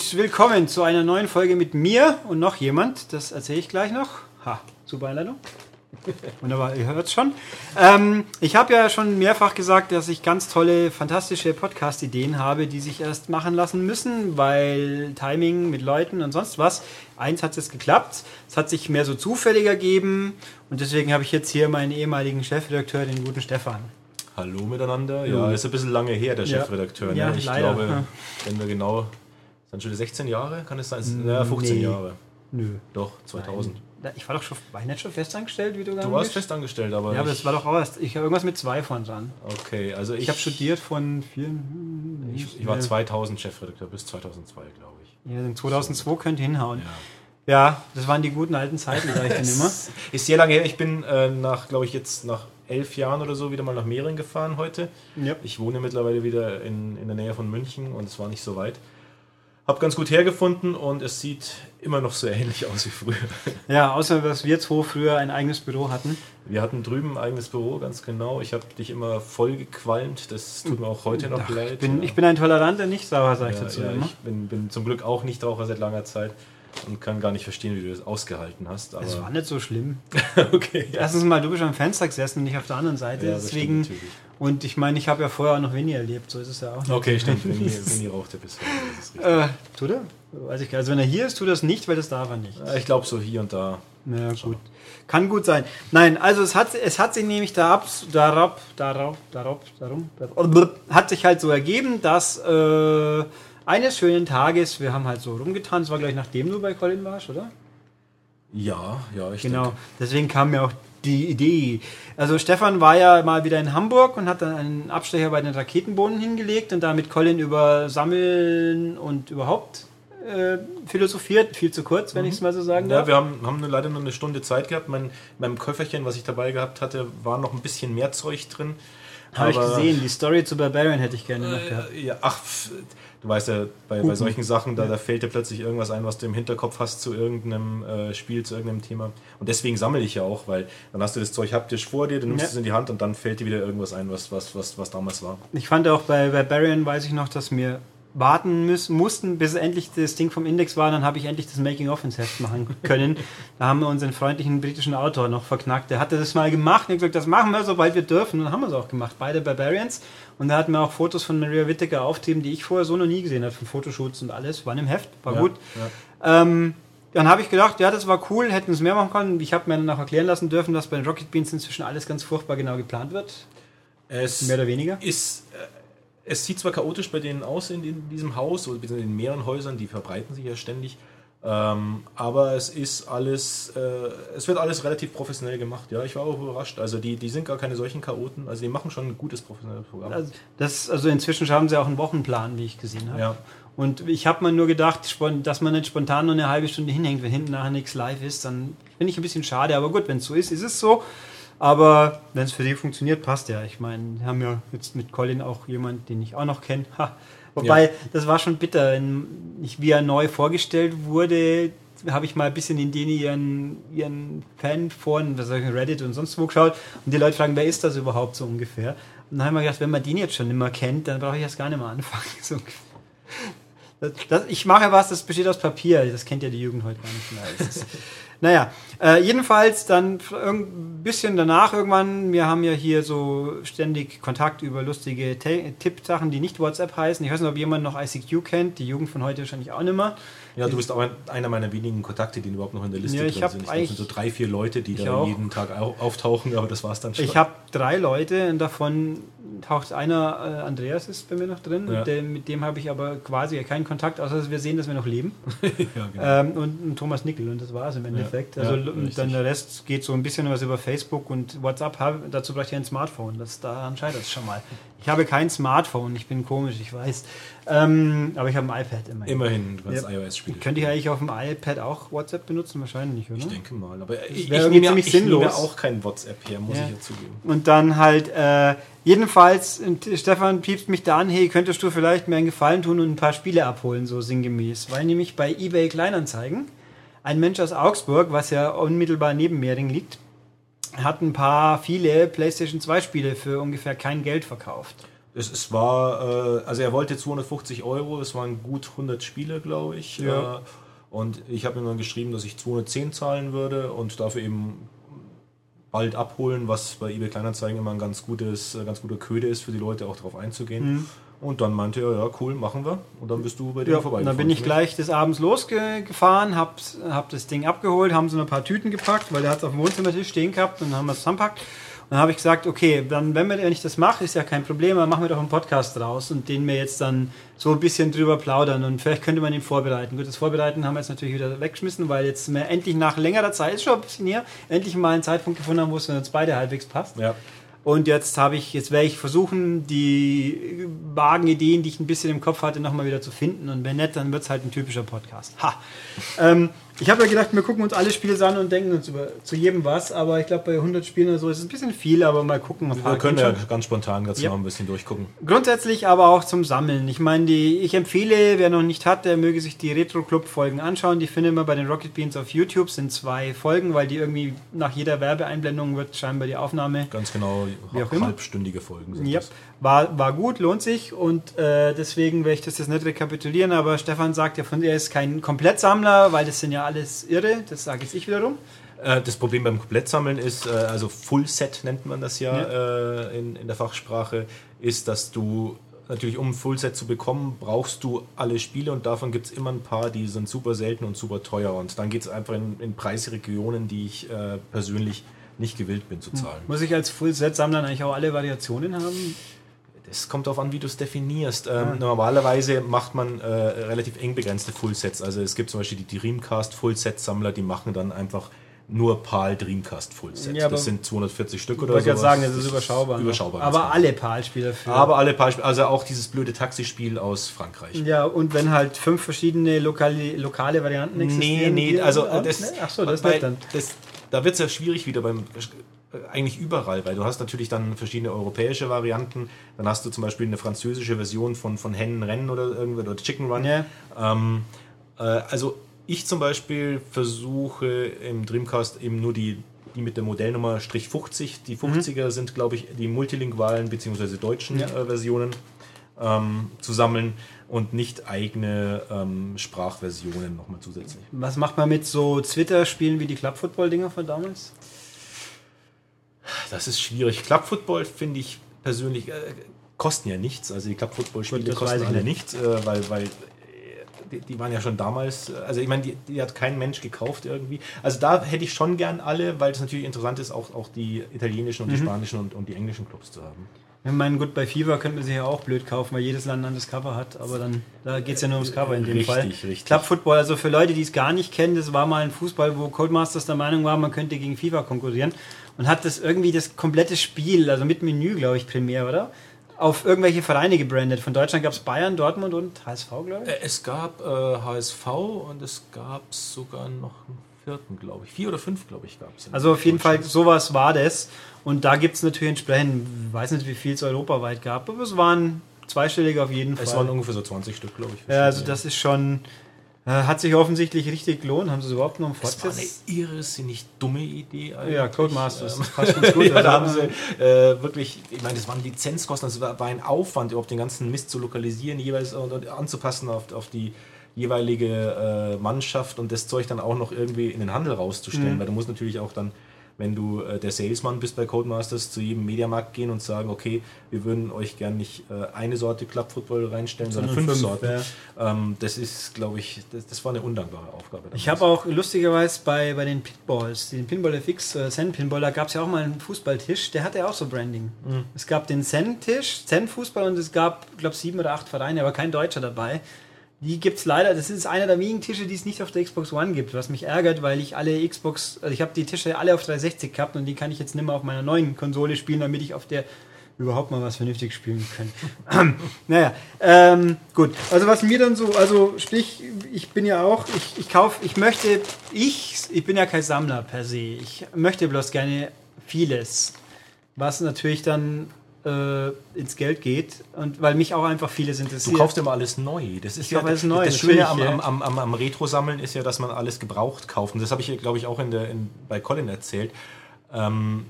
Und willkommen zu einer neuen Folge mit mir und noch jemand. Das erzähle ich gleich noch. Ha, super Einleitung. Wunderbar, ihr hört es schon. Ähm, ich habe ja schon mehrfach gesagt, dass ich ganz tolle, fantastische Podcast-Ideen habe, die sich erst machen lassen müssen, weil Timing mit Leuten und sonst was. Eins hat es geklappt, es hat sich mehr so zufällig ergeben und deswegen habe ich jetzt hier meinen ehemaligen Chefredakteur, den guten Stefan. Hallo miteinander. Ja, ist ein bisschen lange her, der. Chefredakteur. Ja, ne? Ich leider, glaube, wenn wir genau. Sind schon 16 Jahre? Kann es sein? Ja, 15 Nee. Jahre. Nö. Doch, 2000. Na, Ich war doch schon, war ich nicht schon festangestellt, wie du Du gegangen warst bist? festangestellt, aber. Ja, aber das war doch auch erst. Ich habe irgendwas mit zwei von dran. Okay, also ich. Ich habe studiert von vielen. Ich, ich war 2000 Chefredakteur bis 2002, glaube ich. Ja, 2002 könnte hinhauen. Ja. Ja, das waren die guten alten Zeiten, sag ich dann immer. Ist sehr lange her. Ich bin äh, nach, glaube ich, jetzt nach elf Jahren oder so wieder mal nach Mehring gefahren heute. Ja. Ich wohne mittlerweile wieder in, in der Nähe von München und es war nicht so weit. Hab ganz gut hergefunden und es sieht immer noch so ähnlich aus wie früher. Ja, außer dass wir zwei früher ein eigenes Büro hatten. Wir hatten drüben ein eigenes Büro, ganz genau. Ich habe dich immer voll gequalmt. Das tut mir auch heute noch leid. Ich bin, ja. ich bin ein toleranter Nichtsauer, sag ich ja, dazu ja, ich bin, bin zum Glück auch Nichtraucher seit langer Zeit und kann gar nicht verstehen, wie du das ausgehalten hast. Aber Es war nicht so schlimm. okay. Erstens mal, du bist am Fenster gesessen und nicht auf der anderen Seite. Ja, deswegen. Und ich meine, ich habe ja vorher auch noch Winnie erlebt, so ist es ja auch. Okay, stimmt. Die raucht, der bisher. Das ist richtig. Äh, tut er? Weiß ich gar nicht. Also wenn er hier ist, tut er es nicht, weil das darf er nicht. Ja, Ich glaube so hier und da. Na gut. Kann gut sein. Nein, also es hat, es hat sich nämlich da darauf, darauf, darauf, darum, darauf, hat sich halt so ergeben, dass äh, eines schönen Tages, wir haben halt so rumgetan, es war gleich nachdem du bei Colin warst, oder? Ja, ja, ich Genau, denke. deswegen kam mir auch die Idee. Also Stefan war ja mal wieder in Hamburg und hat dann einen Abstecher bei den Raketenbohnen hingelegt und da mit Colin über Sammeln und überhaupt äh, philosophiert. Viel zu kurz, wenn ich es mal so sagen Ja, darf. wir haben, haben nur leider nur eine Stunde Zeit gehabt. Mein, in meinem Köfferchen, was ich dabei gehabt hatte, war noch ein bisschen mehr Zeug drin. Habe ich gesehen. Die Story zu Barbarian hätte ich gerne noch gehabt. Äh, ja, ach, du weißt ja, bei, bei solchen Sachen, da, da fällt dir plötzlich irgendwas ein, was du im Hinterkopf hast zu irgendeinem äh, Spiel, zu irgendeinem Thema. Und deswegen sammle ich ja auch, weil dann hast du das Zeug haptisch vor dir, du nimmst Ja. es in die Hand und dann fällt dir wieder irgendwas ein, was, was, was, was damals war. Ich fand auch bei Barbarian, weiß ich noch, dass wir warten müssen, mussten, bis endlich das Ding vom Index war. Dann habe ich endlich das Making-of ins Heft machen können. da haben wir unseren freundlichen britischen Autor noch verknackt. Der hatte das mal gemacht und gesagt, das machen wir, sobald wir dürfen. Und dann haben wir es auch gemacht. Beide Barbarians. Und da hatten wir auch Fotos von Maria Whittaker auftrieben, die ich vorher so noch nie gesehen habe. Von Fotoshoots und alles. Waren im Heft. War Ja, gut. ja. Ähm, dann habe ich gedacht, ja, das war cool, hätten es mehr machen können. Ich habe mir dann auch erklären lassen dürfen, dass bei den Rocket Beans inzwischen alles ganz furchtbar genau geplant wird. Es Mehr oder weniger. ist, äh, es sieht zwar chaotisch bei denen aus in, den- diesem Haus oder in mehreren Häusern, die verbreiten sich ja ständig, ähm, aber es ist alles, äh, es wird alles relativ professionell gemacht. Ja, ich war auch überrascht. Also die, die sind gar keine solchen Chaoten. Also die machen schon ein gutes professionelles Programm. Also, das, also inzwischen haben sie auch einen Wochenplan, wie ich gesehen habe. Ja. Und ich habe mir nur gedacht, dass man nicht spontan nur eine halbe Stunde hinhängt, wenn hinten nachher nichts live ist, dann finde ich ein bisschen schade. Aber gut, wenn es so ist, ist es so. Aber wenn es für sie funktioniert, passt ja. Ich meine, wir haben ja jetzt mit Colin auch jemanden, den ich auch noch kenne. Wobei, Ja. das war schon bitter. Wenn ich, wie er neu vorgestellt wurde, habe ich mal ein bisschen in denen ihren, ihren Fanforen, was sag ich, Reddit und sonst wo geschaut. Und die Leute fragen, wer ist das überhaupt so ungefähr? Und dann haben wir gedacht, wenn man den jetzt schon nicht mehr kennt, dann brauche ich erst gar nicht mehr anfangen. So. Das, das, ich mache was, das besteht aus Papier. Das kennt ja die Jugend heute gar nicht mehr. Naja, äh, jedenfalls dann ein bisschen danach irgendwann, wir haben ja hier so ständig Kontakt über lustige Tippsachen, die nicht WhatsApp heißen. Ich weiß nicht, ob jemand noch ICQ kennt, die Jugend von heute wahrscheinlich auch nicht mehr. Ja, du bist auch ein- einer meiner wenigen Kontakte, die überhaupt noch in der Liste Ja, ich drin sind. Ich glaube, es sind so drei, vier Leute, die da auch. jeden Tag au- auftauchen, aber das war's dann schon. Ich habe drei Leute und davon taucht einer, äh, Andreas ist bei mir noch drin, Ja. der, mit dem habe ich aber quasi keinen Kontakt, außer dass wir sehen, dass wir noch leben. ja, genau. Ähm, und, und Thomas Nickel und das war es im Endeffekt. Also und dann der Rest geht so ein bisschen was über Facebook und WhatsApp. Hab, dazu brauche ich ein Smartphone. Das, daran scheitert es schon mal. Ich habe kein Smartphone. Ich bin komisch, ich weiß. Ähm, aber ich habe ein iPad immerhin. Immerhin, du kannst Ja. iOS-Spiele Könnte ich eigentlich auf dem iPad auch WhatsApp benutzen? Wahrscheinlich, oder? Ich denke mal, aber ich, ich, nehme, ziemlich ich nehme sinnlos. ja auch kein WhatsApp her, muss Ja. ich ja zugeben. Und dann halt, äh, jedenfalls, Stefan piepst mich da an, hey, könntest du vielleicht mir einen Gefallen tun und ein paar Spiele abholen, so sinngemäß. Weil nämlich bei eBay Kleinanzeigen ein Mensch aus Augsburg, was ja unmittelbar neben Mehring liegt, hat ein paar viele PlayStation 2 Spiele für ungefähr kein Geld verkauft. Es, es war, äh, also er wollte 250 Euro, es waren gut 100 Spiele, glaube ich. Ja. Äh, und ich habe ihm dann geschrieben, dass ich 210 zahlen würde und dafür eben bald abholen, was bei eBay Kleinanzeigen immer ein ganz gutes, äh, ganz guter Köder ist für die Leute auch darauf einzugehen. Und dann meinte er, ja cool, machen wir. Und dann bist du bei Mhm. Ja, vorbei. dann bin ich gleich des Abends losgefahren, hab, hab das Ding abgeholt, haben so ein paar Tüten gepackt, weil der hat es auf dem Wohnzimmertisch stehen gehabt und dann haben wir es zusammenpackt. Dann habe ich gesagt, okay, dann, wenn, wir, wenn ich das mache, ist ja kein Problem, dann machen wir doch einen Podcast draus und den wir jetzt dann so ein bisschen drüber plaudern und vielleicht könnte man ihn vorbereiten. Gut, das Vorbereiten haben wir jetzt natürlich wieder weggeschmissen, weil jetzt wir endlich nach längerer Zeit, ist schon ein bisschen hier, endlich mal einen Zeitpunkt gefunden haben, wo es für uns beide halbwegs passt. Ja. Und jetzt habe ich, jetzt werde ich versuchen, die vagen Ideen, die ich ein bisschen im Kopf hatte, nochmal wieder zu finden. Und wenn nicht, dann wird es halt ein typischer Podcast. Ha! Ähm, ich habe ja gedacht, wir gucken uns alle Spiele an und denken uns über, zu jedem was, aber ich glaube, bei 100 Spielen oder so ist es ein bisschen viel, aber mal gucken. Wir können ja schon. ganz spontan ganz Ja. mal ein bisschen durchgucken. Grundsätzlich aber auch zum Sammeln. Ich meine, ich empfehle, wer noch nicht hat, der möge sich die Retro Club Folgen anschauen. Die findet man bei den Rocket Beans auf YouTube. Sind zwei Folgen, weil die irgendwie nach jeder Werbeeinblendung wird scheinbar die Aufnahme Ganz genau Wie auch immer. halbstündige Folgen sind Ja, das. war, war gut, lohnt sich und äh, deswegen werde ich das jetzt nicht rekapitulieren, aber Stefan sagt ja von er ist kein Komplettsammler, weil das sind ja alles Irre, das sage jetzt ich wiederum. Äh, Das Problem beim Komplettsammeln ist, äh, also Full Set nennt man das ja, äh, in, in der Fachsprache, ist, dass du natürlich, um ein Full Set zu bekommen, brauchst du alle Spiele und davon gibt es immer ein paar, die sind super selten und super teuer. Und dann geht es einfach in, in Preisregionen, die ich äh, persönlich nicht gewillt bin zu zahlen. Muss ich als Full-Set-Sammler eigentlich auch alle Variationen haben? Es kommt darauf an, wie du es definierst. Ähm, Normalerweise macht man äh, relativ eng begrenzte Fullsets. Also es gibt zum Beispiel die Dreamcast Fullset-Sammler, die machen dann einfach nur PAL Dreamcast Fullset. Ja, das sind 240 Stück Ich oder so. gerade sagen, das ist überschaubar. noch. Überschaubar. Aber alle genau. Aber alle Beispiele, also auch dieses blöde Taxispiel aus Frankreich. ja, und wenn halt fünf verschiedene lokale, lokale Varianten Nee, existieren. nee, also Ah, das, nee? Ach so, das dann. Das, da wird es ja schwierig wieder beim eigentlich überall, weil du hast natürlich dann verschiedene europäische Varianten. Dann hast du zum Beispiel eine französische Version von, von Hennen Rennen oder irgendwie oder Chicken Run. Ja. Ähm, äh, also ich zum Beispiel versuche im Dreamcast eben nur die, die mit der Modellnummer Strich 50. Die 50er sind, glaube ich, die multilingualen bzw. deutschen Ja. äh, Versionen ähm, zu sammeln und nicht eigene ähm, Sprachversionen nochmal zusätzlich. Was macht man mit so Twitter-Spielen wie die Club-Football-Dinger von damals? Das ist schwierig. Club Football finde ich persönlich äh, kosten ja nichts. Also die Club Football Spiele kosten alle nicht. nichts, äh, weil, weil äh, die, die waren ja schon damals, äh, also ich meine, die, die hat kein Mensch gekauft irgendwie. Also da hätte ich schon gern alle, weil es natürlich interessant ist, auch, auch die italienischen und die spanischen und, und die englischen Clubs zu haben. Ich meine, gut, bei FIFA könnte man sich ja auch blöd kaufen, weil jedes Land ein anderes Cover hat, aber dann da geht es ja nur ums Cover in dem Richtig, Fall. richtig. Club Football, also für Leute, die es gar nicht kennen, das war mal ein Fußball, wo Codemasters der Meinung war, man könnte gegen FIFA konkurrieren und hat das irgendwie das komplette Spiel, also mit Menü, glaube ich, primär, oder? Auf irgendwelche Vereine gebrandet. Von Deutschland gab es Bayern, Dortmund und HSV, glaube ich. Äh, Es gab äh, HSV und es gab sogar noch einen vierten, glaube ich. Vier oder fünf, glaube ich, gab es. Also auf jeden Fall, sowas war das. Und da gibt es natürlich entsprechend, ich weiß nicht, wie viel es europaweit gab, aber es waren zweistellige auf jeden Fall. Es waren ungefähr so 20 Stück, glaube ich. Ja, also das ist schon. Äh, hat sich offensichtlich richtig gelohnt. Haben sie es überhaupt noch im Das war eine Fortsetz? irrsinnig dumme Idee eigentlich. Ja, Codemasters. Ähm, Das passt ganz gut. ja, da haben Also, sie äh, wirklich, ich meine, das waren Lizenzkosten, das war, war ein Aufwand, überhaupt den ganzen Mist zu lokalisieren, jeweils und, und anzupassen auf, auf die jeweilige äh, Mannschaft und das Zeug dann auch noch irgendwie in den Handel rauszustellen, Mhm. weil du musst natürlich auch dann, wenn du äh, der Salesman bist bei Codemasters, zu jedem Mediamarkt gehen und sagen, okay, wir würden euch gern nicht äh, eine Sorte Club Football reinstellen, sondern Sondern fünf, fünf, Sorten. Ähm, das ist, glaube ich, das, das war eine undankbare Aufgabe. Ich damals. habe auch lustigerweise bei, bei den Pinballs, den Pinball FX, äh, Zen Pinball, da gab es ja auch mal einen Fußballtisch, der hatte auch so Branding. Mhm. Es gab den Zen-Tisch, Zen-Fußball und es gab, glaube sieben oder acht Vereine, aber kein Deutscher dabei. Die gibt es leider, das ist einer der wenigen Tische, die es nicht auf der Xbox One gibt, was mich ärgert, weil ich alle Xbox, also ich habe die Tische alle auf 360 gehabt und die kann ich jetzt nicht mehr auf meiner neuen Konsole spielen, damit ich auf der überhaupt mal was vernünftig spielen kann. naja, ähm, gut. Also was mir dann so, also sprich, ich bin ja auch, ich, ich kaufe, ich möchte, ich, ich bin ja kein Sammler per se. Ich möchte bloß gerne vieles, was natürlich dann äh, ins Geld geht und weil mich auch einfach vieles Du interessiert. kaufst immer alles neu. Das ist kauf alles neu, Das Schöne am, am, am, am, am Retro-Sammeln ist ja, dass man alles gebraucht kauft. Und das habe ich, glaube ich, auch in der, in, bei Colin erzählt. Ähm,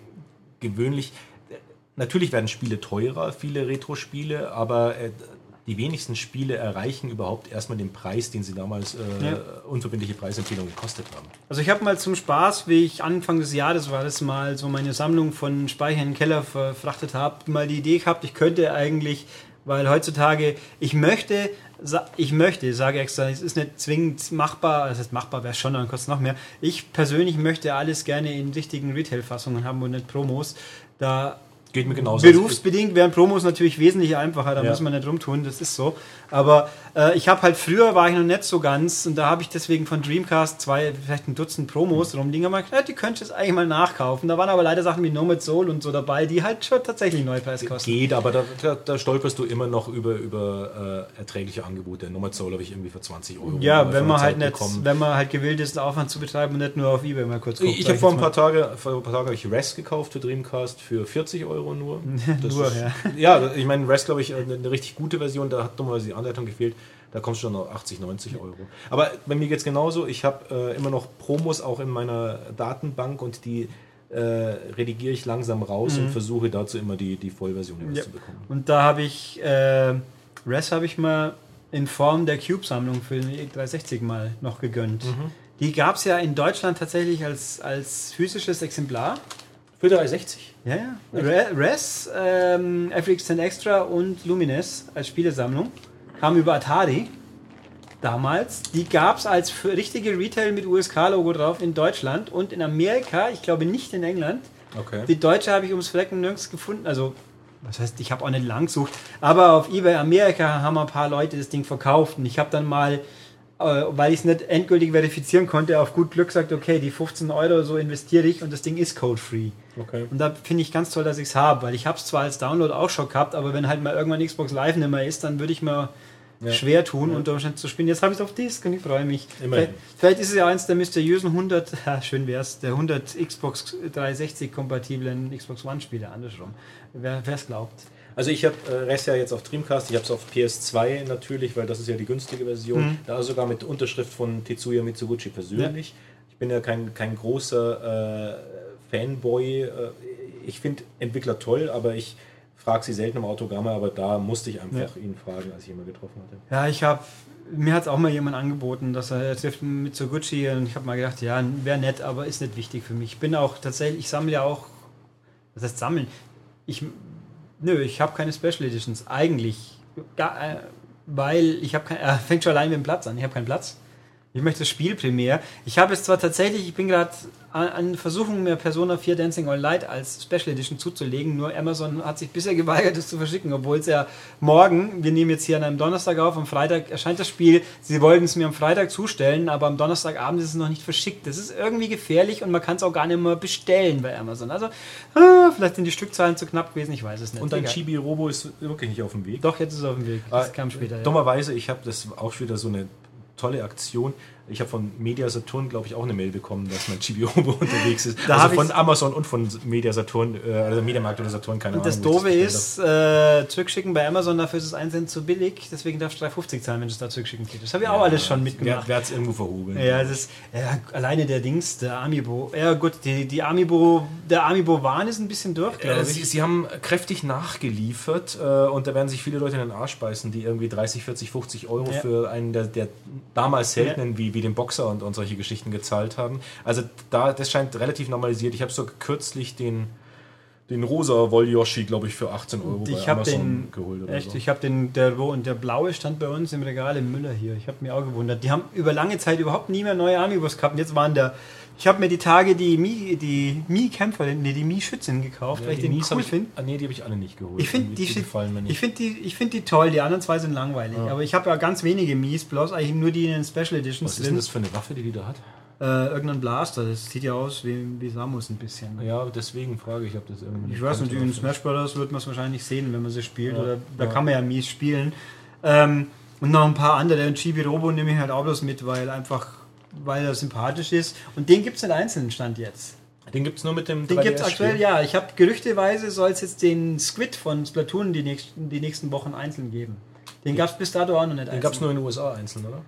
gewöhnlich, natürlich werden Spiele teurer, viele Retro-Spiele, aber äh, die wenigsten Spiele erreichen überhaupt erstmal den Preis, den sie damals äh, Ja. unverbindliche Preisempfehlung gekostet haben. Also ich habe mal zum Spaß, wie ich Anfang des Jahres war das mal so meine Sammlung von Speichern in den Keller verfrachtet habe, mal die Idee gehabt, ich könnte eigentlich, weil heutzutage ich möchte, ich möchte, sage extra, es ist nicht zwingend machbar, das heißt machbar wäre schon, dann kostet noch mehr. Ich persönlich möchte alles gerne in richtigen Retail-Fassungen haben und nicht Promos. Da Geht mir genauso. Berufsbedingt wären Promos natürlich wesentlich einfacher, da Ja. muss man nicht rumtun, das ist so. Aber äh, ich habe halt früher war ich noch nicht so ganz und da habe ich deswegen von Dreamcast zwei, vielleicht ein Dutzend Promos rumliegen, aber ja, die könntest du jetzt eigentlich mal nachkaufen. Da waren aber leider Sachen wie Nomad Soul und so dabei, die halt schon tatsächlich Neupreis kosten. Geht, aber da, da, da stolperst du immer noch über, über äh, erträgliche Angebote. Nomad Soul habe ich irgendwie für 20 Euro Ja, wenn man halt nicht, bekommen. wenn man halt gewillt ist, Aufwand zu betreiben und nicht nur auf Ebay mal kurz Ich, ich habe vor ein paar Tage, vor ein paar Tagen habe ich Res gekauft für Dreamcast für 40 Euro nur. Das Nur, ist, ja. ja. ich meine, Res glaube ich eine, eine richtig gute Version, da hat dummerweise die Anleitung gefehlt. Da kommst du schon auf 80, 90 Euro. Aber bei mir geht es genauso. Ich habe äh, immer noch Promos auch in meiner Datenbank und die äh, redigiere ich langsam raus und versuche dazu immer die, die Vollversion Mhm. Ja. zu bekommen. Und da habe ich, äh, Res habe ich mal in Form der Cube-Sammlung für den E360 mal noch gegönnt. Mhm. Die gab es ja in Deutschland tatsächlich als, als physisches Exemplar. Für 360. Ja, ja. Re Res, ähm, FX 10 Extra und Lumines als Spielesammlung kamen über Atari damals. Die gab es als richtige Retail mit USK-Logo drauf in Deutschland und in Amerika, ich glaube nicht in England. Okay. Die deutsche habe ich ums Flecken nirgends gefunden. Also, was heißt, ich habe auch nicht lang gesucht. Aber auf eBay Amerika haben ein paar Leute das Ding verkauft. Und ich habe dann mal, weil ich es nicht endgültig verifizieren konnte, auf gut Glück gesagt, okay, die 15 Euro so investiere ich und das Ding ist code-free. okay. Und da finde ich ganz toll, dass ich es habe, weil ich habe es zwar als Download auch schon gehabt, aber wenn halt mal irgendwann Xbox Live nicht mehr ist, dann würde ich mir Ja. schwer tun, unter Umständen zu spielen. Jetzt habe ich es auf Disk und ich freue mich. Vielleicht, vielleicht ist es ja eins der mysteriösen 100, ja, schön wär's, der 100 Xbox 360 kompatiblen Xbox One Spiele, andersrum. Wer es glaubt. Also ich habe äh, Res ja jetzt auf Dreamcast, ich habe es auf PS2 natürlich, weil das ist ja die günstige Version. Mhm. Da sogar mit Unterschrift von Tetsuya Mitsuguchi persönlich. Ich bin ja kein, kein großer äh, Fanboy. Äh, ich finde Entwickler toll, aber ich frage sie selten um Autogramme, aber da musste ich einfach ihn fragen, als ich ihn mal getroffen hatte. Ja, ich habe, mir hat es auch mal jemand angeboten, dass er, trifft mit Mitsuguchi und ich habe mal gedacht, ja, wäre nett, aber ist nicht wichtig für mich. Ich bin auch tatsächlich, ich sammle ja auch, was heißt sammeln? Ich, nö, ich habe keine Special Editions, eigentlich. Gar, äh, weil ich habe kein, er fängt schon allein mit dem Platz an, ich habe keinen Platz. Ich möchte das Spiel primär. Ich habe es zwar tatsächlich, ich bin gerade an, an Versuchung, mir Persona 4 Dancing All Light als Special Edition zuzulegen, nur Amazon hat sich bisher geweigert, es zu verschicken, obwohl es ja morgen, wir nehmen jetzt hier an einem Donnerstag auf, am Freitag erscheint das Spiel, sie wollten es mir am Freitag zustellen, aber am Donnerstagabend ist es noch nicht verschickt. Das ist irgendwie gefährlich und man kann es auch gar nicht mehr bestellen bei Amazon. Also, ah, vielleicht sind die Stückzahlen zu knapp gewesen, ich weiß es nicht. Und dein Egal. Chibi Robo ist wirklich nicht auf dem Weg. Doch, jetzt ist es auf dem Weg. Das Ah, kam später. Ja. Dummerweise, ich habe das auch wieder so eine tolle Aktion. Ich habe von Media Saturn, glaube ich, auch eine Mail bekommen, dass mein Chibi Robo unterwegs ist. Da also von Amazon und von Media Saturn, äh, also Mediamarkt oder Saturn, keine das Ahnung. Doofe das bestellt ist, äh, zurückschicken bei Amazon, dafür ist es 1 Cent zu billig, deswegen darfst du 3,50 zahlen, wenn du es da zurückschicken willst. Das habe ich habe. auch alles schon mitgemacht. wer hat es irgendwo verhoben? Ja, das ist, ja, alleine der Dings, der Amiibo. Ja, gut, die, die Amiibo, der Amiibo Wahn ist ein bisschen durch, glaube Äh, ich. sie, sie haben kräftig nachgeliefert äh, und da werden sich viele Leute in den Arsch beißen, die irgendwie 30, 40, 50 Euro Ja. für einen der, der damals seltenen, wie, wie den Boxer und, und solche Geschichten gezahlt haben. Also da, das scheint relativ normalisiert. Ich habe so kürzlich den, den rosa Wollyoshi, glaube ich, für 18 Euro ich bei habe Amazon den, geholt. Echt, so. ich habe den, der, und der blaue stand bei uns im Regal im Müller hier. Ich habe mir auch gewundert. Die haben über lange Zeit überhaupt nie mehr neue Amiibos gehabt. Und jetzt waren der, ich habe mir die Tage die Mi, die Mi-Kämpfer, nee, die Mi-Schützin gekauft, weil ich die den Mies cool finde. ah, nee, die habe ich alle nicht geholt. Ich finde die, ich find die, ich find die toll, die anderen zwei sind langweilig. Aber ich habe ja ganz wenige Mies, bloß eigentlich nur die in den Special Editions Was ist denn das für eine Waffe, die die da hat? Äh, irgendein Blaster, das sieht ja aus wie, wie Samus ein bisschen. Ja, deswegen frage ich, ob das irgendwie. Ich weiß nicht, in Smash Bros. wird man es wahrscheinlich sehen, wenn man sie spielt. Ja, Oder da ja. kann man ja mies spielen. Ähm, und noch ein paar andere. Und Chibi Robo nehme ich halt auch bloß mit, weil einfach, weil er sympathisch ist. Und den gibt es in einzelnen Stand jetzt. Den gibt es nur mit dem Den gibt es 3DS-Spiel. aktuell, ja. Ich habe gerüchteweise soll es jetzt den Squid von Splatoon die nächsten, die nächsten Wochen einzeln geben. Den gab es bis dato auch noch nicht Den gab es nur in den USA einzeln, oder?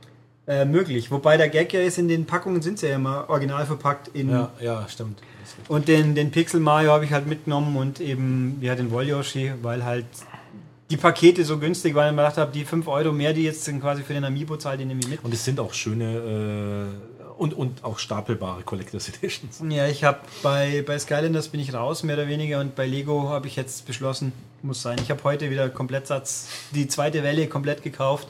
äh, möglich. Wobei der Gag ja ist, in den Packungen sind sie ja immer original verpackt in Ja, ja, stimmt. und den, den Pixel Mario habe ich halt mitgenommen und eben ja, den Wolyoshi, weil halt die Pakete so günstig waren, ich mir gedacht habe, die 5 Euro mehr, die jetzt sind quasi für den Amiibo zahlt, die nehme ich mit. Und es sind auch schöne äh, und, und auch stapelbare Collectors Editions. Ja, ich habe bei, bei Skylanders bin ich raus, mehr oder weniger, und bei Lego habe ich jetzt beschlossen, muss sein. Ich habe heute wieder Komplettsatz, die zweite Welle komplett gekauft.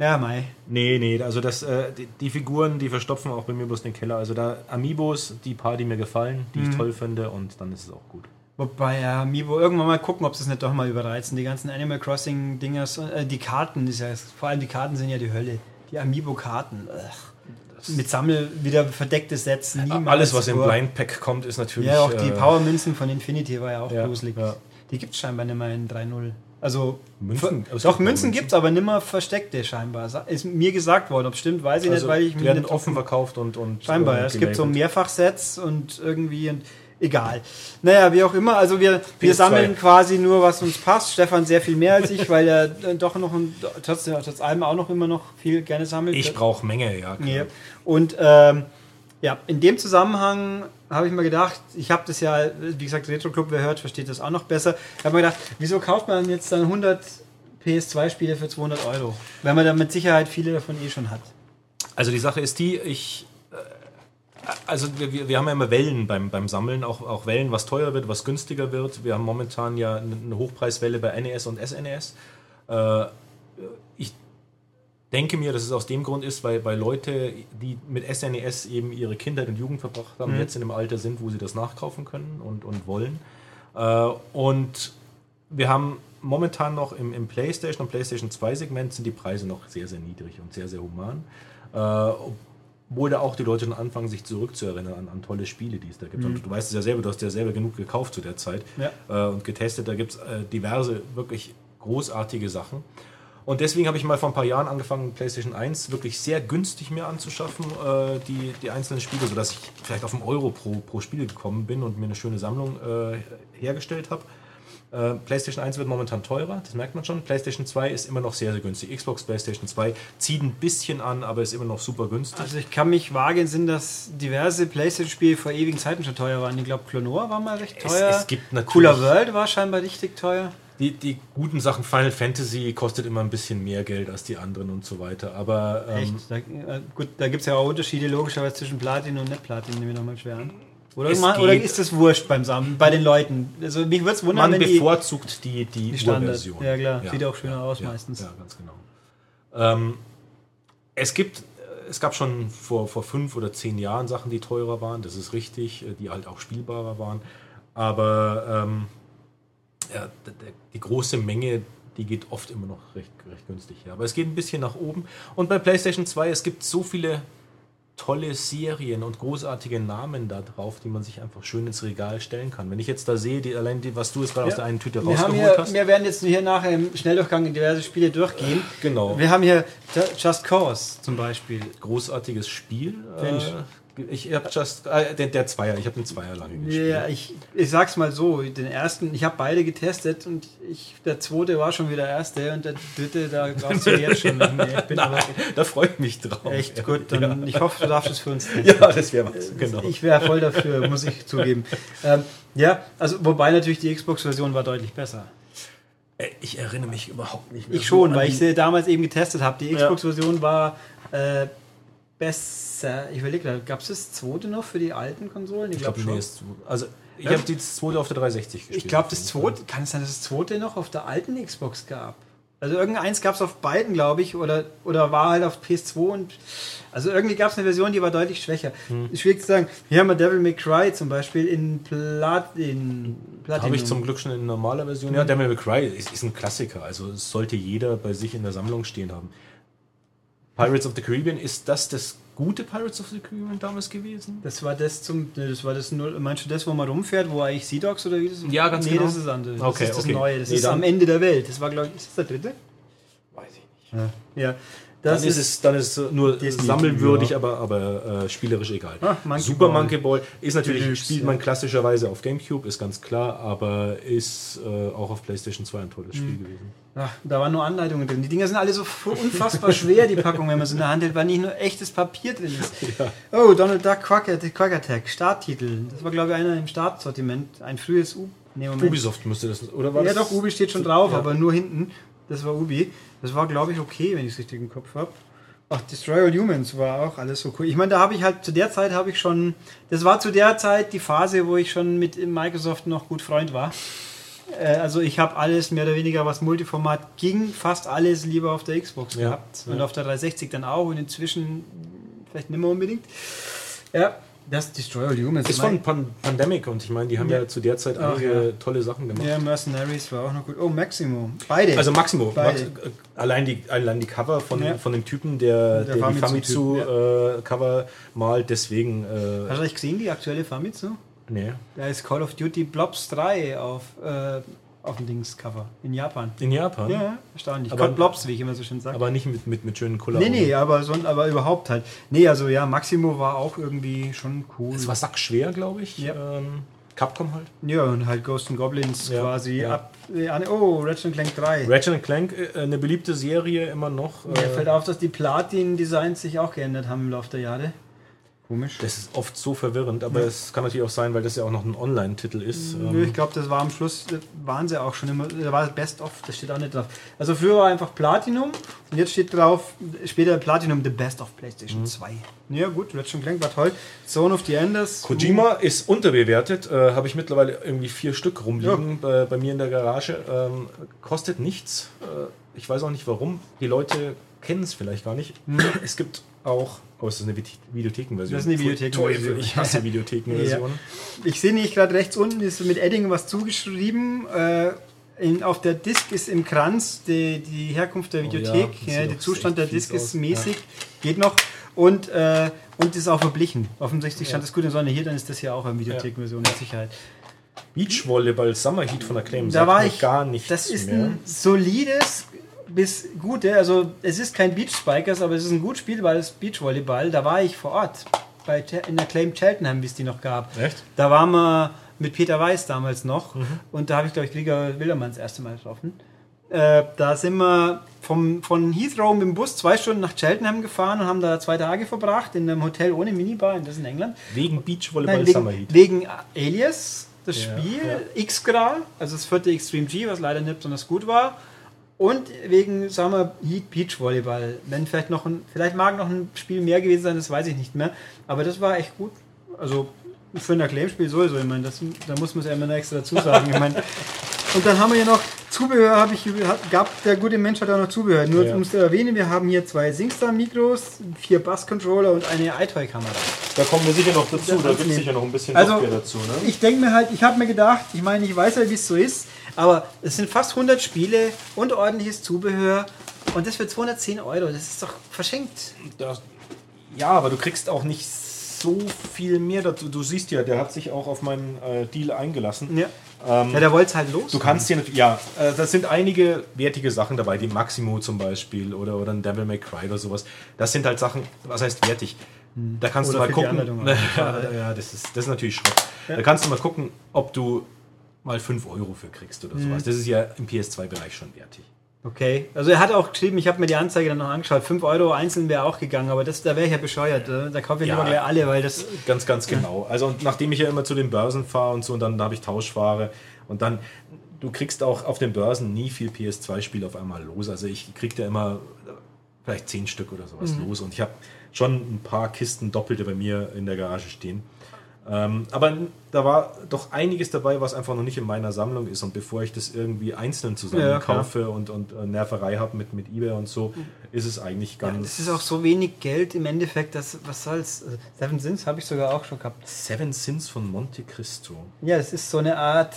Ja, Mai. Nee, nee, also das, äh, die, die Figuren, die verstopfen auch bei mir bloß den Keller. Also da Amiibos, die paar, die mir gefallen, die ich toll finde und dann ist es auch gut. Wobei ja, Amiibo irgendwann mal gucken, ob sie es nicht doch mal überreizen. Die ganzen Animal Crossing Dinger, äh, die Karten, ist ja, vor allem die Karten sind ja die Hölle. Die Amiibo-Karten. Mit Sammel wieder verdeckte Sets. niemals Alles, was im. Blind Pack kommt, ist natürlich. Ja, auch die äh, Power-Münzen von Infinity war ja auch ja, gruselig. ja. Die gibt es scheinbar nicht mehr in 3.0. Also, Münzen? doch, gibt Münzen gibt es, aber nimmer versteckte scheinbar. Ist mir gesagt worden. Ob es stimmt, weiß ich Also, nicht, weil ich die mich werden nicht offen verkauft und. und Scheinbar, äh, ja. Es gibt so. Mehrfachsets und irgendwie und egal. Naja, wie auch immer, also wir, wir PS2. sammeln quasi nur, was uns passt. Stefan sehr viel mehr als ich, weil er äh, doch noch ein, trotz, trotz allem auch noch immer noch viel gerne sammelt. Ich brauche Menge, ja. klar. Ja. Und ähm, ja, in dem Zusammenhang habe ich mir gedacht, ich habe das ja, wie gesagt, Retro Club, wer hört, versteht das auch noch besser. Ich habe mir gedacht, wieso kauft man jetzt dann 100 PS2-Spiele für 200 Euro? Wenn man dann mit Sicherheit viele davon eh schon hat. Also die Sache ist die, ich. Also wir, wir haben ja immer Wellen beim, beim Sammeln, auch, auch Wellen, was teurer wird, was günstiger wird. Wir haben momentan ja eine Hochpreiswelle bei NES und SNES. Äh, ich denke mir, dass es aus dem Grund ist, weil, weil Leute, die mit SNES eben ihre Kindheit und Jugend verbracht haben, jetzt in einem Alter sind, wo sie das nachkaufen können und, und wollen. Äh, und wir haben momentan noch im, im PlayStation und PlayStation 2 Segment sind die Preise noch sehr, sehr niedrig und sehr, sehr human. Äh, obwohl da auch die Leute schon anfangen, sich zurückzuerinnern an, an tolle Spiele, die es da gibt. Und du weißt es ja selber, du hast ja selber genug gekauft zu der Zeit Ja. äh, und getestet. Da gibt es äh, diverse, wirklich großartige Sachen. Und deswegen habe ich mal vor ein paar Jahren angefangen, PlayStation 1 wirklich sehr günstig mir anzuschaffen, äh, die, die einzelnen Spiele, sodass ich vielleicht auf einen Euro pro, pro Spiel gekommen bin und mir eine schöne Sammlung äh, hergestellt habe. Äh, PlayStation 1 wird momentan teurer, das merkt man schon. PlayStation 2 ist immer noch sehr, sehr günstig. Xbox, PlayStation 2 zieht ein bisschen an, aber ist immer noch super günstig. Also ich kann mich vage entsinnen, dass diverse Playstation-Spiele vor ewigen Zeiten schon teuer waren. Ich glaube, Clonor war mal recht Es- teuer. es gibt natürlich- Cooler World war scheinbar richtig teuer. Die, die guten Sachen, Final Fantasy kostet immer ein bisschen mehr Geld als die anderen und so weiter. Aber ähm, Echt? Da, äh, gut, da gibt es ja auch Unterschiede logischerweise zwischen Platin und Nicht-Platin, nehme ich nochmal schwer an. Oder, mal, oder ist das wurscht beim Sammeln, bei den Leuten? Also mich würde es wundern, man wenn bevorzugt die, die, die Standard. Urversion. Ja klar, sieht auch schöner aus ja, meistens. Ja, ganz genau. Ähm, es gibt, es gab schon vor, vor fünf oder zehn Jahren Sachen, die teurer waren, das ist richtig, äh, die halt auch spielbarer waren. Aber ähm, ja, die große Menge, die geht oft immer noch recht, recht günstig her. Aber es geht ein bisschen nach oben. Und bei PlayStation 2, es gibt so viele tolle Serien und großartige Namen da drauf, die man sich einfach schön ins Regal stellen kann. Wenn ich jetzt da sehe, die, allein die, was du jetzt gerade aus der einen Tüte wir, rausgeholt hier, hast. wir werden jetzt hier nachher im Schnelldurchgang in diverse Spiele durchgehen. Genau. Wir haben hier Ju- Just Cause zum Beispiel. großartiges Spiel. Mensch. Äh, ich habe just äh, der, der Zweier, ich habe den Zweier lange gespielt. Ja, ich, ich sag's mal so, den ersten, ich habe beide getestet und ich, der zweite war schon wieder der erste und der dritte, da brauchst du jetzt schon mehr. Ich bin aber Da freue ich mich drauf. echt gut. Dann, Ich hoffe, du darfst es für uns testen. Ja, das wäre was. Genau. Ich wäre voll dafür, muss ich zugeben. Ähm, ja, also wobei natürlich die Xbox-Version war deutlich besser. Äh, Ich erinnere mich überhaupt nicht mehr. Ich schon, weil ich sie damals eben getestet habe. Die Ja. Xbox-Version war äh, besser. Ich überlege, gab es das zweite noch für die alten Konsolen? Ich glaube, nee, ist, also ich Ja. habe die zweite auf der 360 gespielt. Ich glaube, das zweite, kann es sein, dass das zweite noch auf der alten Xbox gab? Also irgendeins gab es auf beiden, glaube ich, oder, oder war halt auf PS2 und also irgendwie gab es eine Version, die war deutlich schwächer. Hm. Schwierig zu sagen. Hier haben wir Devil May Cry zum Beispiel in Platin. Platinum. Habe ich zum Glück schon in normaler Version. Ja, Devil May Cry ist, ist ein Klassiker. Also es sollte jeder bei sich in der Sammlung stehen haben. Pirates of the Caribbean, ist das das gute Pirates of the Caribbean damals gewesen? Das war das zum, das war das null, meinst du das, wo man rumfährt, wo eigentlich Sea Dogs oder wie das? Ja, ganz nee, genau. das ist andere. Das Okay, ist das okay. Neue, das Nee, ist dann- am Ende der Welt. Das war, glaube ich, ist das der dritte? Weiß ich nicht. Ja. Das dann ist, es, dann ist es nur sammelwürdig, ja. aber, aber äh, spielerisch egal. Ah, Monkey Super Ball. Monkey Ball ist natürlich, Deluxe, spielt ja. man klassischerweise auf Gamecube, ist ganz klar, aber ist äh, auch auf PlayStation 2 ein tolles Mhm. Spiel gewesen. Ach, da waren nur Anleitungen drin. Die Dinger sind alle so unfassbar schwer, die Packung, wenn man sie in der Hand hält, weil nicht nur echtes Papier drin ist. Oh, Donald Duck Quack, Quack Attack, Starttitel. Das war, glaube ich, einer im Startsortiment. Ein frühes U. Nee. Ubisoft müsste das, oder war Ja, das? doch, Ubi steht schon drauf, Ja. aber nur hinten. Das war Ubi. Das war, glaube ich, okay, wenn ich es richtig im Kopf habe. Ach, Destroy All Humans war auch alles so cool. Ich meine, da habe ich halt, zu der Zeit habe ich schon, das war zu der Zeit die Phase, wo ich schon mit Microsoft noch gut Freund war. Äh, Also ich habe alles mehr oder weniger, was Multiformat ging, fast alles lieber auf der Xbox Ja, gehabt. Und ja. auf der 360 dann auch und inzwischen vielleicht nicht mehr unbedingt. Ja, das Destroy All Humans. Ist von Pan Pandemic und ich meine, die haben ja, Ja. zu der Zeit einige ja. tolle Sachen gemacht. Ja, Mercenaries war auch noch gut. Oh, Maximo. Beide. Also Maximo, Beide. Max, äh, allein, die, allein die Cover von, Ja. von dem Typen, der, Der der, die Famitsu-Typ, Famitsu-Cover malt, deswegen. Äh, Hast du euch gesehen, die aktuelle Famitsu? nee. Da ist Call of Duty Blobs 3 auf, äh, auf dem Dings-Cover in Japan. In Japan? Ja, erstaunlich. Aber- Blobs, wie ich immer so schön sage. Aber nicht mit, mit, mit schönen Cola. Nee, nee, aber, son, aber überhaupt halt. Nee, also ja, Maximo war auch irgendwie schon cool. Das war sackschwer, glaube ich. Ja. Ähm, Capcom halt. ja, und halt Ghost and Goblins Ja, quasi ja. ab. äh, Oh, Ratchet Clank 3. Ratchet Clank, äh, eine beliebte Serie immer noch. Mir Äh, fällt auf, dass die Platin-Designs sich auch geändert haben im Laufe der Jahre. Komisch. das ist oft so verwirrend, aber es kann natürlich auch sein, weil das ja auch noch ein Online-Titel ist. Nö, Ähm, ich glaube, das war am Schluss, das waren sie auch schon immer, da war das Best of, das steht auch nicht drauf. Also früher war einfach Platinum und jetzt steht drauf, später Platinum, the best of PlayStation 2. Ja gut, Ratchet Clank war toll. Zone of the Enders. Kojima ist unterbewertet, äh, habe ich mittlerweile irgendwie vier Stück rumliegen bei, bei mir in der Garage. Ähm, kostet nichts. Äh, ich weiß auch nicht warum. Die Leute kennen es vielleicht gar nicht. Es gibt auch. Oh, ist das eine Vide- Videothekenversion? Das ist eine Videothekenversion. Ich hasse Videothekenversionen. Ich sehe nicht gerade rechts unten, ist mit Edding was zugeschrieben. Äh, in, auf der Disk ist im Kranz die, die Herkunft der Oh ja, Videothek. das ja, sieht der Zustand der Disk ist mäßig, geht noch. Und, äh, und ist auch verblichen. Offensichtlich stand das gut in Sonne hier, dann ist das hier auch eine Videothekenversion mit Sicherheit. Beachvolleyball Summer Heat von Acclaim. Da sagt war ich. gar nichts Das ist mehr. ein solides bis gute. Also es ist kein Beach Spikers, aber es ist ein gut spielbares Beachvolleyball. Da war ich vor Ort bei in der Claim Cheltenham, wie es die noch gab. Echt? Da waren wir mit Peter Weiß damals noch Mhm. und da habe ich glaube ich Krieger Wildermann das erste Mal getroffen. Äh, da sind wir vom, von Heathrow mit dem Bus zwei Stunden nach Cheltenham gefahren und haben da zwei Tage verbracht in einem Hotel ohne Minibar, das ist in England. Wegen Beachvolleyball Nein, Summer wegen, Heat. wegen Alias, das Ja, Spiel, ja. X-Gra, also das vierte Extreme G, was leider nicht besonders gut war. Und wegen Summer Heat Beach Volleyball. Wenn vielleicht noch ein, vielleicht mag noch ein Spiel mehr gewesen sein, das weiß ich nicht mehr. Aber das war echt gut. Also für ein Acclaim-Spiel sowieso. Ich meine, das, da muss man es ja immer noch extra dazu sagen. Ich meine, und dann haben wir ja noch Zubehör, habe ich gab der gute Mensch hat auch noch Zubehör. Nur Ja. um es zu erwähnen, wir haben hier zwei SingStar-Mikros, vier Bass-Controller und eine iToy-Kamera. Da kommen wir sicher noch dazu. Das Da gibt es sicher noch ein bisschen Also, Software dazu. Ne? Ich denke mir halt, ich habe mir gedacht, ich meine, ich weiß ja, wie es so ist, aber es sind fast 100 Spiele und ordentliches Zubehör und das für 210 Euro, das ist doch verschenkt. Das, ja, aber du kriegst auch nicht so viel mehr dazu. Du siehst ja, der hat sich auch auf meinen äh, Deal eingelassen. Ja, ja der wollte es halt los. Du kannst hier natürlich, ja, äh, das sind einige wertige Sachen dabei, die Maximo zum Beispiel oder, oder ein Devil May Cry oder sowas. Das sind halt Sachen, was heißt wertig? Da kannst Oder du mal gucken. Ja, ja, das ist, das ist natürlich Schrott. Da kannst du mal gucken, ob du mal 5 Euro für kriegst oder sowas. Das ist ja im PS2-Bereich schon wertig. Okay, also er hat auch geschrieben, ich habe mir die Anzeige dann noch angeschaut, 5 Euro einzeln wäre auch gegangen, aber das, da wäre ich ja bescheuert. äh, Da kaufe ich Ja. lieber gleich alle, weil das... Ganz, ganz genau. Also und nachdem ich ja immer zu den Börsen fahre und so, und dann habe ich Tauschware und dann, du kriegst auch auf den Börsen nie viel PS2-Spiele auf einmal los. Also ich krieg da immer vielleicht zehn Stück oder sowas los und ich habe schon ein paar Kisten Doppelte bei mir in der Garage stehen. Ähm, aber da war doch einiges dabei, was einfach noch nicht in meiner Sammlung ist. Und bevor ich das irgendwie einzeln zusammen Ja, und, und äh, Nerverei habe mit, mit Ebay und so, ist es eigentlich ganz. Das ist auch so wenig Geld im Endeffekt, dass, was soll's. Also Seven Sins habe ich sogar auch schon gehabt. Seven Sins von Monte Cristo. Ja, das ist so eine Art...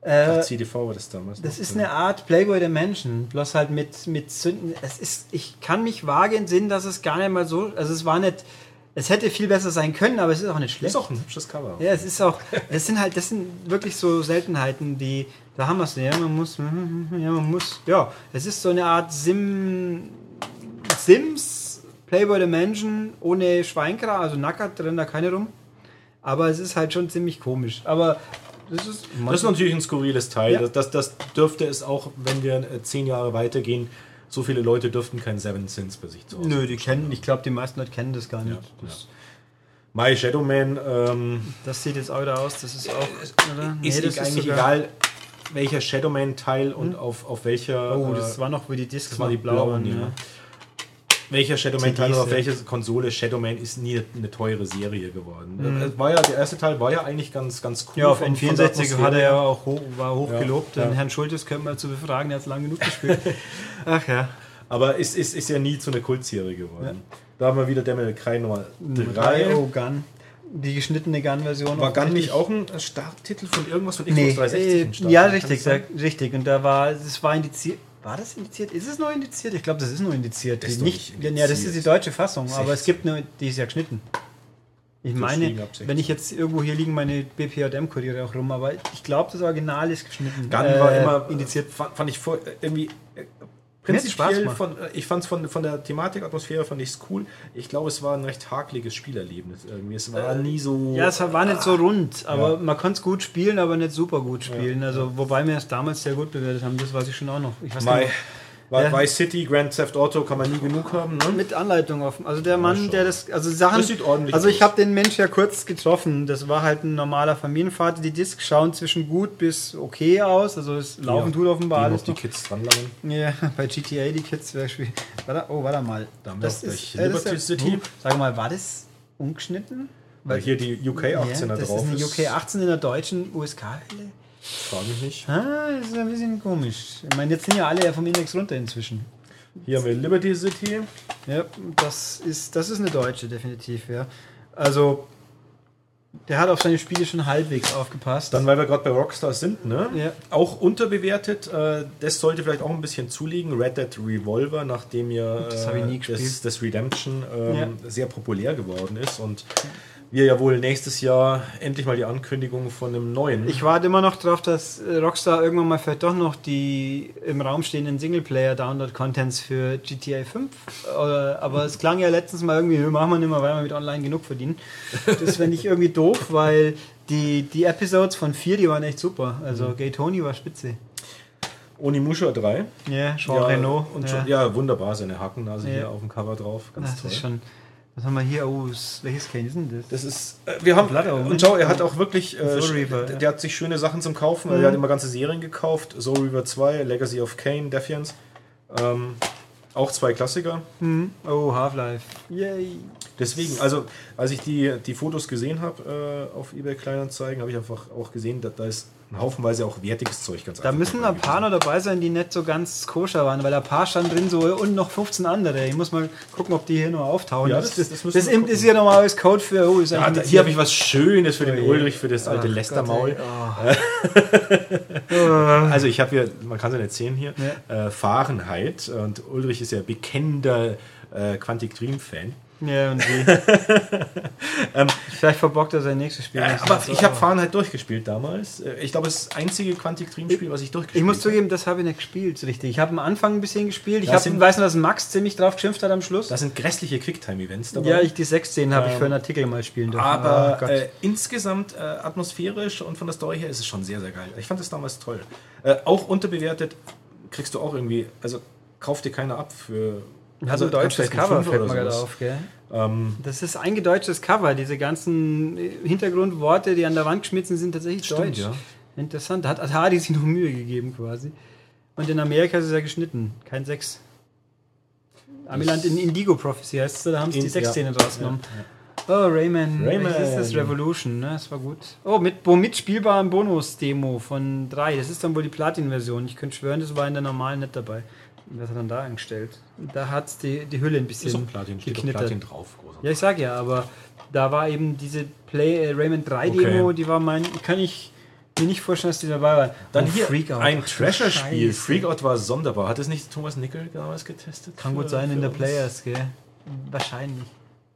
Ach, Äh, CDV war das damals. Das ist ja. eine Art Playboy der Menschen, bloß halt mit, mit Sünden. Es ist, ich kann mich vage entsinnen, dass es gar nicht mal so, also es war nicht, es hätte viel besser sein können, aber es ist auch nicht schlecht. Ist auch ein hübsches Cover. Ja, es ist auch, das sind halt, das sind wirklich so Seltenheiten, die, da haben wir es, ja, man muss, ja, man muss, ja, es ist so eine Art Sim, Sims, Playboy the Mansion ohne Schweinkra, also Nackert drin da keine rum. Aber es ist halt schon ziemlich komisch. Aber das ist. Das ist natürlich ein skurriles Teil. Ja. Das, das, das dürfte es auch, wenn wir äh, zehn Jahre weitergehen. So viele Leute dürften kein Seven Sins bei sich zu Hause. Nö, die kennen, ich glaube, die meisten Leute kennen das gar nicht. Ja, das, My Shadow Man ähm, das sieht jetzt auch wieder aus, das ist auch. Oder? Nee, ist das eigentlich sogar- egal, welcher Shadow Man Teil und auf, auf welcher. Oh, äh, das war noch, wie die Discs das war die noch blau waren, blauen, ja. Welcher Shadow Man CDs, Teil oder auf ja. welche Konsole Shadow Man ist nie eine teure Serie geworden. Mhm. Es War ja, der erste Teil war ja eigentlich ganz, ganz cool. Ja, auf von- von der N64 hat er ja auch hoch, war hoch Ja, ja. Den Herrn Schultes könnte man zu befragen, der hat es lang genug gespielt. Ach ja. Aber ist, ist, ist ja nie zu einer Kultserie geworden. Da haben wir wieder May Cry Nummer 3. Drei, oh, Gun. Die geschnittene Gun-Version. War Gun nicht auch ein Starttitel von irgendwas von Xbox Nee, 360? äh, ja, richtig, richtig. Und da war, es war indiziert. War das indiziert? Ist es noch indiziert? Ich glaube, das ist noch indiziert. Das ist nicht, nicht ja, das ist indiziert. die deutsche Fassung, aber es 16. gibt nur, die ist ja geschnitten. Ich liegen meine, ab 16. wenn ich jetzt irgendwo hier liegen meine BPJM-Kuriere auch rum, aber ich glaube, das Original ist geschnitten. Gun war Äh, immer indiziert. Fand, fand ich voll, äh, irgendwie. Äh, Prinzipiell von, äh, ich fand es von, von der Thematik, Atmosphäre fand ich es cool. Ich glaube, es war ein recht hakeliges Spielerlebnis irgendwie. Es war nie so. Ja, es war nicht so rund, aber Ja. man konnte es gut spielen, aber nicht super gut spielen. Also, wobei wir es damals sehr gut bewertet haben, das weiß ich schon auch noch. Ich weiß My, nicht, weil Ja. Vice City, Grand Theft Auto kann man nie genug haben. Ne? mit Anleitung offen. Also der Mann, schon. der das, also Sachen. Das sieht ordentlich also ich habe den Mensch ja kurz getroffen. Das war halt ein normaler Familienvater. Die Discs schauen zwischen gut bis okay aus. Also es laufen tut offenbar alles die noch. Kids dranlangen. Ja, bei GTA die Kids Beispiel. Warte, oh, warte mal. Da haben wir das gleich äh, das Liberty City. Sag mal, war das ungeschnitten? Weil hier die UK 18er ja, das drauf ist eine ist. UK 18 in der deutschen USK-Hölle. Frag mich nicht. Ah, das ist ein bisschen komisch. Ich meine, jetzt sind ja alle vom Index runter inzwischen. Hier haben wir Liberty City. Ja, das ist, das ist eine deutsche, definitiv, ja. Also, der hat auf seine Spiele schon halbwegs aufgepasst. Dann, weil wir gerade bei Rockstar sind, ne? Ja. Auch unterbewertet. Äh, das sollte vielleicht auch ein bisschen zulegen. Red Dead Revolver, nachdem ja Das äh, gespielt. das, das Redemption ähm, Ja. sehr populär geworden ist und wir ja wohl nächstes Jahr endlich mal die Ankündigung von einem neuen. ich warte immer noch drauf, dass Rockstar irgendwann mal vielleicht doch noch die im Raum stehenden Singleplayer-Download-Contents für GTA 5. Äh, aber es klang ja letztens mal irgendwie, "Nö, machen wir nicht mehr, weil wir mit online genug verdienen. Das fände ich irgendwie doof, weil die, die Episodes von 4, die waren echt super. Also Gay Tony war spitze. Onimusha 3. Ja, Jean ja, Reno. Und ja. schon, ja, wunderbar, seine Hakennase Ja. hier auf dem Cover drauf. Ganz das toll. ist schon. Was haben wir hier? Oh, s- welches Cane ist denn das? Das ist, äh, wir haben, Omen. und schau, er hat auch wirklich, äh, Soul Reaver, der, ja. hat sich schöne Sachen zum Kaufen, Mhm. er hat immer ganze Serien gekauft. Soul Reaver 2, Legacy of Kane, Defiance. Ähm, auch zwei Klassiker. Hm. Oh, Half-Life. Yay. Deswegen, also als ich die, die Fotos gesehen habe äh, auf eBay Kleinanzeigen, habe ich einfach auch gesehen, dass da ist Haufenweise auch wertiges Zeug ganz Da müssen ein paar noch dabei sein, die nicht so ganz koscher waren, weil ein paar stand drin so und noch 15 andere. Ich muss mal gucken, ob die hier noch auftauchen. Ja, das, das- das, das ist, ja nochmal als Code für. Oh, Ja, da, hier habe ich was Schönes für den Oh. Ulrich, für das alte Lästermaul. Oh. Also ich habe hier, man kann es ja nicht sehen hier, äh, Fahrenheit und Ulrich ist ja bekennender äh, Quantic Dream Fan. Ja, und wie? Vielleicht verbockt er sein nächstes Spiel. Nicht. aber So, ich habe Fahrenheit durchgespielt damals. Äh, Ich glaube, es ist das einzige Quantic Dream Spiel, was ich durchgespielt Ich muss habe. zugeben, das habe ich nicht gespielt, richtig. Ich habe am Anfang ein bisschen gespielt. Ich Das hab, sind- weiß nur, dass Max ziemlich drauf geschimpft hat am Schluss. Da sind grässliche Quicktime-Events dabei. Ja, ich, die 16 habe ich Ähm, für einen Artikel mal spielen dürfen. Aber Gott. äh, insgesamt äh, atmosphärisch und von der Story her ist es schon sehr, sehr geil. Ich fand das damals toll. Äh, auch unterbewertet kriegst du auch irgendwie, also kauf dir keiner ab für. Hat also ein deutsches Cover, fällt mir gerade auf, gell? Ähm, Das ist ein gedeutschtes Cover. Diese ganzen äh, Hintergrundworte, die an der Wand geschmiert sind, sind tatsächlich Stimmt, deutsch. ja. Interessant. Da hat Atari sich noch Mühe gegeben quasi. Und in Amerika ist es ja geschnitten. Kein 6. Amiland in Indigo Prophecy heißt es, da haben sie die 6-Szene ja. rausgenommen. Oh, Rayman. Rayman. Welches ist das? Revolution, ne? Das war gut. Oh, mit womit spielbaren Bonus-Demo von 3. Das ist dann wohl die Platin-Version. Ich könnte schwören, das war in der normalen nicht dabei. Was hat er dann da angestellt? Da hat die, die Hülle ein bisschen ist doch Platin, steht geknittert. Platin drauf. Großartig. Ja, ich sag ja, aber da war eben diese Play äh, Rayman 3 Demo, Okay. die war mein. Kann ich mir nicht vorstellen, dass die dabei war. Dann Oh, hier Freakout. ein Treasure-Spiel. Freakout war sonderbar. Hat es nicht Thomas Nickel damals getestet? Kann Für- gut sein in der? Players, gell? Wahrscheinlich.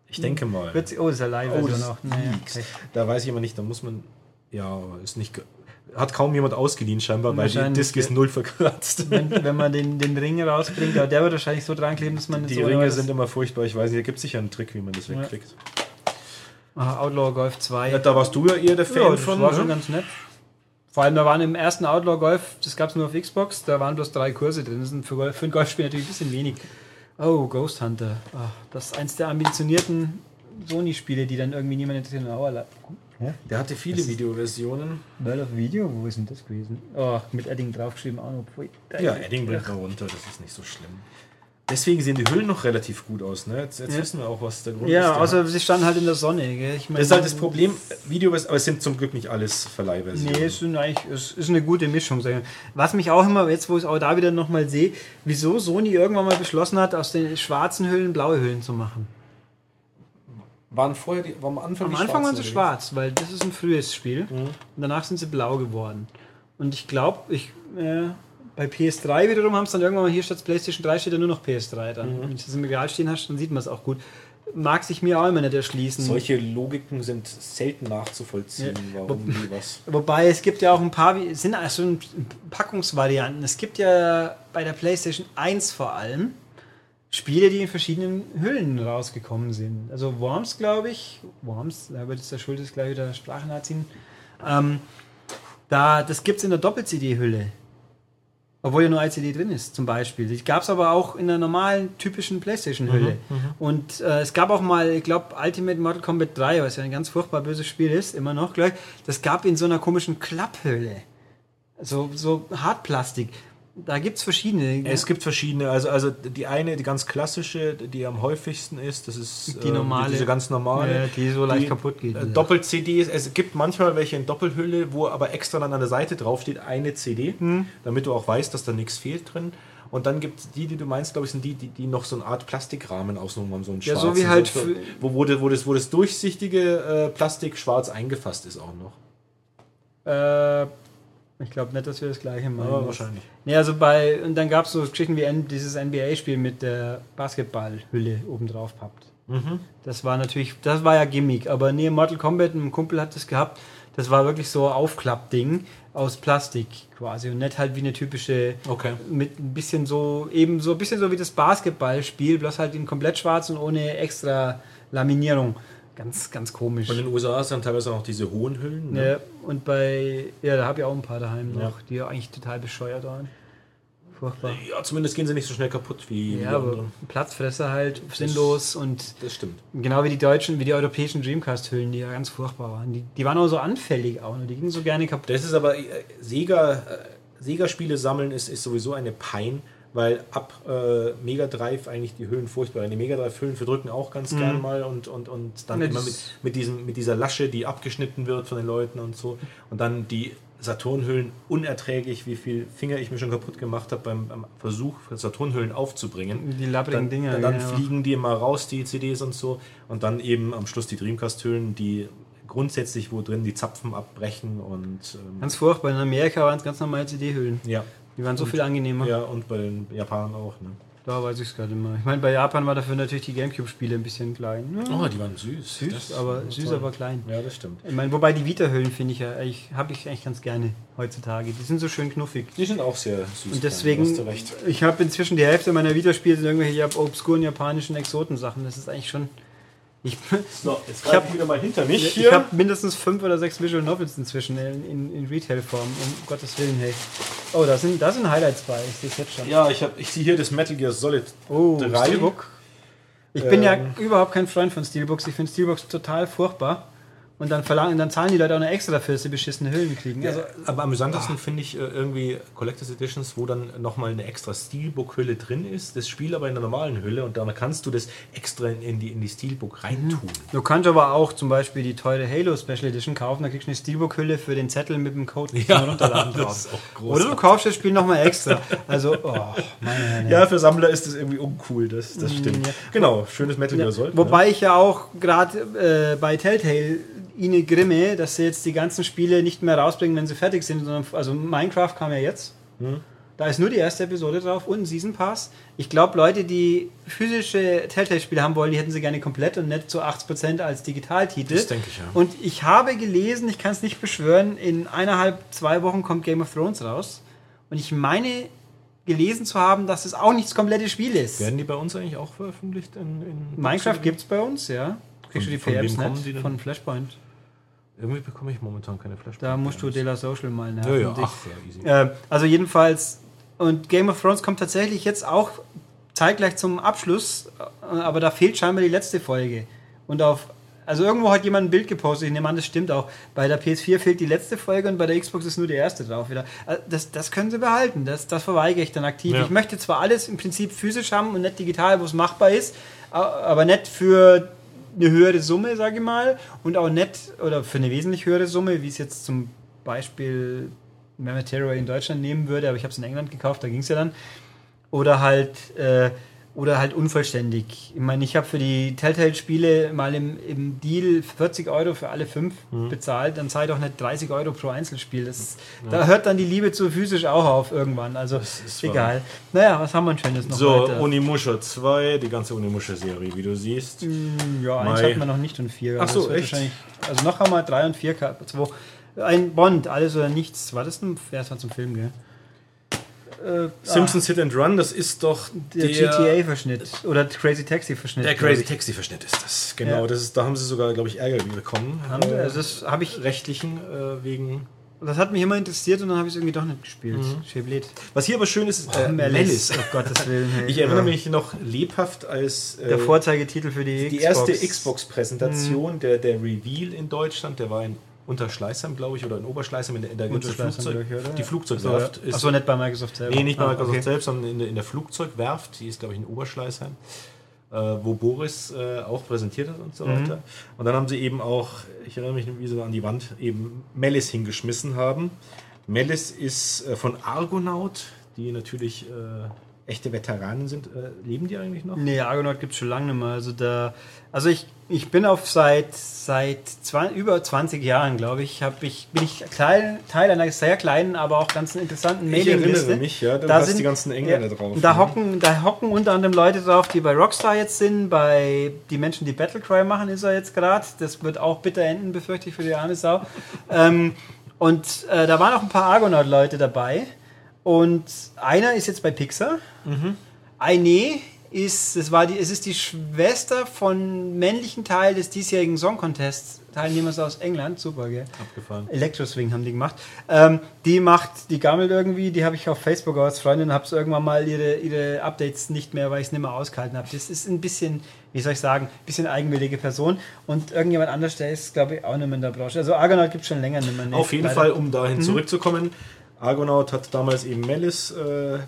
Ich denke mal. Wird oh, ist ja live Oh, also noch. Naja, okay. Da weiß ich aber nicht, da muss man. Ja, ist nicht. Hat kaum jemand ausgeliehen scheinbar, weil die Disk ist ja. null verkratzt. wenn, wenn man den, den Ring rausbringt, aber der wird wahrscheinlich so dran kleben, dass man Die so Ringe sind immer furchtbar. Ich weiß nicht, da gibt es sicher einen Trick, wie man das wegkriegt. Ah, Outlaw Golf 2. Ja, da warst du ja eher der Fan Ja, das von. war ne? schon ganz nett. Vor allem, da waren im ersten Outlaw Golf, das gab es nur auf Xbox, da waren bloß drei Kurse drin. Das sind für, Golf, für ein Golfspiel natürlich ein bisschen wenig. Oh, Ghost Hunter. Ah, das ist eins der ambitionierten Sony-Spiele, die dann irgendwie niemand interessiert. Oh, Der hatte viele Videoversionen. World of Video, wo ist denn das gewesen? Oh, mit Edding draufgeschrieben. auch noch. Ja, Edding bringt er runter, das ist nicht so schlimm. Deswegen sehen die Hüllen noch relativ gut aus. Ne? Jetzt, jetzt Ja. wissen wir auch, was der Grund Ja, ist. außer sie standen halt in der Sonne. Gell? Ich mein, das ist halt das Problem, Videos, aber es sind zum Glück nicht alles Verleihversionen. Nee, es ist, eigentlich, es ist eine gute Mischung. Was mich auch immer, jetzt wo ich es auch da wieder nochmal sehe, wieso Sony irgendwann mal beschlossen hat, aus den schwarzen Hüllen blaue Hüllen zu machen. Waren vorher die, waren am Anfang Am Anfang waren sie schwarz, weil das ist ein frühes Spiel. Mhm. Und danach sind sie blau geworden. Und ich glaube, ich, äh, bei PS3 wiederum haben es dann irgendwann mal hier statt PlayStation 3 steht ja nur noch PS3 dann. Mhm. Wenn du das im Regal stehen hast, dann sieht man es auch gut. Mag sich mir auch immer nicht erschließen. Solche Logiken sind selten nachzuvollziehen, Ja. warum die was. Wobei es gibt ja auch ein paar, sind also Packungsvarianten. Es gibt ja bei der PlayStation 1 vor allem Spiele, die in verschiedenen Hüllen rausgekommen sind. Also Worms, glaube ich, Worms, da wird jetzt der Schuld ist gleich wieder Sprachnazi. Ähm, da, das gibt es in der Doppel-CD-Hülle. Obwohl ja nur eine CD drin ist, zum Beispiel. Die gab es aber auch in der normalen, typischen PlayStation-Hülle. Und äh, es gab auch mal, ich glaube, Ultimate Mortal Kombat 3, was ja ein ganz furchtbar böses Spiel ist, immer noch gleich. Das gab in so einer komischen Klapphülle. So, so Hartplastik. Da gibt es verschiedene. Es gibt verschiedene, also, also die eine, die ganz klassische, die am häufigsten ist, das ist Die ähm, normale. diese ganz normale. Ja, die so leicht kaputt geht. Äh, Doppel-CDs, es gibt manchmal welche in Doppelhülle, wo aber extra dann an der Seite drauf steht, eine CD, Hm. damit du auch weißt, dass da nichts fehlt drin. Und dann gibt es die, die du meinst, glaube ich, sind die, die, die noch so eine Art Plastikrahmen außenrum haben, so einen Ja, so schwarzen, wie halt so, wo, wo, das, wo, das, wo das durchsichtige äh, Plastik schwarz eingefasst ist auch noch. Äh, ich glaube nicht, dass wir das gleiche meinen. Aber wahrscheinlich. Nee, also bei, und dann gab es so Geschichten wie N- dieses NBA-Spiel mit der Basketballhülle oben drauf pappt. Das war natürlich, das war ja Gimmick, aber nee, Mortal Kombat, ein Kumpel hat das gehabt, das war wirklich so ein Aufklappding aus Plastik quasi und nicht halt wie eine typische, Okay. mit ein bisschen so, eben so ein bisschen so wie das Basketballspiel, bloß halt in komplett schwarz und ohne extra Laminierung. Ganz, ganz komisch. Und in den USA sind teilweise auch diese hohen Hüllen. Ne? Ja, und bei, ja, da habe ich auch ein paar daheim Ja. noch, die ja eigentlich total bescheuert waren. Furchtbar. Ja, zumindest gehen sie nicht so schnell kaputt wie Ja, aber. Platzfresser halt, sinnlos und Das stimmt. genau wie die deutschen, wie die europäischen Dreamcast-Hüllen, die ja ganz furchtbar waren. Die, die waren auch so anfällig auch, ne? die gingen so gerne kaputt. Das ist aber, äh, Sega, äh, Sega-Spiele sammeln ist, ist sowieso eine Pein, weil ab äh, Mega Drive eigentlich die Hüllen furchtbar. Die Mega Drive-Hüllen verdrücken auch ganz gern mal und, und, und dann Ja, immer mit, mit, diesem, mit dieser Lasche, die abgeschnitten wird von den Leuten und so. Und dann die Saturn-Hüllen unerträglich, wie viel Finger ich mir schon kaputt gemacht habe beim, beim Versuch, Saturn-Hüllen aufzubringen. Die lapprigen Dann, Dinger. dann, dann genau. fliegen die immer raus, die CDs und so. Und dann eben am Schluss die Dreamcast-Hüllen, die grundsätzlich, wo drin die Zapfen abbrechen und ähm, Ganz furchtbar. In Amerika waren es ganz normale CD-Hüllen. ja. Die waren so viel angenehmer. Ja, und bei den Japanern auch. Ne? Da weiß ich es gerade immer. Ich meine, bei Japan war dafür natürlich die Gamecube-Spiele ein bisschen klein. Ja, Oh, die waren süß. süß, Das aber süß, toll. aber klein. Ja, das stimmt. Ich meine, wobei die Vita-Hüllen finde ich ja, ich, habe ich eigentlich ganz gerne heutzutage. Die sind so schön knuffig. Die sind auch sehr süß. Und deswegen, recht. ich habe inzwischen die Hälfte meiner Videospiele sind irgendwelche obskuren japanischen Exotensachen. Das ist eigentlich schon. Ich, So, jetzt Ich hab- wieder mal hinter mich ich habe mindestens fünf oder sechs Visual Novels inzwischen in, in, in Retail-Form. Um Gottes Willen, hey. Oh, da sind, da sind Highlights bei. Ich sehe es jetzt schon. Ja, ich, hab, ich sehe hier das Metal Gear Solid. Oh, Drei. Steelbook. Ich bin ja Ähm. überhaupt kein Freund von Steelbooks. Ich finde Steelbooks total furchtbar. Und dann verlangen, dann zahlen die Leute auch noch extra dafür, dass sie beschissene Hüllen kriegen. Also, Aber am amüsantesten finde ich äh, irgendwie Collectors Editions, wo dann nochmal eine extra Steelbook-Hülle drin ist, das Spiel aber in der normalen Hülle und dann kannst du das extra in die, in die Steelbook reintun. Du kannst aber auch zum Beispiel die teure Halo Special Edition kaufen, da kriegst du eine Steelbook-Hülle für den Zettel mit dem Code Ja, Runterladen das drauf. ist auch großartig. Oder du kaufst das Spiel nochmal extra. Also, oh, meine. Ja, für Sammler ist das irgendwie uncool, das, das stimmt. ja. Genau, schönes Metal Ja, Gear Solid. wobei ich ja auch gerade äh, bei Telltale ihnen grimme, dass sie jetzt die ganzen Spiele nicht mehr rausbringen, wenn sie fertig sind, sondern also Minecraft kam ja jetzt. Hm. Da ist nur die erste Episode drauf und ein Season Pass. Ich glaube, Leute, die physische Telltale-Spiele haben wollen, die hätten sie gerne komplett und nicht zu 80% als Digitaltitel. Das denke ich, ja. Und ich habe gelesen, ich kann es nicht beschwören, in eineinhalb, zwei Wochen kommt Game of Thrones raus. Und ich meine gelesen zu haben, dass es auch nicht das komplette Spiel ist. Werden die bei uns eigentlich auch veröffentlicht? In, in Minecraft gibt es bei uns, ja. Kriegst du die Von- von kommen die denn? Von Flashpoint. Irgendwie bekomme ich momentan keine Flash. Da musst du De La Social mal nerven. Ja, ja, ach, ja, easy. Äh, also jedenfalls, und Game of Thrones kommt tatsächlich jetzt auch zeitgleich zum Abschluss, äh, aber da fehlt scheinbar die letzte Folge. Und auf, also irgendwo hat jemand ein Bild gepostet, ich nehme an, das stimmt auch. Bei der PS4 fehlt die letzte Folge und bei der Xbox ist nur die erste drauf wieder. Äh, Das, das können sie behalten, das, das verweigere ich dann aktiv. Ja. Ich möchte zwar alles im Prinzip physisch haben und nicht digital, wo es machbar ist, aber nicht für eine höhere Summe, sage ich mal, und auch nicht, oder für eine wesentlich höhere Summe, wie es jetzt zum Beispiel man Terror in Deutschland nehmen würde, aber ich habe es in England gekauft, da ging es ja dann. Oder halt, äh, oder halt unvollständig. Ich meine, ich habe für die Telltale-Spiele mal im, im Deal 40 Euro für alle fünf Mhm. bezahlt, dann zahle ich doch nicht 30 Euro pro Einzelspiel. Das, Da hört dann die Liebe zu physisch auch auf irgendwann. Also ist egal. Naja, was haben wir denn Schönes noch So, weiter? Onimusha 2, die ganze Onimusha-Serie, wie du siehst. Ja, eins hat man noch nicht und vier. Ach Also so, echt? wahrscheinlich- Also noch wir drei und vier, zwei. Ein Bond, alles oder nichts. War das ein, ja, war zum Film, gell? Äh, Simpsons Hit and Run, das ist doch der, GTA-Verschnitt oder Crazy Taxi-Verschnitt. Der Crazy. Taxi-Verschnitt ist das. Genau, Ja. das ist, da haben sie sogar, glaube ich, Ärger bekommen. Haben Äh, also das habe ich, rechtlichen äh, wegen. das hat mich immer interessiert und dann habe ich es irgendwie doch nicht gespielt. Mhm. Chevlet. Was hier aber schön ist, ist Äh, äh, Melis. Melis. Oh Gottes Willen. Hey. Ich erinnere Ja. mich noch lebhaft als äh, Der Vorzeigetitel für die, die Xbox. erste Xbox-Präsentation, der, der Reveal in Deutschland, der war in Unterschleißheim, glaube ich, oder in Oberschleißheim, in der, in der ganzen Unterschleißheim, Flugzeug, die Flugzeugwerft Achso, Achso, nicht bei Microsoft selber. Nee, nicht bei Ah, Microsoft okay. selbst, sondern in der, in der Flugzeugwerft, die ist, glaube ich, in Oberschleißheim, äh, wo Boris äh, auch präsentiert hat und so Mhm. weiter. Und dann haben sie eben auch, ich erinnere mich, wie sie an die Wand eben Melis hingeschmissen haben. Melis ist äh, von Argonaut, die natürlich äh, echte Veteranen sind. Äh, leben die eigentlich noch? Nee, Argonaut gibt es schon lange nicht mehr. Also, da, also ich, ich bin auf seit, seit zwei, über 20 Jahren, glaube ich, hab ich, bin ich klein, Teil einer sehr kleinen, aber auch ganz interessanten Ich Mailingliste. erinnere mich, ja, Da sind- die ganzen Engländer ja, drauf. Da ne? hocken, da hocken unter anderem Leute drauf, die bei Rockstar jetzt sind, bei die Menschen, die Battlecry machen, ist er jetzt gerade. Das wird auch bitter enden, befürchte ich für die arme Sau. ähm, und äh, da waren auch ein paar Argonaut-Leute dabei. Und einer ist jetzt bei Pixar. Eine ist, es war die, es ist die Schwester von männlichen Teil des diesjährigen Song Contest Teilnehmers aus England, super, gell? Abgefahren. Electroswing haben die gemacht. Ähm, die macht, die gammelt irgendwie, die habe ich auf Facebook als Freundin und habe so irgendwann mal ihre, ihre Updates nicht mehr, weil ich es nicht mehr ausgehalten habe. Das ist ein bisschen, wie soll ich sagen, ein bisschen eigenwillige Person und irgendjemand anders, der ist, glaube ich, auch nicht mehr in der Branche. Also Argonaut gibt es schon länger nicht mehr. nee, Auf jeden leider. Fall, um dahin zurückzukommen, Argonaut hat damals eben Melis äh,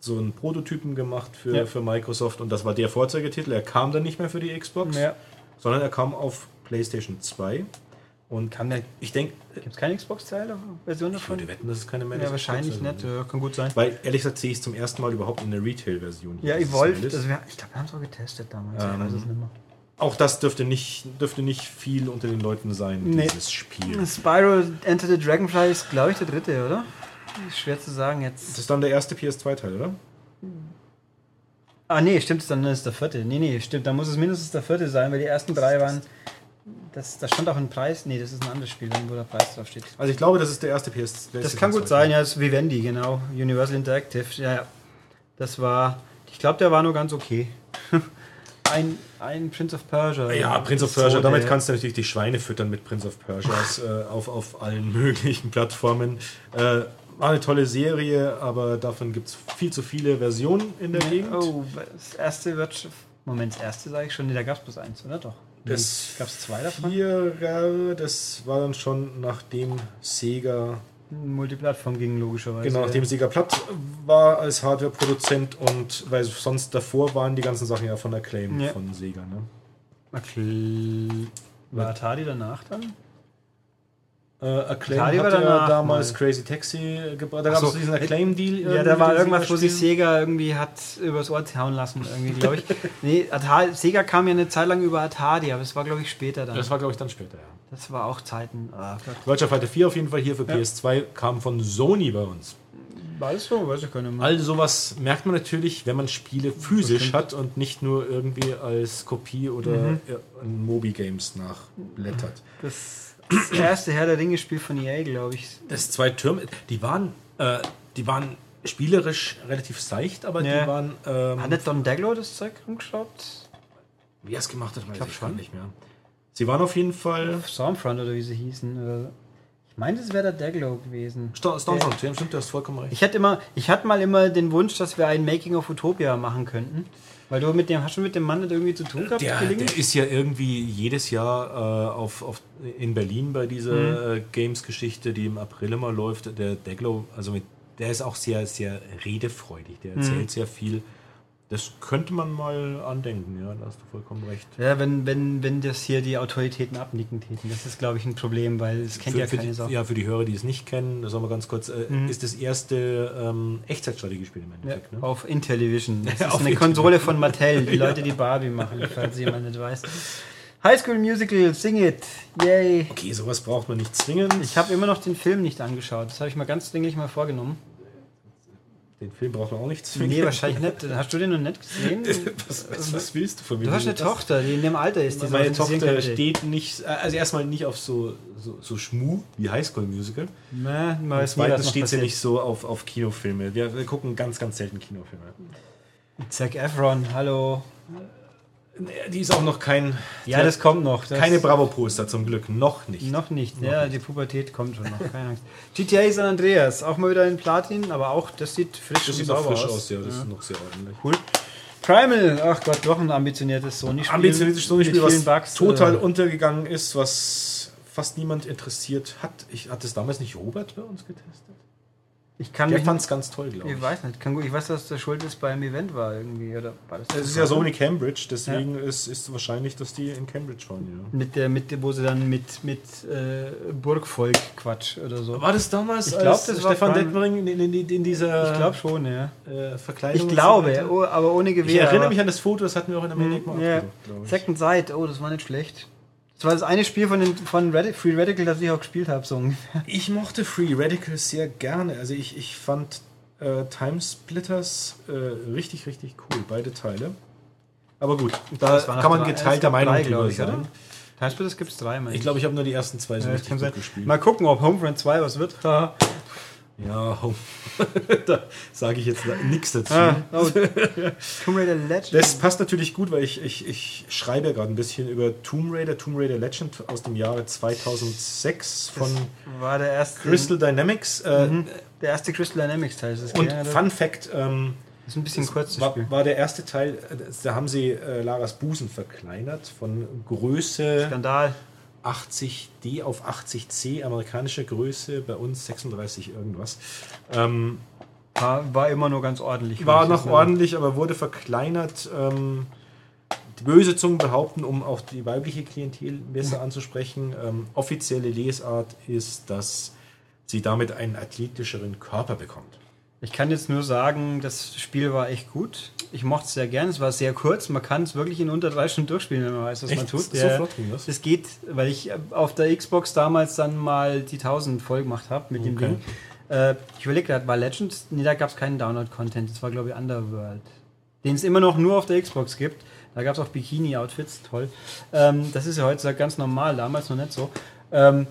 so einen Prototypen gemacht für, Ja. für Microsoft und das war der Vorzeigetitel. Er kam dann nicht mehr für die Xbox, Ja. sondern er kam auf PlayStation 2. Und Kann der, ich denke, gibt es keine Xbox-Teil-Version ich davon? würde wetten, dass es keine Melis Ja, wahrscheinlich gibt. nicht, ja, kann gut sein. Weil ehrlich gesagt sehe ich es zum ersten Mal überhaupt in der Retail-Version. Ja, Evolved, also wir, ich glaube, wir haben es auch getestet damals, ich Ähm, weiß es nicht mehr. Auch das dürfte nicht, dürfte nicht viel unter den Leuten sein, Nee. dieses Spiel. Spyro Enter the Dragonfly ist, glaube ich, der dritte, oder? Ist schwer zu sagen jetzt. Das ist dann der erste PS2-Teil, oder? Ah, nee, stimmt, dann ist der vierte. Nee, nee, stimmt, dann muss es mindestens der vierte sein, weil die ersten drei waren. Das, da stand auch ein Preis. Nee, das ist ein anderes Spiel, wo der Preis drauf steht. Also ich glaube, das ist der erste PS. Das kann gut sein, ja, das ist Vivendi, genau. Universal Interactive. Ja, ja. Das war. Ich glaube, der war nur ganz okay. ein, ein Prince of Persia. Ja, Prince of So, Persia, damit der- kannst du natürlich die Schweine füttern mit Prince of Persia äh, auf, auf allen möglichen Plattformen. Äh, war eine tolle Serie, aber davon gibt es viel zu viele Versionen in der Gegend. Oh, das erste wird. Moment, das erste sage ich schon. Nee, da gab es bloß eins, oder doch? Das gab es zwei davon? Vierer, das war dann schon nachdem Sega, Multiplattform ging logischerweise. genau, nachdem Sega platt war als Hardware-Produzent und weil sonst davor waren die ganzen Sachen ja von Acclaim Ja. von Sega. Ne? Okay. War Atari danach dann? Äh, Acclaim Atari hatte ja damals mal. Crazy Taxi gebracht. Da gab so. es diesen Acclaim-Deal. Ja, da war irgendwas, wo sich. Sega irgendwie hat übers Ohr hauen lassen, irgendwie, glaube ich. nee, Atari, Sega kam ja eine Zeit lang über Atari, aber das war, glaube ich, später dann. Das war, glaube ich, dann später, ja. Das war auch Zeiten. Ah, Gott. Virtua Fighter 4 auf jeden Fall hier für PS2 kam von Sony bei uns. Alles so, weiß ich gar nicht mehr. All sowas merkt man natürlich, wenn man Spiele physisch hat und nicht nur irgendwie als Kopie oder Mhm. in Mobi-Games nachblättert. Das, das erste Herr der Ringe-Spiel von EA, glaube ich. Das zwei Türme, die waren, äh, die waren spielerisch relativ seicht, aber Ja. die waren, ähm, Hat nicht Don Daglow das Zeug rumgeschraubt? wie er es gemacht hat, weiß glaub ich schon. nicht mehr. Sie waren auf jeden Fall Stormfront oder wie sie hießen. Ich meine, das wäre der Daglow gewesen. Sto- Stormfront, ja, stimmt, du hast vollkommen recht. Ich hatte immer, ich hatte mal immer den Wunsch, dass wir ein Making of Utopia machen könnten. Weil du mit dem, hast du mit dem Mann nicht irgendwie zu tun gehabt? Der, der ist ja irgendwie jedes Jahr äh, auf, auf, in Berlin bei dieser äh, Games-Geschichte, die im April immer läuft. Der Deglow, also mit, der ist auch sehr, sehr redefreudig. Der erzählt sehr viel. Das könnte man mal andenken, ja, da hast du vollkommen recht. Ja, wenn, wenn, wenn das hier die Autoritäten abnicken täten. Das ist, glaube ich, ein Problem, weil es kennt Für, ja für, keine die, Sau. ja, für die Hörer, die es nicht kennen, das sagen wir ganz kurz, äh, ist das erste ähm, Echtzeitstrategiespiel im Ja, Endeffekt. ne? auf Intellivision. Das ist Auf eine. Konsole von Mattel, die Leute, die Barbie machen, falls jemand nicht weiß. High School Musical, Sing It, yay. Okay, sowas braucht man nicht zwingend. Ich habe immer noch den Film nicht angeschaut. Das habe ich mal ganz dringlich mal vorgenommen. Den Film braucht man auch nicht zwingend. Nee, wahrscheinlich nicht. Hast du den noch nicht gesehen? was, was, was willst du von mir? Du hast eine Das- Tochter, die in dem Alter ist. Die Meine interessieren Tochter steht nicht, also erstmal nicht auf so, so, so Schmu wie Highschool Musical. Nee, man Und zweitens steht sie nicht so auf, auf Kinofilme. Wir, wir gucken ganz, ganz selten Kinofilme. Zac Efron, hallo. Die ist auch noch kein, Ja, das kommt noch. Das keine Bravo-Poster zum Glück. Noch nicht. Noch nicht. Ja, die Pubertät kommt schon noch. Keine Angst. GTA San Andreas, auch mal wieder in Platin, aber auch, das sieht frisch Das und sieht noch sauber frisch aus, ja. Das Ja. ist noch sehr ordentlich. Cool. Primal, ach Gott, doch ein ambitioniertes Sony-Spiel. Ambitioniertes Sony-Spiel, was Bugs, total äh, untergegangen ist, was fast niemand interessiert hat. Ich hatte es damals nicht Robert bei uns getestet. Ich kann Der fand es ganz toll, glaube Ich ich. weiß nicht. Kann ich weiß, dass der Schuld ist beim Event war irgendwie. Oder war das Es ist ja Sony Cambridge, deswegen ist, ist wahrscheinlich, dass die in Cambridge waren, ja. Mit der, mit der, wo sie dann mit, mit äh, Burgvolk Quatsch oder so. War das damals, Ich glaub, als das war Stefan. Detmering in, in, in, in dieser Ich glaube schon, ja. äh, Verkleidung Ich glaube, so oh, aber ohne Gewehr. Ich erinnere mich an das Foto, das hatten wir auch in mal Ja. abgedruckt, glaube ich. Second Sight, oh, das war nicht schlecht. Das war das eine Spiel von, den, von Radi- Free Radical, das ich auch gespielt habe, so ungefähr. Ich mochte Free Radical sehr gerne. Also ich, ich fand äh, Timesplitters äh, richtig, richtig cool, beide Teile. Aber gut, da kann man geteilter Meinung drei, drüber ich, sein. oder? Timesplitters gibt es drei, meine Ich glaube, ich habe nur die ersten zwei so Ja, richtig gut gespielt. Mal gucken, ob Homefront 2 was wird. Ja, da sage ich jetzt nichts dazu. Ah, oh. Tomb Raider Legend. Das passt natürlich gut, weil ich, ich, ich schreibe ja gerade ein bisschen über Tomb Raider, Tomb Raider Legend aus dem Jahre 2006 von Crystal Dynamics. Äh, Mhm. der erste Crystal Dynamics Teil. Ist das Und oder? Fun Fact, ähm, Das ist ein bisschen kurz war, war der erste Teil, äh, da haben sie äh, Laras Busen verkleinert von Größe Skandal. 80D auf 80C, amerikanische Größe, bei uns 36 irgendwas. Ähm, War, war immer nur ganz ordentlich. war noch ordentlich, aber wurde verkleinert. Ähm, die böse Zungen behaupten, um auch die weibliche Klientel besser anzusprechen, ähm, offizielle Lesart ist, dass sie damit einen athletischeren Körper bekommt. Ich kann jetzt nur sagen, das Spiel war echt gut. Ich mochte es sehr gern. Es war sehr kurz. Man kann es wirklich in unter drei Stunden durchspielen, wenn man weiß, was man Echt? tut. So Ja, flott ging das? Das geht, weil ich auf der Xbox damals dann mal die 1000 voll gemacht habe mit dem Okay. Ding. Äh, ich überlege gerade, war Legends? Nee, da gab es keinen Download-Content. Das war, glaube ich, Underworld. Den es immer noch nur auf der Xbox gibt. Da gab es auch Bikini-Outfits, toll. Ähm, das ist ja heutzutage ganz normal, damals noch nicht so. Ähm,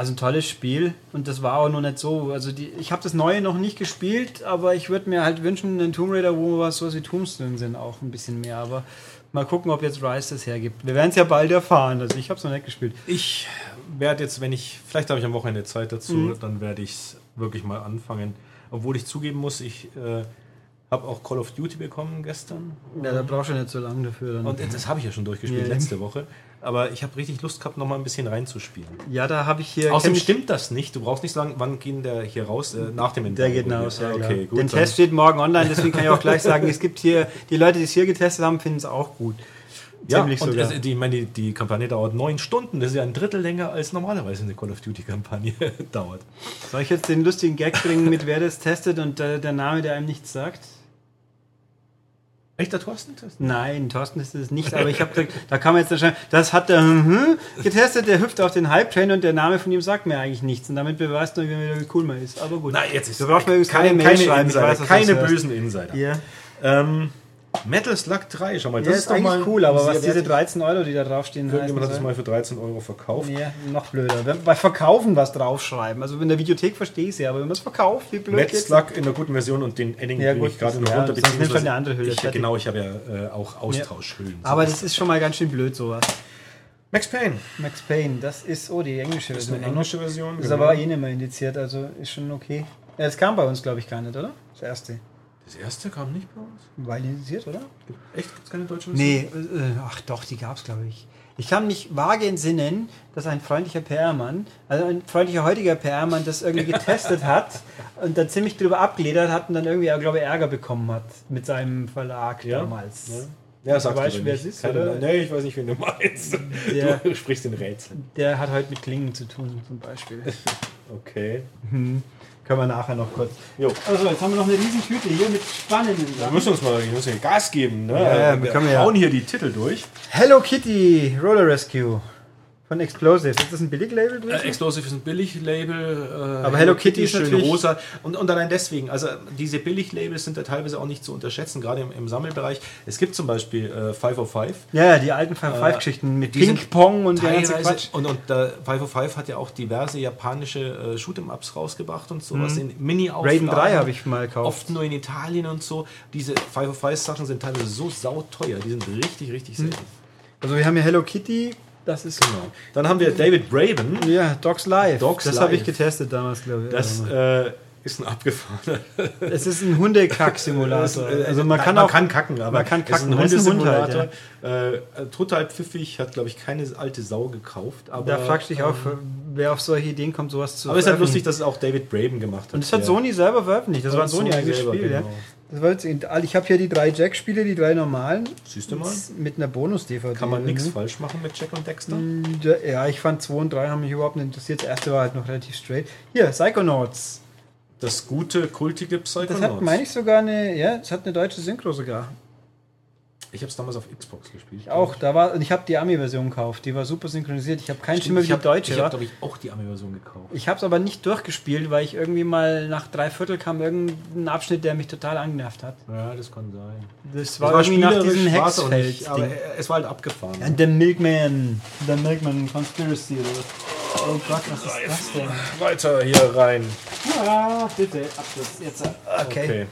also ein tolles Spiel und das war auch noch nicht so. Also die, ich habe das Neue noch nicht gespielt, aber ich würde mir halt wünschen, einen Tomb Raider, wo was so wie Tombs drin sind, auch ein bisschen mehr. Aber mal gucken, ob jetzt Rise das hergibt. Wir werden es ja bald erfahren. Also ich habe es noch nicht gespielt. Ich werde jetzt, wenn ich, vielleicht habe ich am Wochenende Zeit dazu, Mhm. dann werde ich es wirklich mal anfangen. Obwohl ich zugeben muss, ich äh, habe auch Call of Duty bekommen gestern. Ja, da brauchst du nicht so lange dafür. Dann. Und das habe ich ja schon durchgespielt Ja. letzte Woche. Aber ich habe richtig Lust gehabt, noch mal ein bisschen reinzuspielen. ja, da habe ich hier. Außerdem stimmt das nicht. Du brauchst nicht sagen, wann geht der hier raus? Äh, nach dem Der Interview. geht nach Hause, ja, okay, gut. Den dann- Test steht morgen online, deswegen kann ich auch gleich sagen, es gibt hier, die Leute, die es hier getestet haben, finden es auch gut. ja, Ziemlich und also, die, ich meine, die, die Kampagne dauert neun Stunden. Das ist ja ein Drittel länger, als normalerweise eine Call of Duty-Kampagne dauert. Soll ich jetzt den lustigen Gag bringen, mit wer das testet und äh, der Name, der einem nichts sagt? Echt, der Thorsten? Nein, Thorsten ist es nicht, aber ich habe da kann man jetzt wahrscheinlich, das hat der hm, getestet, der hüpft auf den Hype-Train und der Name von ihm sagt mir eigentlich nichts und damit beweist nur, wie cool man ist. Aber gut. Na, jetzt ist Du brauchst mir übrigens keine, keine keine, Insider, weiß, keine bösen Insider. Ja, Ähm, Metal Slug 3, schau mal, das ist eigentlich cool, aber was diese diese 13 Euro, die da draufstehen, Irgendjemand hat das heißen mal für 13 Euro verkauft. Ja, noch blöder. Wenn, bei Verkaufen was draufschreiben. Also in der Videothek verstehe ich es ja, aber wenn man es verkauft, wie blöd Metal? Slug in der guten Version und den Edding Ja, bringe ich gerade noch ja, runter. man beziehungsweise eine andere Hülle, Ich, genau, ich habe ja äh, auch Austauschhüllen. Aber das ist schon mal ganz schön blöd, sowas. Max Payne. Max Payne, das ist, oh, die englische Das ist Version. eine englische Version. Ist genau. aber eh nicht mehr indiziert, also ist schon okay. Ja, das kam bei uns, glaube ich, gar nicht, oder? Das erste. Das erste kam nicht bei uns. War indiziert, oder? Echt? Gibt's keine deutsche Version? Nee, äh, ach doch, die gab es, glaube ich. Ich kann mich vage entsinnen, dass ein freundlicher PR-Mann, also ein freundlicher heutiger PR-Mann, das irgendwie getestet hat und dann ziemlich drüber abgeledert hat und dann irgendwie, glaube ich, Ärger bekommen hat mit seinem Verlag Ja? damals. Ja, ja sagst weißt, aber wer nicht. es ist, oder? Nee, ich weiß nicht, wen du meinst. Der- Du sprichst in Rätseln. Der hat heute mit Klingen zu tun, zum Beispiel. Okay. Können wir nachher noch kurz. Jo. Also, jetzt haben wir noch eine riesen Tüte hier mit spannenden Wir Sachen. müssen uns mal wir müssen Gas geben. Ne? Ja, ja, wir wir können ja- hauen hier die Titel durch. Hello Kitty Roller Rescue von Explosive. Ist das ein Billiglabel? Äh, Explosive ist ein Billiglabel. Äh, Aber Hello Kitty ist schön rosa. Und, und allein deswegen, also diese Billiglabels sind da teilweise auch nicht zu unterschätzen, gerade im, im Sammelbereich. Es gibt zum Beispiel äh, 505. ja, ja, die alten Five Five Geschichten mit Ping-Pong und der ganze Quatsch. und, und der 505 hat ja auch diverse japanische äh, Shoot'em-Ups rausgebracht und sowas in Mini-Auflagen. Raiden 3 habe ich mal gekauft. Oft nur in Italien und so. Diese 505-Sachen sind teilweise so sauteuer. Die sind richtig, richtig selten. Also wir haben hier Hello Kitty, das ist Genau. Dann haben wir David Braben. ja Dogs Live. Dogs das habe ich getestet damals, glaube ich. Das äh, ist ein abgefahrener. es ist ein Hundekack-Simulator. Äh, Also man kann man auch kann kacken, aber man kann es ist kacken. ein Das ist ein Hund Hundesimulator. halt, äh, total pfiffig, hat glaube ich keine alte Sau gekauft. Aber, da fragst du dich auch, wer auf solche Ideen kommt, sowas zu Aber es ist halt lustig, dass es auch David Braben gemacht hat. Und das hat Sony selber veröffentlicht. Das Ja, war ein Sony Sony eigenes Spiel, ja. Das war jetzt, ich habe hier die drei Jack-Spiele, die drei normalen. Siehst du mal? Mit einer Bonus-DVD. Kann man nichts drin. falsch machen mit Jack und Dexter? Ja, ich fand 2 und 3 haben mich überhaupt nicht interessiert. Das erste war halt noch relativ straight. Hier, Psychonauts. Das gute, kultige Das hat, Psychonauts. meine ich, sogar eine, ja, das hat eine deutsche Synchro sogar. Ich habe es damals auf Xbox gespielt. Auch, da war, und ich habe die Ami-Version gekauft. Die war super synchronisiert. Ich habe keinen Schimmer wie ich die deutsche. ich habe glaube ich auch die Ami-Version gekauft. Ich habe es aber nicht durchgespielt, weil ich irgendwie mal nach drei Viertel kam irgendein Abschnitt, der mich total angenervt hat. Ja, das kann sein. Das war, irgendwie nach diesem aber Hexfeld-Ding. es war halt abgefahren. And the Milkman. The Milkman Conspiracy oder was. Oh Gott, was ist das denn? Weiter hier rein. Ja, bitte, Abschluss. Jetzt. Okay. Okay.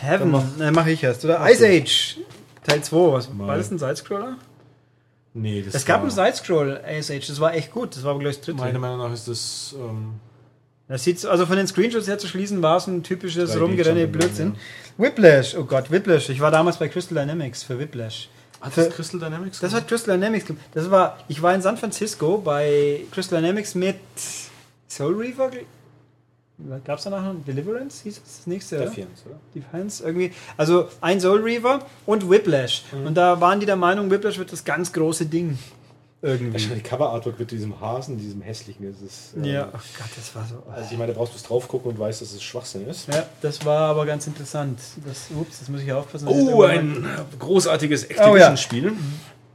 Heaven. Mache ich erst, oder? Ice Age. Teil 2. Was, war das ein Sidescroller? Nee, das Es gab einen Sidescroll Age. Das war echt gut. Das war aber gleich das dritte. Meiner Meinung nach ist das. Ähm, Das sieht, also von den Screenshots her zu schließen, war es ein typisches 3D Rumgerenne Jump'n'Run, Blödsinn. Whiplash, oh Gott, Whiplash. Ich war damals bei Crystal Dynamics für Whiplash. hat das Crystal Dynamics Das hat Crystal Dynamics gemacht. Das war, ich war in San Francisco bei Crystal Dynamics mit Soul Reaver. Gab es danach noch Deliverance? Hieß es das nächste? Defiance, oder? Defiance irgendwie. Also ein Soul Reaver und Whiplash. Mhm. Und da waren die der Meinung, Whiplash wird das ganz große Ding. Irgendwie. Wahrscheinlich Cover Artwork mit diesem Hasen, diesem hässlichen. Das ist, ähm, Ja, oh Gott, das war so. Also ich meine, da brauchst du es drauf gucken und weißt, dass es Schwachsinn ist. Ja, das war aber ganz interessant. Das, ups, das muss ich aufpassen. Oh, ein großartiges Oh, ja.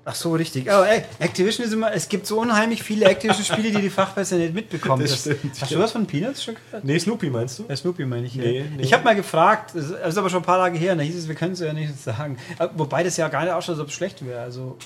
Ach so, richtig. Aber ey, Activision ist immer, es gibt so unheimlich viele Activision-Spiele, die die Fachpresse nicht mitbekommen. Das stimmt, hast ja. du was von Peanuts schon gehört? Nee, Snoopy meinst du? Ja, Snoopy meine ich. Nee, ja. nee. Ich habe mal gefragt, das ist aber schon ein paar Tage her, und da hieß es, wir können es ja nicht sagen. Äh, Wobei das ja gar nicht ausschaut, als ob es schlecht wäre. Also,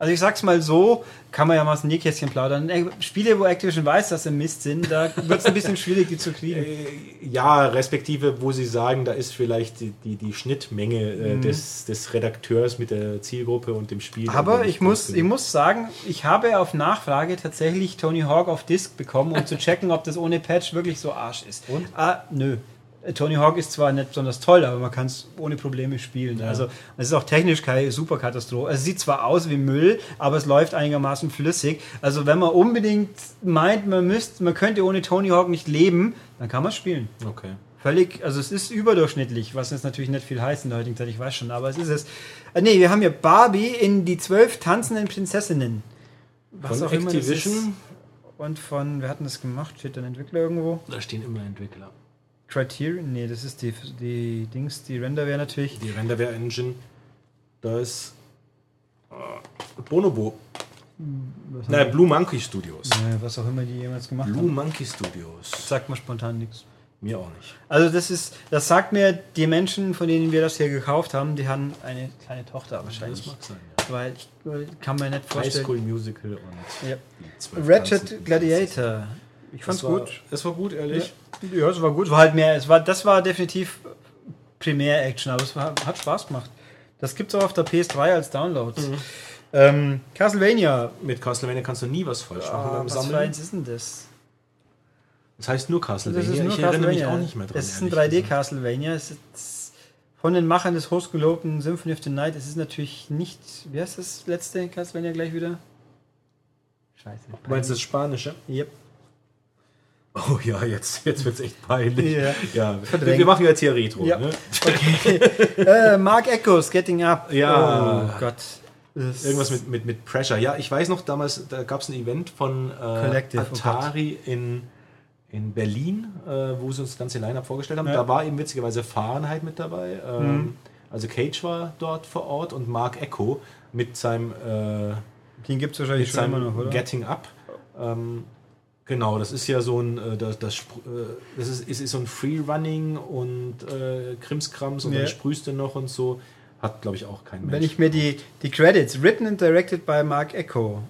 also ich sag's mal so, kann man ja mal aus dem Nähkästchen plaudern. Ey, Spiele, wo Activision weiß, dass sie Mist sind, da wird es ein bisschen schwierig, die zu kriegen. Äh, Ja, respektive, wo sie sagen, da ist vielleicht die, die, die Schnittmenge äh, des, des Redakteurs mit der Zielgruppe und dem Spiel. Mhm. Aber ich muss, ich muss sagen, ich habe auf Nachfrage tatsächlich Tony Hawk auf Disc bekommen, um zu checken, ob das ohne Patch wirklich so Arsch ist. Und? Ah, nö. Tony Hawk ist zwar nicht besonders toll, aber man kann es ohne Probleme spielen. Also es ist auch technisch keine Superkatastrophe. Es sieht zwar aus wie Müll, aber es läuft einigermaßen flüssig. Also wenn man unbedingt meint, man müsste, man könnte ohne Tony Hawk nicht leben, dann kann man spielen. Okay. Völlig, also es ist überdurchschnittlich, was jetzt natürlich nicht viel heißt in der heutigen Zeit, ich weiß schon, aber es ist es. Äh, nee, wir haben hier Barbie in die zwölf tanzenden Prinzessinnen. Was Von auch immer das ist. Activision. Und von, wer hat denn das gemacht? Steht da ein Entwickler irgendwo? Da stehen immer Entwickler. Criterion? Nee, das ist die, die Dings, die Render wäre natürlich. Die Renderware Engine. Da ist äh, Bonobo. Nein, Blue Monkey Studios. Ja, was auch immer die jemals gemacht Blue haben. Monkey Studios. Sagt mir spontan nichts. Mir auch nicht. Also das ist, das sagt mir, die Menschen, von denen wir das hier gekauft haben, die haben eine kleine Tochter wahrscheinlich. Das mag sein, Weil ich kann mir nicht High vorstellen. School Musical und Ja. Ratchet. Gladiator. Ich fand's war, gut. Es war gut, ehrlich. Ja, es war gut. Es war halt mehr, es war, das war definitiv Primär-Action, aber es war, hat Spaß gemacht. Das gibt's auch auf der PS3 als Downloads. Mhm. Ähm, Castlevania. Mit Castlevania kannst du nie was falsch machen Ah, beim was Sammeln. eins ist denn das? Das heißt nur Das Castlevania. ist nur ich erinnere mich Castlevania. auch nicht mehr dran. Es ist ein ehrlich 3D gesagt. Castlevania. Es ist von den Machern des hochgelobten Symphony of the Night. Es ist natürlich nicht. Wie heißt das letzte Castlevania gleich wieder? Scheiße. Du meinst das Spanische? Yep. Oh ja, jetzt, jetzt wird es echt peinlich. Ja. Ja, wir, wir machen jetzt hier Retro. Ja. Ne? Okay. äh, Mark Echoes, Getting Up. Ja. Oh Gott. Das- Irgendwas mit, mit, mit Pressure. Ja, ich weiß noch, damals da gab es ein Event von äh, oh Atari in, in Berlin, äh, wo sie uns das ganze Line-Up vorgestellt haben. Ja. Da war eben witzigerweise Fahrenheit mit dabei. Ähm, Mhm. Also Cage war dort vor Ort und Mark Echo mit seinem, äh, Den gibt es wahrscheinlich mit schon immer noch, oder? Getting Up. Ähm, genau, das ist ja so ein, äh, das, das, äh, das ist, ist, ist so ein Freerunning und äh, Krimskrams und Ja. dann sprühst du noch und so. Hat, glaube ich, auch kein Mensch. Wenn ich mir die, die Credits, written and directed by Mark Echo,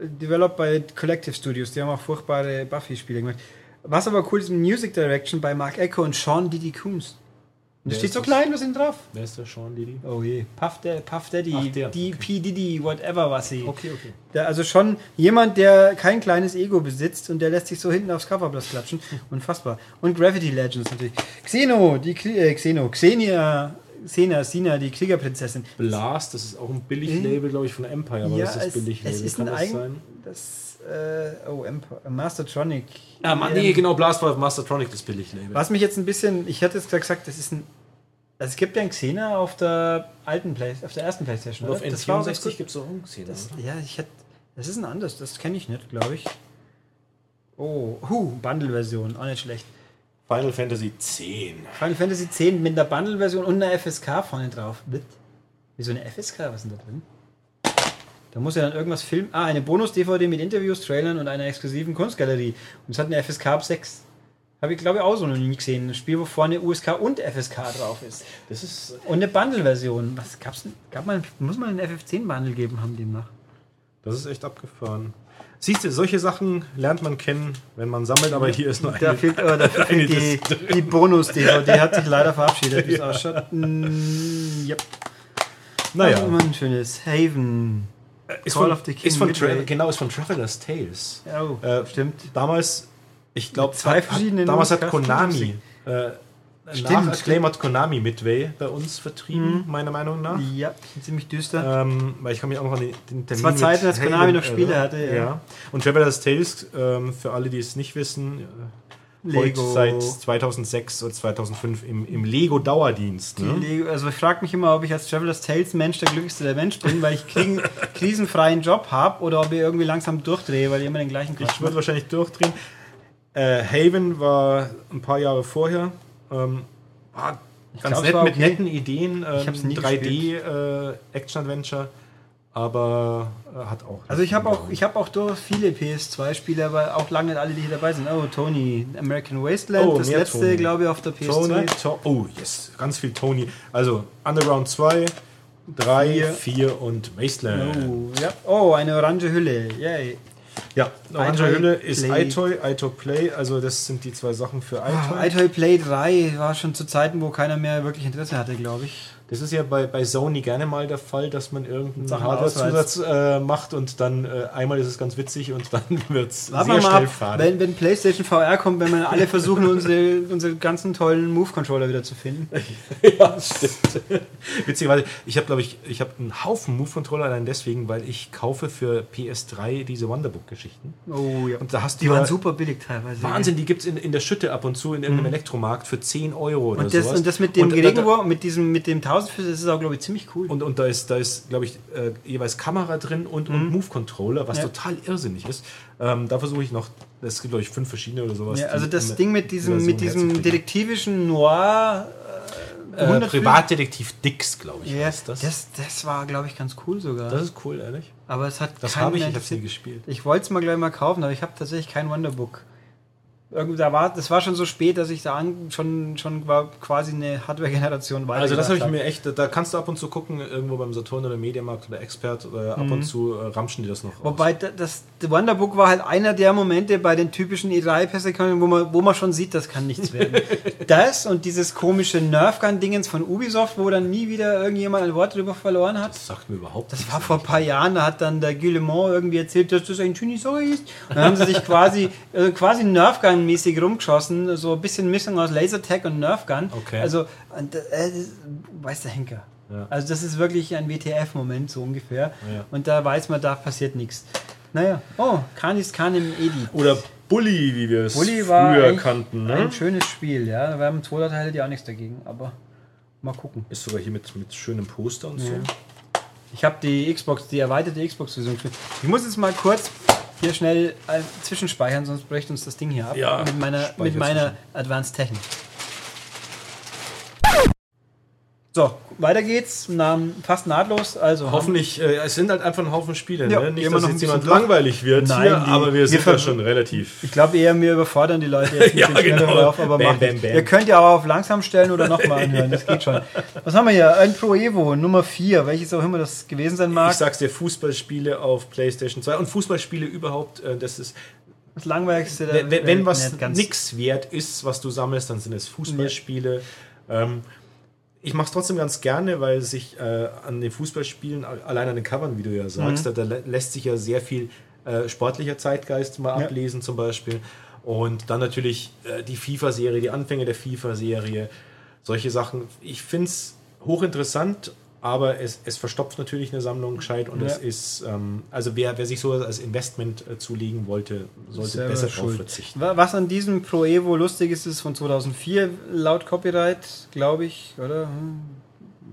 developed by Collective Studios, die haben auch furchtbare Buffy-Spiele gemacht. Was aber cool ist, Music Direction by Mark Echo und Sean Diddy Coons. Und Wer steht so klein, was sind drauf? Wer ist der Sean Diddy? Oh je. Puff, Da- Puff Daddy, Ach, der, die okay. P. Diddy, whatever was sie. Okay, okay. Der, also schon jemand, der kein kleines Ego besitzt und der lässt sich so hinten aufs Coverblatt klatschen. Unfassbar. Und Gravity Legends natürlich. Xeno, die äh, Xeno, Xenia, Xena, Sina, die Kriegerprinzessin. Blast, das ist auch ein Billiglabel, glaube ich, von Empire, aber das ist es, Billiglabel. es ist Kann ein das sein? das, äh, oh, Empire, Mastertronic. Ah, Mann, Ähm, nee, genau, Blast war Mastertronic, das Billiglabel. Was mich jetzt ein bisschen, ich hatte jetzt gesagt, das ist ein, also es gibt ja ein Xena auf der alten Play, auf der ersten Playstation, auf oder? Ganz N64 gut. gibt es auch einen Xena. Das, ja, ich hätte, das ist ein anderes, das kenne ich nicht, glaube ich. Oh, huh, Bundle-Version, auch nicht schlecht. Final Fantasy X. Final Fantasy X mit einer Bundle-Version und einer FSK vorne drauf. Mit? Wieso eine FSK? Was ist denn da drin? Da muss ja dann irgendwas filmen. Ah, eine Bonus-DVD mit Interviews, Trailern und einer exklusiven Kunstgalerie. Und es hat eine FSK ab 6. Habe ich glaube ich auch so noch nie gesehen. Ein Spiel, wo vorne USK und FSK drauf ist. Das ist. Und eine Bundle-Version. Was gab's denn? Gab man, muss man einen FF10-Bundle geben, haben demnach. Das ist echt abgefahren. Siehst du, solche Sachen lernt man kennen, wenn man sammelt, aber hier ist nur Da eine. fehlt, äh, da fehlt eine die, die Bonus-DVD. hat sich leider verabschiedet, wie es ausschaut. Mm, yep. naja, Also immer ein schönes Haven. Ist Call von, of the King ist von Midway. Genau, ist von Traveler's Tales. Oh, Äh, stimmt. Damals, ich glaube, zwei verschiedenen damals hat Konami, äh, Stimmt, nach. Acclaim hat Konami Midway bei uns vertrieben, meiner Meinung nach. Ja, ziemlich düster. Ähm, weil ich kann mich auch noch an den, den Termin war Zeiten, als Konami noch Spiele hatte, ja. Ja. Und Traveler's Tales, ähm, für alle, die es nicht wissen, äh, Lego. seit 2006 oder 2005 im, im Lego-Dauerdienst. Die Ne? Lego, also ich frage mich immer, ob ich als Traveler's Tales Mensch der glücklichste der Mensch bin, weil ich kriegen, krisenfreien Job habe oder ob ich irgendwie langsam durchdrehe, weil ich immer den gleichen Quatsch Ich würde wahrscheinlich durchdrehen. Äh, Haven war ein paar Jahre vorher. Ähm, war ganz glaub, nett war mit okay. netten Ideen. Ähm, Ich hab's nie 3D äh. Aber äh, hat auch. Also ich habe auch, ich habe auch durch viele PS2-Spiele, aber auch lange nicht alle, die hier dabei sind. Oh, Tony, American Wasteland, Oh, das letzte, glaube ich, auf der PS2. Tony, to oh, yes, ganz viel Tony. Also Underground 2, 3, Vier. 4 und Wasteland. Oh, ja. oh, eine orange Hülle. Yay. Ja, orange Hülle ist iToy, iToy Play, also das sind die zwei Sachen für iToy. Oh, iToy Play 3 war schon zu Zeiten, wo keiner mehr wirklich Interesse hatte, glaube ich. Das ist ja bei, bei Sony gerne mal der Fall, dass man irgendeinen Hardware-Zusatz äh, macht und dann äh, einmal ist es ganz witzig und dann wird es sehr wir schnell fade. wenn, wenn PlayStation VR kommt, wenn wir alle versuchen, unsere, unsere ganzen tollen Move-Controller wieder zu finden. ja, stimmt. Witzigerweise, ich habe, glaube ich, ich habe einen Haufen Move-Controller allein deswegen, weil ich kaufe für PS3 diese Wonderbook-Geschichten. Oh ja. Und da hast du Die waren super billig teilweise. Wahnsinn, die gibt es in, in der Schütte ab und zu in irgendeinem Elektromarkt für 10 Euro oder Mhm. Und das, sowas. und das mit dem Gegenwurf, mit diesem mit dem 1000 das ist auch, glaube ich, ziemlich cool. Und, und da ist, da ist glaube ich, äh, jeweils Kamera drin und, und Move-Controller, was Mhm. Ja. total irrsinnig ist. Ähm, da versuche ich noch, es gibt, glaube ich, fünf verschiedene oder sowas. ja, also das Ding mit die diesem, mit diesem detektivischen Noir Äh, 100 Privatdetektiv Dix, glaube ich. Ja, heißt das, das. das, war, glaube ich, ganz cool sogar. das ist cool, ehrlich. aber es hat Das habe ich, ich habe nie gespielt. Ich wollte es mal gleich mal kaufen, aber ich habe tatsächlich kein Wonderbook. Irgendwie, da war, das war schon so spät, dass ich da an, schon, schon war quasi eine Hardware-Generation weiter. Also das habe ich mir echt, da kannst du ab und zu gucken, irgendwo beim Saturn oder Mediamarkt oder Expert, oder ab und zu äh, ramschen die das noch. Mhm. Wobei da- das Wonderbook war halt einer der Momente bei den typischen E3-Perspektiven, wo man, wo man schon sieht, das kann nichts werden. das und dieses komische Nerfgun-Dingens von Ubisoft, wo dann nie wieder irgendjemand ein Wort drüber verloren hat. das sagt mir überhaupt Das war vor ein paar Jahren, da hat dann der Guillemot irgendwie erzählt, dass das ein Chunisoy ist. Und dann haben sie sich quasi, äh, quasi Nerfgun-mäßig rumgeschossen, so ein bisschen Mischung aus Lasertag und Nerfgun. Okay. Also, und, äh, das, weiß der Henker. Ja. Also das ist wirklich ein WTF-Moment, so ungefähr. Ja. Und da weiß man, da passiert nichts. Naja, oh, Kanis Khan im Edi. Oder Bully, wie wir es früher kannten. Ne? ein schönes Spiel, ja. Wir haben zwei Teile, die auch nichts dagegen, aber mal gucken. Ist sogar hier mit, mit schönem Poster und so. Ich habe die Xbox, die erweiterte Xbox-Version. Ich muss jetzt mal kurz hier schnell äh, zwischenspeichern, sonst bricht uns das Ding hier ab. Ja, mit meiner, mit meiner. Advanced Technik. So, weiter geht's. Fast nahtlos. Also Hoffentlich, äh, es sind halt einfach ein Haufen Spiele. Ja, ne? Nicht, dass jetzt jemand langweilig wird Nein, hier, die- aber wir sind da schon relativ. Ich glaube eher, wir überfordern die Leute jetzt Ja, genau. Verlauf, aber Bam, bam, bam. Ihr könnt ja auch auf langsam stellen oder nochmal anhören, das geht schon. Was haben wir hier? Ein Pro Evo Nummer 4, welches auch immer das gewesen sein mag. Ich sag's dir, Fußballspiele auf PlayStation 2 und Fußballspiele überhaupt, äh, das ist, das langweiligste der wenn, wenn, was nix wert ist, was du sammelst, dann sind es Fußballspiele. Ähm, ich mache es trotzdem ganz gerne, weil sich äh, an den Fußballspielen, allein an den Covern, wie du ja sagst, da, da lä- lässt sich ja sehr viel äh, sportlicher Zeitgeist mal Ja. ablesen zum Beispiel. Und dann natürlich äh, die FIFA-Serie, die Anfänge der FIFA-Serie, solche Sachen. Ich finde es hochinteressant, aber es, es verstopft natürlich eine Sammlung gescheit und Ja. es ist, ähm, also wer, wer sich sowas als Investment äh, zulegen wollte, sollte Selber besser schuld. verzichten. Wa- Was an diesem Pro Evo lustig ist, ist von 2004 laut Copyright, glaube ich, oder? Hm,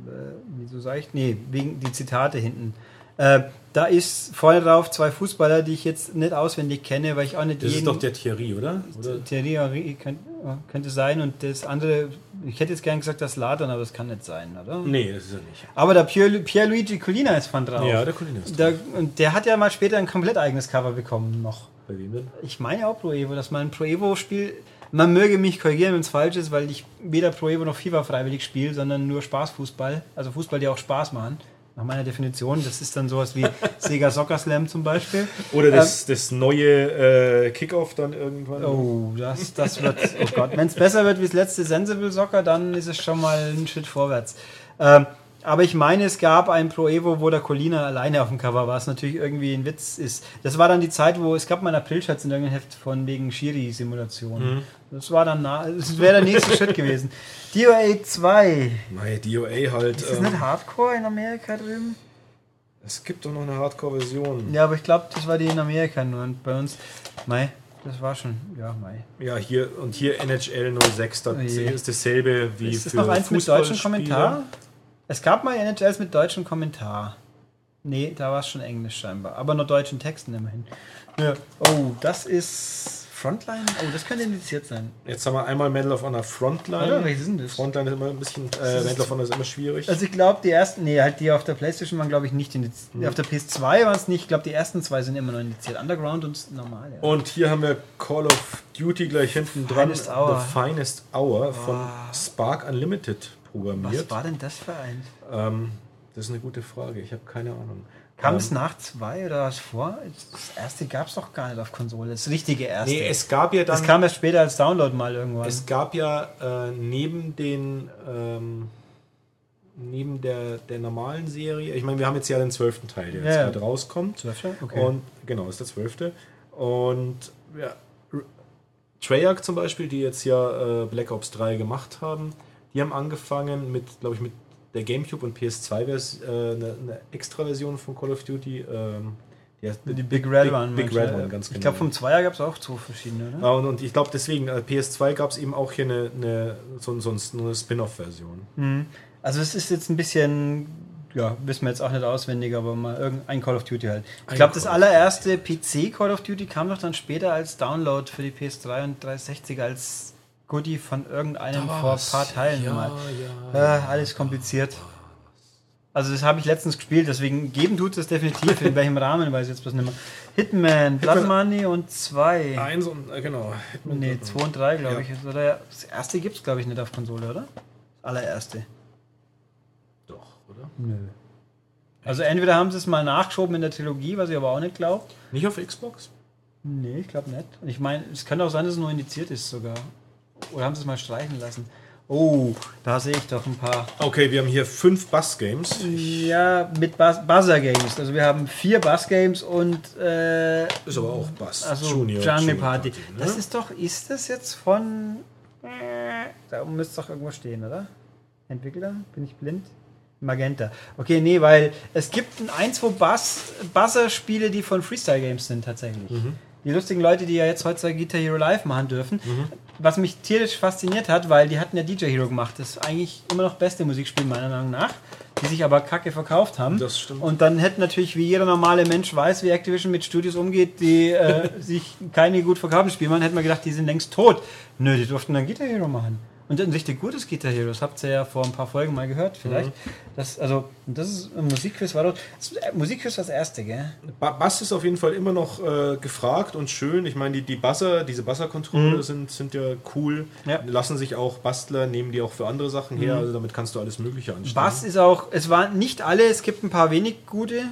äh, wieso sage ich? Nee, wegen die Zitate hinten. Äh, da ist vorne drauf zwei Fußballer, die ich jetzt nicht auswendig kenne, weil ich auch nicht Das ist doch der Thierry, oder? oder? Thierry Henry könnte, könnte sein und das andere, ich hätte jetzt gern gesagt das Ladern, aber das kann nicht sein, oder? Nee, das ist er nicht. Aber der Pier, Pierluigi Collina ist von drauf. Ja, der Colina ist der, und der hat ja mal später ein komplett eigenes Cover bekommen noch. Bei wem denn? Ich meine auch Pro Evo, dass man ein Pro Evo-Spiel. Man möge mich korrigieren, wenn es falsch ist, weil ich weder Pro Evo noch FIFA freiwillig spiele, sondern nur Spaßfußball. Also Fußball, die auch Spaß machen. Nach meiner Definition. Das ist dann sowas wie Sega Soccer Slam zum Beispiel. Oder das, das neue äh, Kickoff dann irgendwann. Oh, das, das wird. Oh Gott. Wenn es besser wird wie das letzte Sensible Soccer, dann ist es schon mal ein Schritt vorwärts. Ähm, aber ich meine, es gab ein Pro Evo, wo der Colina alleine auf dem Cover war, was natürlich irgendwie ein Witz ist. Das war dann die Zeit, wo es gab mal einen Aprilschatz in irgendeinem Heft von wegen Shiri-Simulation. Das war dann, na- das wäre der nächste Schritt gewesen. DOA 2. Naja, DOA halt. Ist das ähm, nicht Hardcore in Amerika drüben? es gibt doch noch eine Hardcore-Version. Ja, aber ich glaube, das war die in Amerika nur. Und bei uns, Mai, das war schon, ja, Mai. Ja, hier und hier NHL 06, das Oh ist dasselbe wie Ist das für noch eins mit Fußballspiele. Kommentar? Es gab mal NHLs mit deutschem Kommentar. Nee, da war es schon Englisch scheinbar. Aber nur deutschen Texten immerhin. Ja. Oh, das ist Frontline? Oh, das könnte indiziert sein. Jetzt haben wir einmal Medal of Honor Frontline. Oder? Welches sind das? Frontline ist immer ein bisschen, äh, Medal of Honor ist immer schwierig. Also ich glaube, die ersten, nee, halt die auf der Playstation waren, glaube ich, nicht indiziert. Mhm. Auf der PS2 waren es nicht. Ich glaube, die ersten zwei sind immer noch indiziert. Underground und normal, ja. und hier haben wir Call of Duty gleich hinten dran. Finest Hour. The Finest Hour von Spark Unlimited programmiert. Was war denn das für ein? Ähm, das ist eine gute Frage. Ich habe keine Ahnung. Kam ähm, es nach zwei oder was vor? Das erste gab es doch gar nicht auf Konsole. Das richtige erste. Nee, es gab ja dann. das kam erst später als Download mal irgendwann. Es gab ja äh, neben den ähm, neben der, der normalen Serie, ich meine, wir haben jetzt ja den zwölften Teil, der Ja, jetzt ja. gerade rauskommt. Zwölfte? Okay. Und genau, ist der zwölfte. Und ja, Treyarch zum Beispiel, die jetzt ja äh, Black Ops 3 gemacht haben, die haben angefangen mit, glaube ich, mit der GameCube und PS2 vers- äh, eine, eine Extra-Version von Call of Duty. Ähm, die, heißt Die Big Red Big, One. Big? Red One, ganz genau. Ich glaube, vom Zweier gab es auch zwei verschiedene, ne? Ja, und, und ich glaube deswegen, äh, PS2 gab es eben auch hier eine, eine, so, so eine Spin-off-Version. Mhm. Also es ist jetzt ein bisschen, ja, wissen wir jetzt auch nicht auswendig, aber mal irgendein Call of Duty halt. Ich glaube, das allererste PC Call of Duty kam doch dann später als Download für die PS3 und 360 als Goodie von irgendeinem vor ein paar Teilen Ja, mal. ja, Äh, alles kompliziert. Also das habe ich letztens gespielt, deswegen geben tut es definitiv. In welchem Rahmen weiß ich jetzt bloß nicht mehr. Hitman, Blood Hitman- Money und 2. Eins und, äh, genau. Hitman Nee, Blood 2 und 3 glaube Ja. ich. Oder das erste gibt es glaube ich nicht auf Konsole, oder? Das allererste. Doch, oder? Nö. Also entweder haben sie es mal nachgeschoben in der Trilogie, was ich aber auch nicht glaube. Nicht auf Xbox? Nee, ich glaube nicht. Und ich meine, es könnte auch sein, dass es nur indiziert ist sogar. Oder haben sie es mal streichen lassen? Oh, da sehe ich doch ein paar. Okay, wir haben hier fünf Bass-Games. Ja, mit Buzz Buzzer Games. Also wir haben vier Buzz Games und äh, Ist aber auch Bass. also Junior, Jungle Junior Party. ne? Das ist doch, ist das jetzt von. Äh, da müsste doch irgendwo stehen, oder? Entwickler? Bin ich blind? Magenta. Okay, nee, weil es gibt ein, ein zwei Buzz, Buzzer-Spiele, die von Freestyle Games sind tatsächlich. Mhm. Die lustigen Leute, die ja jetzt heutzutage Guitar Hero Live machen dürfen. Was mich tierisch fasziniert hat, weil die hatten ja DJ Hero gemacht. Das ist eigentlich immer noch beste Musikspiel meiner Meinung nach. Die sich aber kacke verkauft haben. Das stimmt. Und dann hätte natürlich, wie jeder normale Mensch weiß, wie Activision mit Studios umgeht, die äh, sich keine gut verkauften Spiele machen, hätte man gedacht, die sind längst tot. Nö, die durften dann Guitar Hero machen. Und ein richtig gutes Guitar Hero, das habt ihr ja vor ein paar Folgen mal gehört, vielleicht. Mhm. Das, also, das ist ein Musikquiz, war dort. Das, äh, Musikquiz war das erste, gell? Ba- Bass ist auf jeden Fall immer noch äh, gefragt und schön. Ich meine, die, die Buzzer, diese Buzzer-Controller sind, sind ja cool. Ja. Lassen sich auch Bastler, nehmen die auch für andere Sachen her. Also damit kannst du alles Mögliche anstellen. Bass ist auch, es waren nicht alle, es gibt ein paar wenig gute,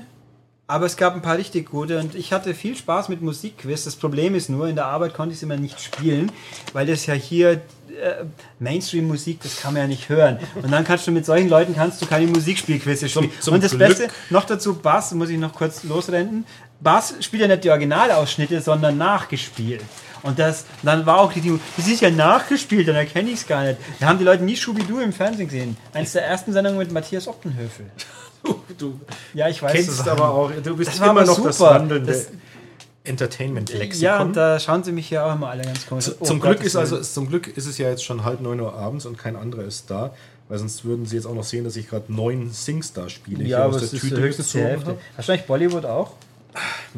aber es gab ein paar richtig gute und ich hatte viel Spaß mit Musikquiz. Das Problem ist nur, in der Arbeit konnte ich es immer nicht spielen, weil das ja hier äh, Mainstream-Musik, das kann man ja nicht hören. Und dann kannst du mit solchen Leuten kannst du keine Musikspielquizze spielen. zum und das Glück- Beste, noch dazu Bass, muss ich noch kurz losrennen. Bass spielt ja nicht die Originalausschnitte, sondern nachgespielt. Und das, dann war auch die, die das ist ja nachgespielt, dann erkenne ich es gar nicht. Da haben die Leute nie Schubidu im Fernsehen gesehen. Eines der ersten Sendungen mit Matthias Optenhöfel. Du, Ja, ich weiß kennst das aber auch, du bist Das immer noch das super. wandelnde Das- Entertainment-Lexikon. Ja, und da schauen sie mich hier auch immer alle ganz komisch. Z- Oh zum, Glück ist also, zum Glück ist es ja jetzt schon halb 9 Uhr abends und kein anderer ist da, weil sonst würden sie jetzt auch noch sehen, dass ich gerade neun SingStar-Spiele Ja, aber aus der ist Tüte gezogen habe. Eigentlich Bollywood auch?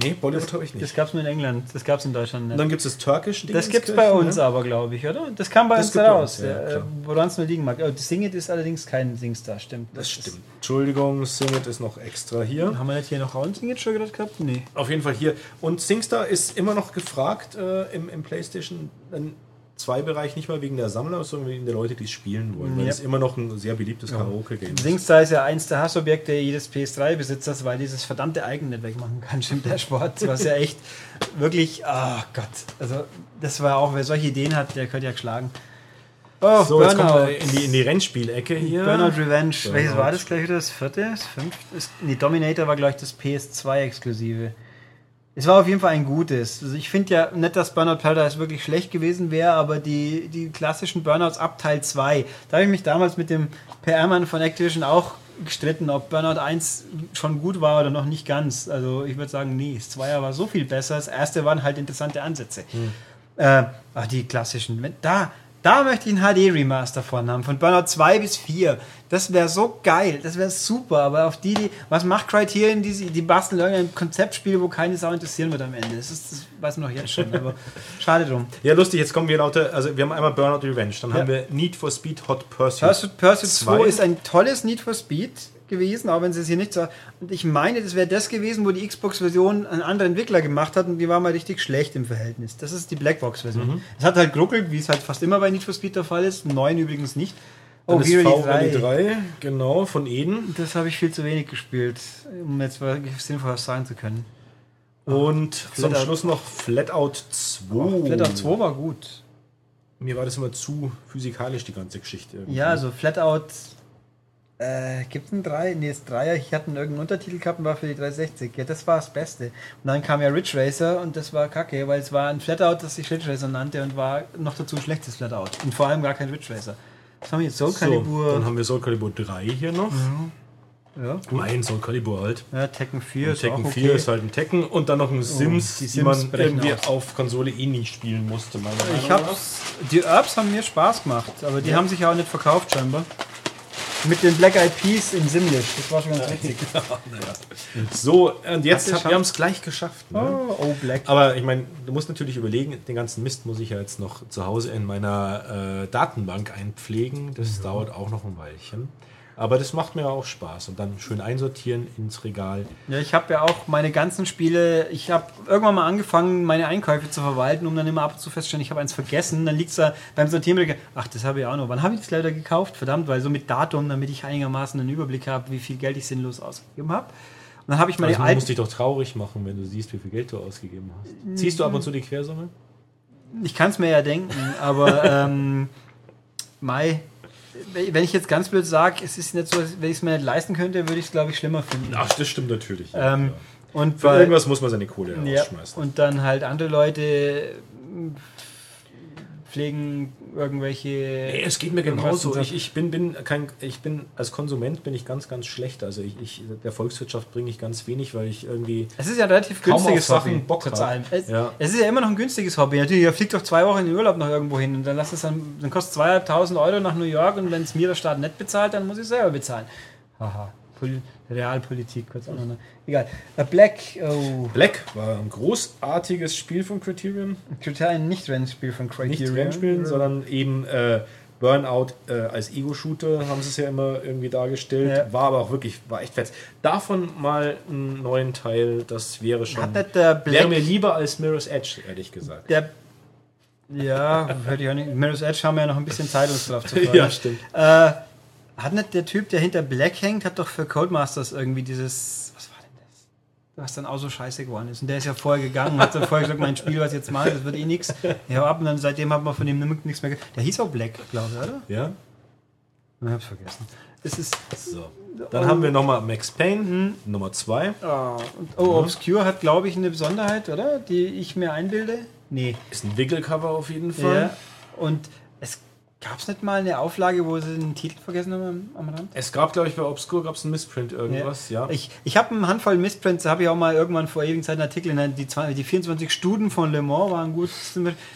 Nee, Bollywood habe ich nicht. Das gab es nur in England. Das gab es in Deutschland und nicht. dann gibt es das Türkisch Das gibt es bei uns aber, glaube ich, oder? Das kam bei Das uns raus, ja, woran es nur liegen mag. Oh, Singit ist allerdings kein Singstar, stimmt. Das ist- stimmt. Entschuldigung, Singit ist noch extra hier. Haben wir nicht hier noch ein Singit schon gerade gehabt? Nee. Auf jeden Fall hier. Und SingStar ist immer noch gefragt äh, im, im PlayStation 2-Bereich, nicht mal wegen der Sammler, sondern wegen der Leute, die es spielen wollen. Weil Ja. es immer noch ein sehr beliebtes Karaoke-Game ist. Singstar ist ja eins der Hassobjekte jedes PS3-Besitzers, weil dieses verdammte Icon nicht wegmachen kann im Dashboard, was ja echt wirklich, ah Gott, also das war auch, wer solche Ideen hat, der könnte ja geschlagen. Oh, So, jetzt Burnout. wir in die, in die Rennspielecke hier. Burnout Revenge. Burnout. Welches war das gleich wieder? Das vierte? Das fünfte? Nee, Dominator war gleich das PS2-Exklusive. Es war auf jeden Fall ein gutes. Also ich finde ja nicht, dass Burnout Paradise wirklich schlecht gewesen wäre, aber die, die klassischen Burnouts ab Teil 2, da habe ich mich damals mit dem PR-Mann von Activision auch gestritten, ob Burnout 1 schon gut war oder noch nicht ganz. Also ich würde sagen, nee, das 2 war so viel besser. Das erste waren halt interessante Ansätze. Äh, ach, die klassischen. Da, da möchte ich ein HD-Remaster von haben, von Burnout 2 bis 4. Das wäre so geil, das wäre super, aber auf die, die, was macht Criterion, die, die basteln irgendein Konzeptspiel, wo keine Sau interessieren wird am Ende. Das, ist, das weiß man doch jetzt schon, aber schade drum. Ja, lustig, jetzt kommen wir lauter, also wir haben einmal Burnout Revenge, dann Ja. haben wir Need for Speed Hot Pursuit. Pursuit, Pursuit 2 Zwei. ist ein tolles Need for Speed gewesen, auch wenn sie es hier nicht so. Und ich meine, das wäre das gewesen, wo die Xbox-Version ein anderer Entwickler gemacht hat und die war mal richtig schlecht im Verhältnis. Das ist die Blackbox-Version. Mhm. Es hat halt geruckelt, wie es halt fast immer bei Need for Speed der Fall ist. Im neuen übrigens nicht. Dann Oh, V 3. 3, genau, von Eden. Das habe ich viel zu wenig gespielt, um jetzt sinnvoll was sagen zu können. Und zum Flatout. Schluss noch Flatout 2. Oh, Flatout 2 war gut. Mir war das immer zu physikalisch, die ganze Geschichte. irgendwie. Ja, also Flatout. Äh, gibt es ein 3? Nee, das 3er. Ich hatte einen irgendeinen Untertitel gehabt und war für die 360. Ja, das war das Beste. Und dann kam ja Ridge Racer und das war kacke, weil es war ein Flatout, das sich Ridge Racer nannte und war noch dazu ein schlechtes Flatout. Und vor allem gar kein Ridge Racer. Was haben wir jetzt? Soul So, dann Calibur. haben wir Soul Calibur 3 hier noch. ja. Mein Soul Calibur halt. ja, Tekken 4 Und ist Tekken auch 4 okay. Oh, ist halt ein Tekken und dann noch ein Sims, die die, Sims man brechen irgendwie aus. auf Konsole eh nie spielen musste. meiner Meinung Ich hab's. Die Herbs haben mir Spaß gemacht, aber die haben sich ja auch nicht verkauft scheinbar. Mit den Black Eyed Peas in Simlish. Das war schon ganz witzig. So, und jetzt hab, wir haben es gleich geschafft. Ne? Oh, oh, Black. Aber ich meine, du musst natürlich überlegen, den ganzen Mist muss ich ja jetzt noch zu Hause in meiner äh, Datenbank einpflegen. Das dauert auch noch ein Weilchen. Aber das macht mir auch Spaß. Und dann schön einsortieren ins Regal. Ja, ich habe ja auch meine ganzen Spiele, ich habe irgendwann mal angefangen, meine Einkäufe zu verwalten, um dann immer ab und zu festzustellen, ich habe eins vergessen. Dann liegt es da beim Sortieren, ach, das habe ich auch noch. Wann habe ich das leider gekauft? Verdammt, weil so mit Datum, damit ich einigermaßen einen Überblick habe, wie viel Geld ich sinnlos ausgegeben habe. Und dann habe ich meine Also, du alten. musst dich doch traurig machen, wenn du siehst, wie viel Geld du ausgegeben hast. Ziehst du ab und zu die Quersumme? Ich kann es mir ja denken, aber ähm, Mai, wenn ich jetzt ganz blöd sage, es ist nicht so, wenn ich es mir nicht leisten könnte, würde ich es, glaube ich, schlimmer finden. Ach, das stimmt natürlich. Ähm, und Für bei- irgendwas muss man seine Kohle Ja, rausschmeißen. und dann halt andere Leute pflegen irgendwelche. Nee, es geht mir genauso. Ich, ich, bin, bin kein, ich bin als Konsument bin ich ganz, ganz schlecht. Also ich, ich der Volkswirtschaft bringe ich ganz wenig, weil ich irgendwie Es ist ja relativ günstiges Sachen Hobby. Bock trotz hab. allem. Es, Ja. es ist ja immer noch ein günstiges Hobby. Natürlich, ihr fliegt doch zwei Wochen in den Urlaub noch irgendwo hin und dann lasst es dann, dann kostet zweieinhalbtausend Euro nach New York und wenn es mir der Staat nicht bezahlt, dann muss ich selber bezahlen. Haha. Pol Realpolitik, kurz aneinander. Egal. A Black, oh, Black war ein großartiges Spiel von Criterion. total ein Nicht-Rennspiel von Nicht Criterion. Rennspielen, sondern eben äh, Burnout äh, als Ego-Shooter haben sie es ja immer irgendwie dargestellt. Ja. War aber auch wirklich, war echt fett. Davon mal einen neuen Teil, das wäre schon. Hat nicht der wäre Black mir lieber als Mirror's Edge, ehrlich gesagt. Der. Ja, hätte ich auch nicht. Mirror's Edge haben wir ja noch ein bisschen Zeit, uns drauf zu freuen. Ja, stimmt. Äh, hat nicht der Typ, der hinter Black hängt, hat doch für Codemasters irgendwie dieses. Was war denn das? Was dann auch so scheiße geworden ist. Und der ist ja vorher gegangen, hat dann vorher gesagt, mein Spiel, was ich jetzt mache, das wird eh nichts. Ja, ab und dann seitdem hat man von dem nichts mehr gehört. Der hieß auch Black, glaube ich, oder? Ja? Ich hab's vergessen. Das ist. So. Dann haben wir nochmal Max Payne, Nummer 2. Oh, oh Obscure hat, glaube ich, eine Besonderheit, oder? Die ich mir einbilde. Nee. Ist ein Wickelcover auf jeden Fall. Ja. Und es gab es nicht mal eine Auflage, wo sie den Titel vergessen haben am, am Rand? Es gab, glaube ich, bei Obscure gab es einen Missprint irgendwas, ja. Ich, ich habe eine Handvoll Missprints, habe ich auch mal irgendwann vor ewigen Zeit einen Artikel, die, 20 die 24 Studien von Le Mans waren gut.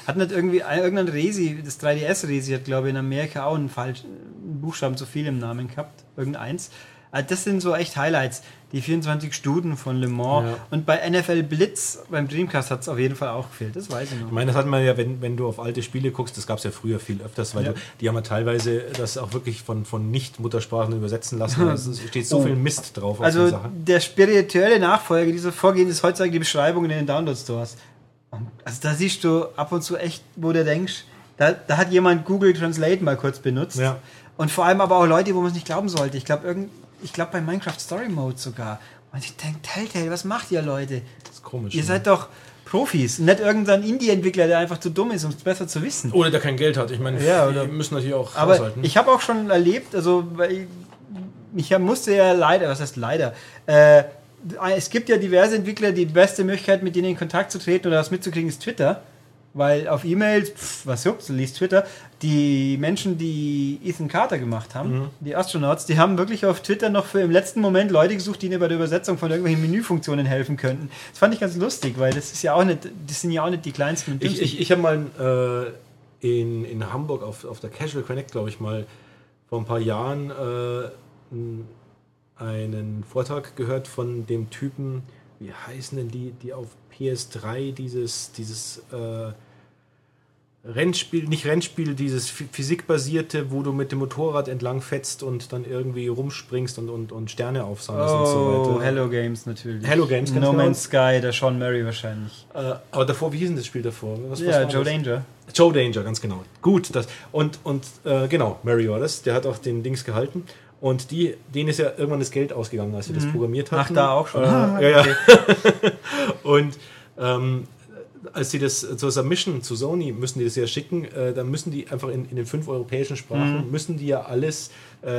Hat nicht irgendwie ein- irgendein Resi, das 3DS-Resi hat, glaube ich, in Amerika auch einen falschen einen Buchstaben zu viel im Namen gehabt. Irgendeins. Also Das sind so echt Highlights. Die 24 Studien von Le Mans. Ja. Und bei NFL Blitz, beim Dreamcast hat es auf jeden Fall auch gefehlt. Das weiß ich noch. Ich meine, das hat man ja, wenn, wenn du auf alte Spiele guckst, das gab es ja früher viel öfters, weil Ja. du, die haben ja teilweise das auch wirklich von, von Nicht-Muttersprachen übersetzen lassen. Es steht so Oh. viel Mist drauf Also der spirituelle Nachfolger dieser Vorgehen ist heutzutage die Beschreibung in den Download-Stores. Also da siehst du ab und zu echt, wo du denkst, da, da hat jemand Google Translate mal kurz benutzt. Ja. Und vor allem aber auch Leute, wo man es nicht glauben sollte. Ich glaube, irgend, ich glaube bei Minecraft Story Mode sogar. Und ich denke, Telltale, was macht ihr Leute? Das ist komisch. Ihr ne? seid doch Profis, nicht irgendein Indie-Entwickler, der einfach zu dumm ist, um es besser zu wissen. Oder der kein Geld hat. Ich meine, Ja, die müssen natürlich auch Aber haushalten. ich habe auch schon erlebt, also ich musste ja leider, was heißt leider, äh, es gibt ja diverse Entwickler, die beste Möglichkeit, mit denen in Kontakt zu treten oder was mitzukriegen, ist Twitter. Weil auf E-Mails, pff, was juckt's, du liest Twitter. Die Menschen, die Ethan Carter gemacht haben, Mhm. die Astronauts, die haben wirklich auf Twitter noch für im letzten Moment Leute gesucht, die ihnen bei der Übersetzung von irgendwelchen Menüfunktionen helfen könnten. Das fand ich ganz lustig, weil das ist ja auch nicht, das sind ja auch nicht die kleinsten und Ich, dümmsten. ich, ich habe mal äh, in, in Hamburg auf, auf der Casual Connect, glaube ich, mal vor ein paar Jahren äh, einen Vortrag gehört von dem Typen, wie heißen denn die, die auf PS3 dieses, dieses äh, Rennspiel, nicht Rennspiel, dieses phy- physikbasierte, wo du mit dem Motorrad entlang fetzt und dann irgendwie rumspringst und, und, und Sterne aufsammelst und so Oh, weiter. Hello Games natürlich. Hello Games, No genau. Man's Sky, der Sean Murray wahrscheinlich. Äh, aber davor, wie hieß denn das Spiel davor? Was, was Ja, war Joe das? Danger. Joe Danger, ganz genau. Gut, das und und äh, genau, Mary Orders, der hat auch den Dings gehalten und die, denen ist ja irgendwann das Geld ausgegangen, als wir das programmiert Ach, hatten. da auch schon. Äh, Ah, ja, ja. und ähm, als sie das zur Submission zu Sony müssen die das ja schicken, äh, dann müssen die einfach in, in den fünf europäischen Sprachen müssen die ja alles äh,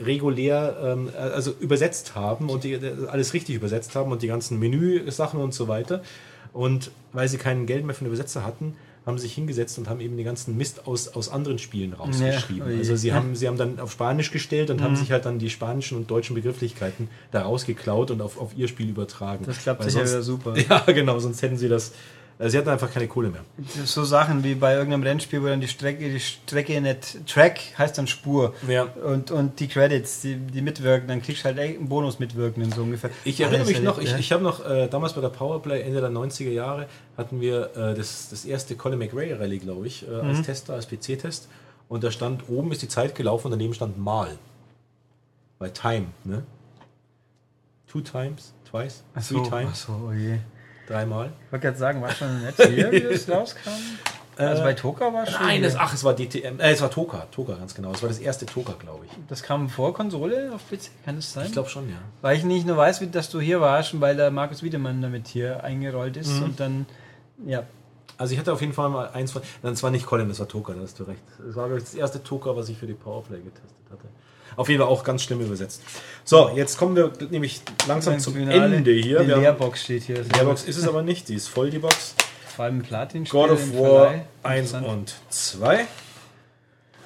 regulär ähm, also übersetzt haben und die, alles richtig übersetzt haben und die ganzen Menüsachen und so weiter. Und weil sie kein Geld mehr für einen Übersetzer hatten, haben sie sich hingesetzt und haben eben den ganzen Mist aus, aus anderen Spielen rausgeschrieben. Ja, also sie haben, sie haben dann auf Spanisch gestellt und haben sich halt dann die spanischen und deutschen Begrifflichkeiten da rausgeklaut und auf, auf ihr Spiel übertragen. Das klappt sicher sonst- wieder super. Ja, genau, sonst hätten sie das Äh, Sie hatten einfach keine Kohle mehr. So Sachen wie bei irgendeinem Rennspiel, wo dann die Strecke, die Strecke nicht Track heißt dann Spur. Ja. Und, und die Credits, die, die mitwirken, dann kriegst du halt einen Bonus mitwirken, so ungefähr. Ich erinnere Alles mich erlebt, noch, ich, ich habe noch äh, damals bei der Powerplay Ende der 90er Jahre hatten wir äh, das, das erste Colin McRae Rallye, glaube ich, äh, als Tester, als PC-Test. Und da stand, oben ist die Zeit gelaufen und daneben stand Mal. Bei Time, ne? Two times, twice, Ach three so, times, ach so, oh je. Dreimal. Ich wollte gerade sagen, war schon nett hier, wie das rauskam? Also bei Toka war schon. Nein, das, ach, es war DTM, äh, es war Toka, Toka ganz genau. Es war das erste Toka, glaube ich. das kam vor Konsole auf PC, kann das sein? Ich glaube schon, ja. Weil ich nicht nur weiß, dass du hier warst, und weil der Markus Wiedemann damit hier eingerollt ist Mhm. und dann, ja. Also ich hatte auf jeden Fall mal eins von. Nein, es war nicht Colin, das war Toka, da hast du recht. Es war glaub ich, das erste Toka, was ich für die Powerplay getestet hatte. Auf jeden Fall auch ganz schlimm übersetzt. So, jetzt kommen wir nämlich langsam zum Finale. Ende hier. Die Leerbox steht hier. Die Leerbox ist es aber nicht, die ist voll, die Box. Vor allem Platin. God of War 1 und 2.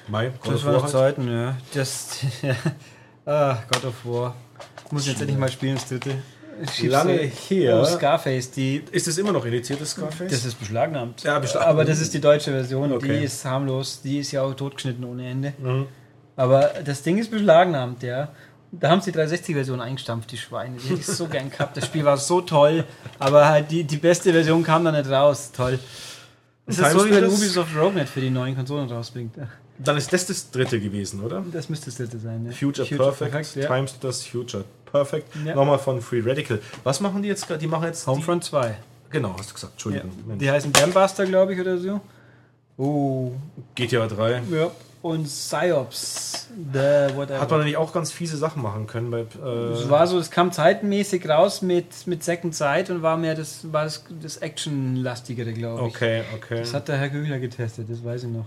Mai, God Das of war halt. Zeiten, ja. Das, ja. Ah, God of War. Muss ich jetzt endlich mal spielen, das dritte. Schiebst Lange her. Oh, Scarface, die. Ist es immer noch indiziertes Scarface? Das ist beschlagnahmt. Ja, beschlagnahmt. Aber das ist die deutsche Version, Okay. die ist harmlos, die ist ja auch totgeschnitten ohne Ende. Mhm. Aber das Ding ist beschlagnahmt, ja. Da haben sie die 360-Version eingestampft, die Schweine. Die hätte ich so gern gehabt. Das Spiel war so toll, aber halt die, die beste Version kam da nicht raus. Toll. Das ist so wie wenn? Ubisoft Rogue nicht für die neuen Konsolen rausbringt. Dann ist das das dritte gewesen, oder? Das müsste das dritte sein. Ja. Future, Perfect, ja. Times das Future Perfect. Ja. Nochmal von Free Radical. Was machen die jetzt gerade? Die machen jetzt. Homefront 2. Die, genau, hast du gesagt. Ja. Entschuldigung. Mensch. Die heißen Dambuster, glaube ich, oder so. Oh. GTA 3. Ja. Und Psyops. The whatever. Hat man eigentlich auch ganz fiese Sachen machen können bei. Es Äh, war so, es kam zeitenmäßig raus mit, mit Second Sight und war mehr das, war das, das Action-lastigere, glaube ich. okay, okay. Das hat der Herr Kühler getestet, das weiß ich noch.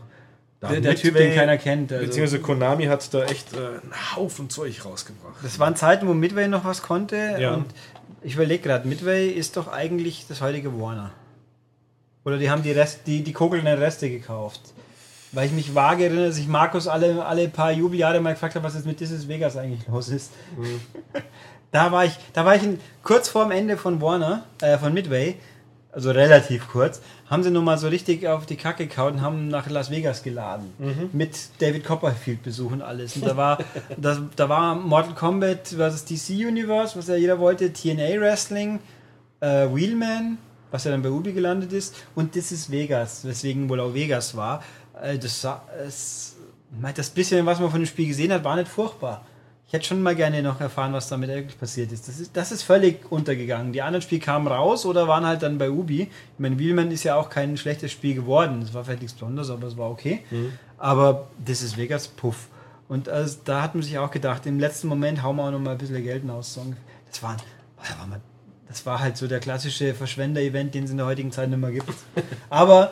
Der, der Typ, den keiner kennt. Also. Beziehungsweise Konami hat da echt äh, einen Haufen Zeug rausgebracht. Das waren Zeiten, wo Midway noch was konnte. Ja. Und ich überlege gerade, Midway ist doch eigentlich das heutige Warner. Oder die haben die, Rest, die, die kokelnden Reste gekauft. Weil ich mich vage erinnere, dass ich Markus alle, alle paar Jubeljahre mal gefragt habe, was jetzt mit This Vegas eigentlich los ist. Mhm. Da war ich, da war ich in, kurz vorm Ende von Warner, äh, von Midway, also relativ kurz, haben sie nur mal so richtig auf die Kacke gehauen und haben nach Las Vegas geladen. Mhm. Mit David Copperfield Besuch und alles. Und da war, da, da war Mortal Kombat versus DC Universe, was ja jeder wollte, TNA Wrestling, äh, Wheelman, was ja dann bei Ubi gelandet ist, und This is Vegas, weswegen wohl auch Vegas war. Äh, das, sah- es, meint, das bisschen, was man von dem Spiel gesehen hat, war nicht furchtbar. Ich hätte schon mal gerne noch erfahren, was damit eigentlich passiert ist. Das ist, das ist völlig untergegangen. Die anderen Spiele kamen raus oder waren halt dann bei Ubi. Ich meine, Wheelman ist ja auch kein schlechtes Spiel geworden. Es war vielleicht nichts Besonderes, aber es war okay. Aber das ist Vegas Puff. Und also, da hat man sich auch gedacht, im letzten Moment hauen wir auch noch mal ein bisschen Geld aus. Das war, das das war halt so der klassische Verschwender-Event, den es in der heutigen Zeit nicht mehr gibt. Aber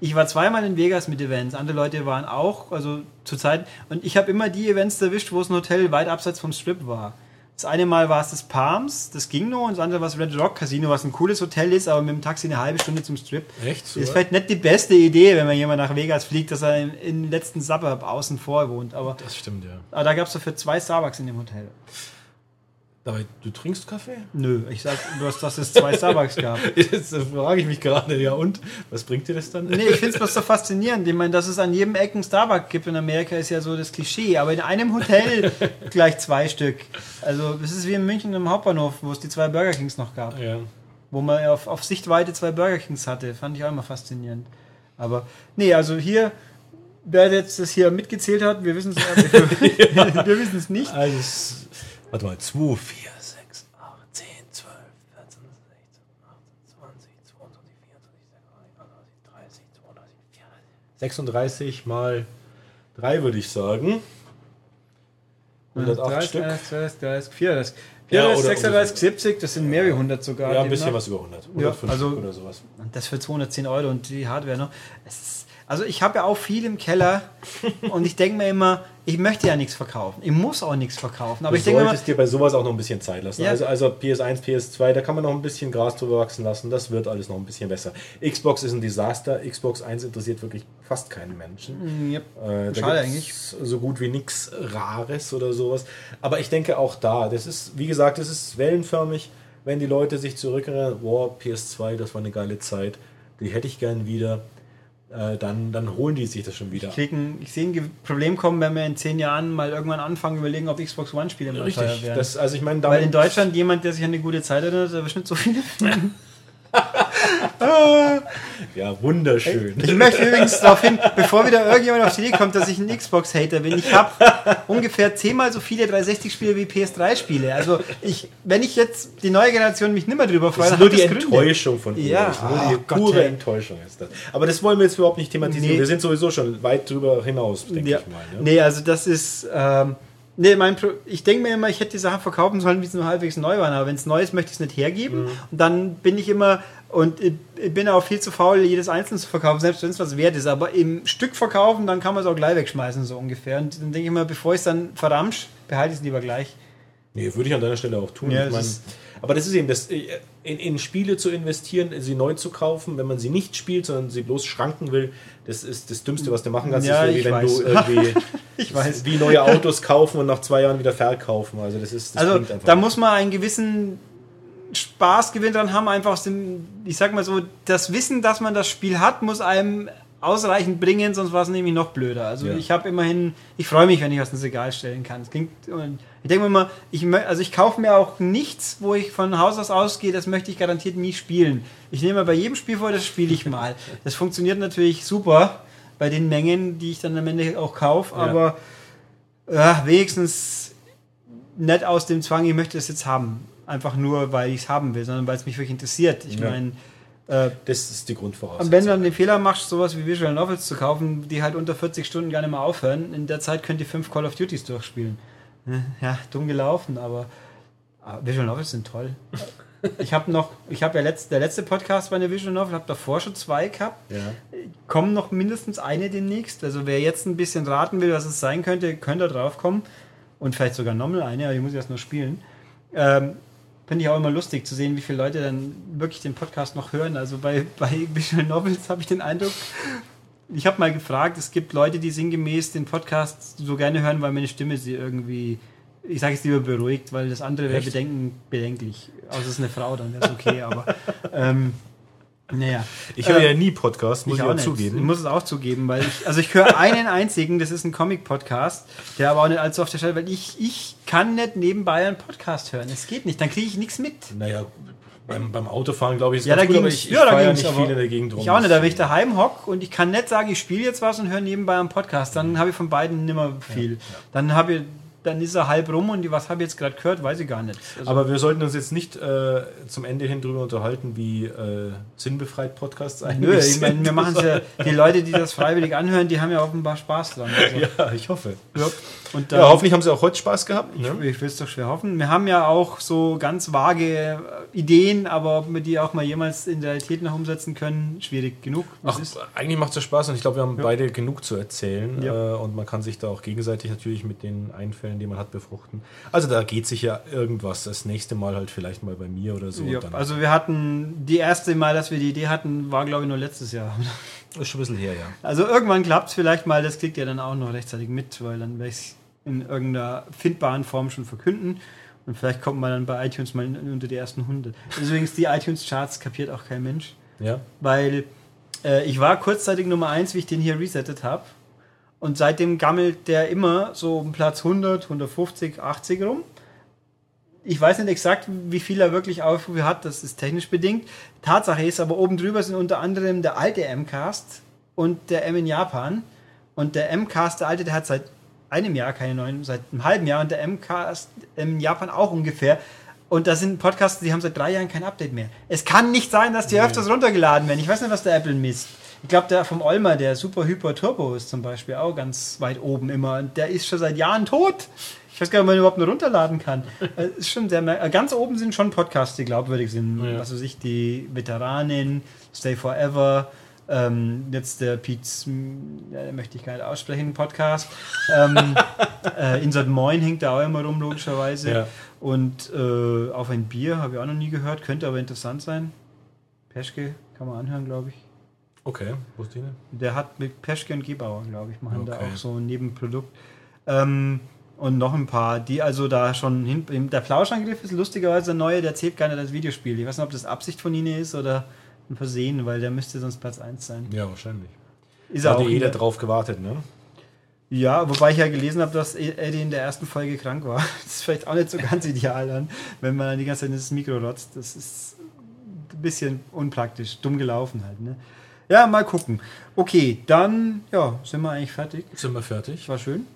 ich war zweimal in Vegas mit Events. Andere Leute waren auch, also zur Zeit. Und ich habe immer die Events erwischt, wo es ein Hotel weit abseits vom Strip war. Das eine Mal war es das Palms, das ging noch, und das andere war das Red Rock Casino, was ein cooles Hotel ist, aber mit dem Taxi eine halbe Stunde zum Strip. Echt? So? Ist vielleicht nicht die beste Idee, wenn man jemand nach Vegas fliegt, dass er im, letzten Suburb außen vor wohnt. Aber, Das stimmt, ja. aber da gab es dafür zwei Starbucks in dem Hotel. Dabei, du trinkst Kaffee? Nö, ich sag bloß, dass es zwei Starbucks gab. Jetzt frage ich mich gerade, ja und? Was bringt dir das dann? Nee, ich finde es bloß so faszinierend. Ich meine, dass es an jedem Eck einen Starbucks gibt in Amerika, ist ja so das Klischee. Aber in einem Hotel gleich zwei Stück. Also, das ist wie in München im Hauptbahnhof, wo es die zwei Burger Kings noch gab. Ja. Wo man auf, auf Sichtweite zwei Burger Kings hatte. Fand ich auch immer faszinierend. Aber, nee, also hier, wer jetzt das hier mitgezählt hat, wir wissen es wir, wir wissen es nicht. Also, es- warte mal, 2, 4, 6, 8, 10, 12, 14, 16, 18, 20, 22, 24, 30, 32, 34. 36 mal 3 würde ich sagen. 108 30, Stück. 30, 30, 30, 34, Ja, 34, oder 36, 70, das sind mehrere hundert sogar. Ja, ein bisschen demnach. was über 100. Ja, 150 also- oder sowas. Und das für 210 Euro und die Hardware noch. Es ist, also ich habe ja auch viel im Keller und ich denke mir immer, ich möchte ja nichts verkaufen. Ich muss auch nichts verkaufen. Aber du ich denke mir immer, solltest dir bei sowas auch noch ein bisschen Zeit lassen. Ja. Also, also PS1, PS2, da kann man noch ein bisschen Gras drüber wachsen lassen. Das wird alles noch ein bisschen besser. Xbox ist ein Desaster. Xbox 1 interessiert wirklich fast keinen Menschen. Yep. Äh, Schade gibt's so gut wie nichts Rares oder sowas. Aber ich denke auch da, das ist, wie gesagt, das ist wellenförmig, wenn die Leute sich zurückerinnern, wow, PS2, das war eine geile Zeit. die hätte ich gern wieder, äh, dann, dann holen die sich das schon wieder. Ich, ich sehe ein Problem kommen, wenn wir in zehn Jahren mal irgendwann anfangen, überlegen, ob Xbox One-Spiele mal teuer Richtig. werden. Das, also ich meine, Weil in Deutschland jemand, der sich an eine gute Zeit erinnert, der bestimmt so viele. ja, wunderschön. Ich möchte übrigens darauf hin, bevor wieder irgendjemand auf die Idee kommt, dass ich ein Xbox-Hater bin. Ich habe ungefähr zehnmal so viele 360-Spiele wie PS3-Spiele. Also ich, wenn ich jetzt die neue Generation mich nimmer drüber freue, dann nur hat die das Gründe. Enttäuschung von. Ja. Das ist nur die Oh Gott, pure ey. Enttäuschung ist das. Aber das wollen wir jetzt überhaupt nicht thematisieren. Nee. Wir sind sowieso schon weit drüber hinaus, denke Ja. ich mal. Ne? Nee, also das ist. Ähm, nee, mein Pro ich denke mir immer, ich hätte die Sachen verkaufen sollen, wie sie nur halbwegs neu waren. Aber wenn es neu ist, möchte ich es nicht hergeben. Mhm. Und dann bin ich immer. Und ich bin auch viel zu faul, jedes einzelne zu verkaufen, selbst wenn es was wert ist. Aber im Stück verkaufen, dann kann man es auch gleich wegschmeißen, so ungefähr. Und dann denke ich immer, bevor ich es dann verramsch, behalte ich es lieber gleich. Nee, würde ich an deiner Stelle auch tun. Ja, ich ist- aber das ist eben das, äh, in, in Spiele zu investieren, sie neu zu kaufen, wenn man sie nicht spielt, sondern sie bloß schranken will, das ist das Dümmste, was du machen kannst. Ja, ich wenn weiß. du irgendwie Ich weiß. wie neue Autos kaufen und nach zwei Jahren wieder verkaufen. Also das ist das Also da muss man einen gewissen Spaßgewinn dran haben, einfach aus dem, ich sag mal so, das Wissen, dass man das Spiel hat, muss einem ausreichend bringen, sonst war es nämlich noch blöder. Also Ja. ich habe immerhin, ich freue mich, wenn ich was ins Regal stellen kann. Es klingt, und ich denke mir mal, ich, also ich kaufe mir auch nichts, wo ich von Haus aus ausgehe, das möchte ich garantiert nie spielen. Ich nehme bei jedem Spiel vor, das spiele ich mal. Das funktioniert natürlich super bei den Mengen, die ich dann am Ende auch kaufe, Ja. aber ja, wenigstens nicht aus dem Zwang, ich möchte es jetzt haben. Einfach nur, weil ich es haben will, sondern weil es mich wirklich interessiert. Ich Ja. meine, äh, das ist die Grundvoraussetzung. und wenn du dann den Fehler machst, sowas wie Visual Novels zu kaufen, die halt unter 40 Stunden gar nicht mehr aufhören, in der Zeit könnt ihr fünf Call of Duties durchspielen. Ja, dumm gelaufen, aber, aber Visual Novels sind toll. Ich habe noch, ich habe ja letzt, der letzte Podcast war eine Visual Novel, habe davor schon zwei gehabt. ja. Kommen noch mindestens eine demnächst. Also wer jetzt ein bisschen raten will, was es sein könnte, könnte drauf kommen. Und vielleicht sogar nochmal eine, aber die muss ich erst nur spielen. Ähm, Finde ich auch immer lustig zu sehen, wie viele Leute dann wirklich den Podcast noch hören. Also bei, bei Visual Novels habe ich den Eindruck, ich habe mal gefragt, es gibt Leute, die sinngemäß den Podcast so gerne hören, weil meine Stimme sie irgendwie, ich sage es lieber beruhigt, weil das andere wäre bedenken, bedenklich. Außer es ist eine Frau, dann wäre es okay, aber ähm, naja. Ich höre Äh, ja nie Podcasts, muss ich, auch nicht. zugeben. Ich muss es auch zugeben, weil ich, also ich höre einen einzigen, das ist ein Comic-Podcast, der aber auch nicht allzu auf der Stelle, weil ich, ich kann nicht nebenbei einen Podcast hören. Es geht nicht, dann kriege ich nichts mit. Naja, beim, beim Autofahren glaube ich, ist Ja, da ganz gut, aber ging's- ich, ja, da ich ja nicht viel in der Gegend rum. Ich auch nicht, da wenn ich daheim hock und ich kann nicht sagen, ich spiele jetzt was und höre nebenbei einen Podcast, dann habe ich von beiden nimmer viel. Dann habe ich, dann ist er halb rum und die, was habe ich jetzt gerade gehört, weiß ich gar nicht. Also, Aber wir sollten uns jetzt nicht äh, zum Ende hin drüber unterhalten, wie äh, sinnbefreit Podcasts eigentlich nö, ich meine, wir machen es ja, die Leute, die das freiwillig anhören, die haben ja offenbar Spaß dran. Also, Ja, ich hoffe. ja. Und dann, Ja, hoffentlich haben sie auch heute Spaß gehabt. Ne? Ich will es doch schwer hoffen. Wir haben ja auch so ganz vage äh, Ideen, aber ob wir die auch mal jemals in der Realität noch umsetzen können, schwierig genug. Ach, eigentlich macht es ja Spaß und ich glaube, wir haben beide genug zu erzählen Ja. äh, und man kann sich da auch gegenseitig natürlich mit den Einfällen, die man hat, befruchten. Also da geht sich ja irgendwas das nächste Mal halt vielleicht mal bei mir oder so. ja, also wir hatten, die erste Mal, dass wir die Idee hatten, war glaube ich nur letztes Jahr. ist schon ein bisschen her, ja. Also irgendwann klappt es vielleicht mal, das kriegt ihr dann auch noch rechtzeitig mit, weil dann werde ich es in irgendeiner findbaren Form schon verkünden. Und vielleicht kommt man dann bei iTunes mal unter die ersten 100. Übrigens, die iTunes-Charts kapiert auch kein Mensch. Ja, weil äh, ich war kurzzeitig Nummer 1, wie ich den hier resettet habe. Und seitdem gammelt der immer so um Platz 100, 150, 80 rum. Ich weiß nicht exakt, wie viel er wirklich Aufrufe hat, das ist technisch bedingt. Tatsache ist aber, oben drüber sind unter anderem der alte M-Cast und der M in Japan. Und der M-Cast, der alte, der hat seit einem Jahr keine neuen, seit einem halben Jahr und der M-Cast in Japan auch ungefähr. Und das sind Podcasts, die haben seit drei Jahren kein Update mehr. Es kann nicht sein, dass die öfters runtergeladen werden. Ich weiß nicht, was der Apple misst. Ich glaube, der vom Olmer, der Super Hyper Turbo ist zum Beispiel auch ganz weit oben immer. Und der ist schon seit Jahren tot. Ich weiß gar nicht, ob man ihn überhaupt nur runterladen kann. Äh, ist schon sehr äh, ganz oben sind schon Podcasts, die glaubwürdig sind. Ja. Was weiß ich, die Veteranin, Stay Forever, ähm, jetzt der Pete's, hm, ja, den möchte ich gar nicht aussprechen, Podcast. ähm, äh, Insert Moin hängt da auch immer rum, logischerweise. Ja. Und äh, auf ein Bier habe ich auch noch nie gehört, könnte aber interessant sein. Peschke kann man anhören, glaube ich. Okay, wusste ich nicht. Der hat mit Peschke und Gebauer, glaube ich, machen da Okay. auch so ein Nebenprodukt. Ähm, und noch ein paar, die also da schon hin. Der Plauschangriff ist lustigerweise der neue, der zählt gar nicht als Videospiel. Ich weiß nicht, ob das Absicht von ihnen ist oder ein Versehen, weil der müsste sonst Platz 1 sein. Ja, wahrscheinlich. Ist Da hat auch. ja in jeder der- drauf gewartet, ne? Ja, wobei ich ja gelesen habe, dass Eddie in der ersten Folge krank war. Das ist vielleicht auch nicht so ganz ideal dann, wenn man dann die ganze Zeit in das Mikro rotzt. Das ist ein bisschen unpraktisch, dumm gelaufen halt. Ne? Ja, mal gucken. Okay, dann ja, sind wir eigentlich fertig. Sind wir fertig? War schön.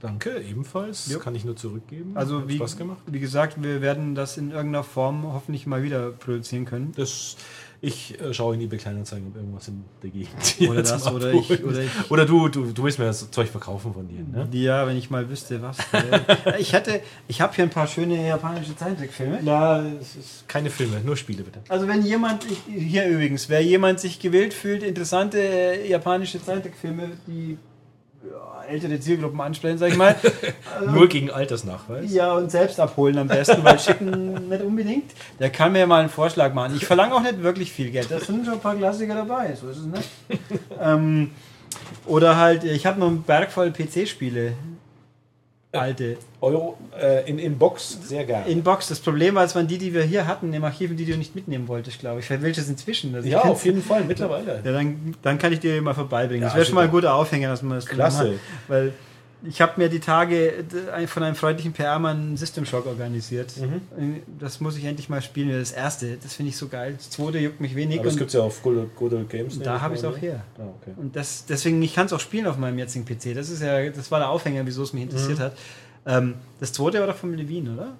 Danke, ebenfalls. Jo. Kann ich nur zurückgeben. Also Hat wie, Spaß gemacht. wie gesagt, wir werden das in irgendeiner Form hoffentlich mal wieder produzieren können. Das, ich äh, schaue in eBay Kleinanzeigen, ob irgendwas in der Gegend Oder das, oder ich- oder ich- oder du, du, du willst mir das Zeug verkaufen von dir, ne? Ja, wenn ich mal wüsste, was. Äh, ich hatte, ich habe hier ein paar schöne japanische Zeichentrickfilme. Na, es ist keine Filme, nur Spiele bitte. Also wenn jemand, ich, hier übrigens, wer jemand sich gewillt fühlt, interessante äh, japanische Zeichentrickfilme, die ältere Zielgruppen ansprechen, sag ich mal, Nur gegen Altersnachweis. ja und selbst abholen am besten, weil schicken nicht unbedingt, der kann mir mal einen Vorschlag machen. Ich verlange auch nicht wirklich viel Geld, da sind schon ein paar Klassiker dabei, so ist es nicht. ähm, oder halt, ich habe noch einen Berg voll PC-Spiele. Alte. Euro äh, in, in Box sehr gerne. In Box. Das Problem war, es waren die, die wir hier hatten im Archiv, die du nicht mitnehmen wolltest, glaube ich. Vielleicht welches inzwischen. Also ja, auf jeden Fall, mittlerweile. Ja, dann, dann kann ich dir mal vorbeibringen. das Ja, wäre schon mal ein guter Aufhänger, dass man das Klasse. hat. Weil ich habe mir die Tage äh, von einem freundlichen PR-Mann System Shock organisiert. Mhm. Das muss ich endlich mal spielen. Das erste, das finde ich so geil. Das zweite juckt mich wenig. Aber das gibt es ja auf Good, Good Old Games. da habe ich es auch ne? her. Ah, okay. Und das, deswegen, ich kann es auch spielen auf meinem jetzigen PC. Das ist ja, das war der Aufhänger, wieso es mich interessiert Mhm. hat. Ähm, das zweite war doch vom Levin, oder?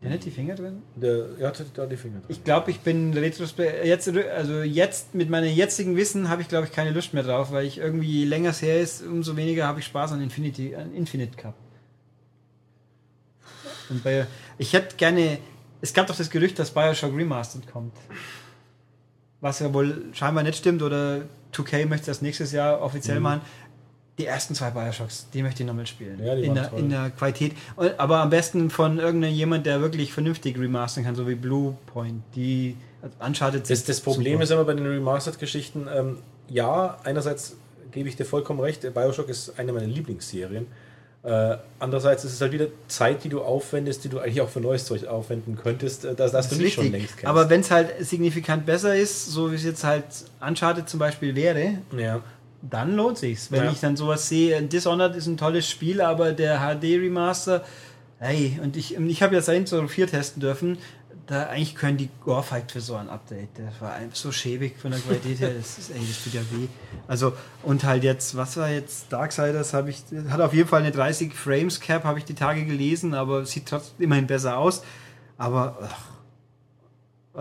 Hat der nicht die Finger drin? Der, er hatte da die Finger drin. Ich glaube, ich bin retrospekt jetzt also jetzt mit meinem jetzigen Wissen habe ich glaube ich keine Lust mehr drauf, weil ich irgendwie je länger es her ist, umso weniger habe ich Spaß an Infinity an Infinite Cup. Und bei ich hätte gerne es gab doch das Gerücht, dass BioShock Remastered kommt. Was ja wohl scheinbar nicht stimmt oder 2K möchte das nächstes Jahr offiziell Mhm. machen. Die ersten zwei Bioshocks, die möchte ich nochmal spielen. Ja, die in, der, toll. in der Qualität. Aber am besten von irgendjemand, der wirklich vernünftig remastern kann, so wie Blue Point. Die also Uncharted Das, das Problem ist immer bei den Remastered-Geschichten, ähm, ja, einerseits gebe ich dir vollkommen recht, Bioshock ist eine meiner Lieblingsserien. Äh, andererseits ist es halt wieder Zeit, die du aufwendest, die du eigentlich auch für neues Zeug aufwenden könntest, äh, das, das, Das du nicht schon längst kennst. Aber wenn es halt signifikant besser ist, so wie es jetzt halt Uncharted zum Beispiel wäre, ja. Dann lohnt sich's. Wenn Ja. ich dann sowas sehe, Dishonored ist ein tolles Spiel, aber der HD Remaster, hey, und ich, ich habe ja Saints Row 4 testen dürfen, da eigentlich können die Gore-Fight für so ein Update. Das war einfach so schäbig von der Qualität her, das ist, ey, das tut ja weh. Also, und halt jetzt, was war jetzt, Darksiders habe ich, hat auf jeden Fall eine 30 Frames Cap, habe ich die Tage gelesen, aber sieht trotzdem immerhin besser aus. Aber, ach,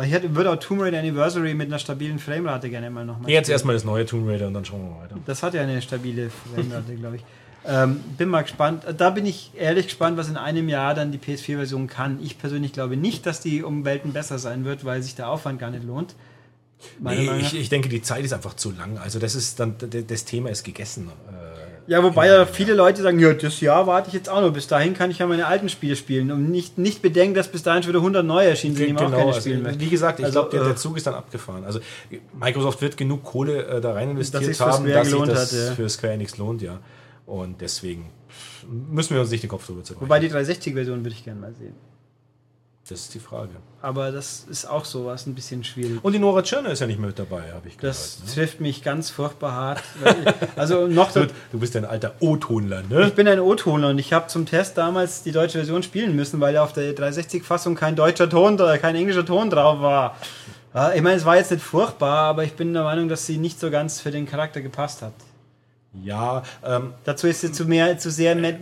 ich hätte, würde auch Tomb Raider Anniversary mit einer stabilen Framerate gerne mal nochmal Jetzt erstmal das neue Tomb Raider und dann schauen wir mal weiter. das hat ja eine stabile Framerate, glaube ich. Ähm, bin mal gespannt. Da bin ich ehrlich gespannt, was in einem Jahr dann die PS4-Version kann. Ich persönlich glaube nicht, dass die um Welten besser sein wird, weil sich der Aufwand gar nicht lohnt. Nee, ich, ich denke, die Zeit ist einfach zu lang. Also das ist dann, das Thema ist gegessen. Ja, wobei ja viele Leute sagen, ja, das Jahr warte ich jetzt auch noch. Bis dahin kann ich ja meine alten Spiele spielen und nicht, nicht bedenken, dass bis dahin schon wieder 100 neue erschienen sind, die man auch Genau, keine also, spielen möchte. wie gesagt, ich Also, glaube, der, der äh, Zug ist dann abgefahren. Also Microsoft wird genug Kohle äh, da rein investiert für haben, dass sich das hat, ja. für Square Enix lohnt, ja. Und deswegen müssen wir uns nicht den Kopf drüber zerbrechen. Wobei die 360-Version würde ich gerne mal sehen. Das ist die Frage. Aber das ist auch sowas ein bisschen schwierig. Und die Nora Tschirner ist ja nicht mehr mit dabei, habe ich gehört. Das ne? trifft mich ganz furchtbar hart. ich- Also noch du, du bist ein alter O-Tonler, ne? Ich bin ein O-Toner und ich habe zum Test damals die deutsche Version spielen müssen, weil ja auf der 360-Fassung kein deutscher Ton, äh, kein englischer Ton drauf war. Ich meine, es war jetzt nicht furchtbar, aber ich bin der Meinung, dass sie nicht so ganz für den Charakter gepasst hat. Ja, ähm, Dazu ist sie zu mehr, zu sehr me-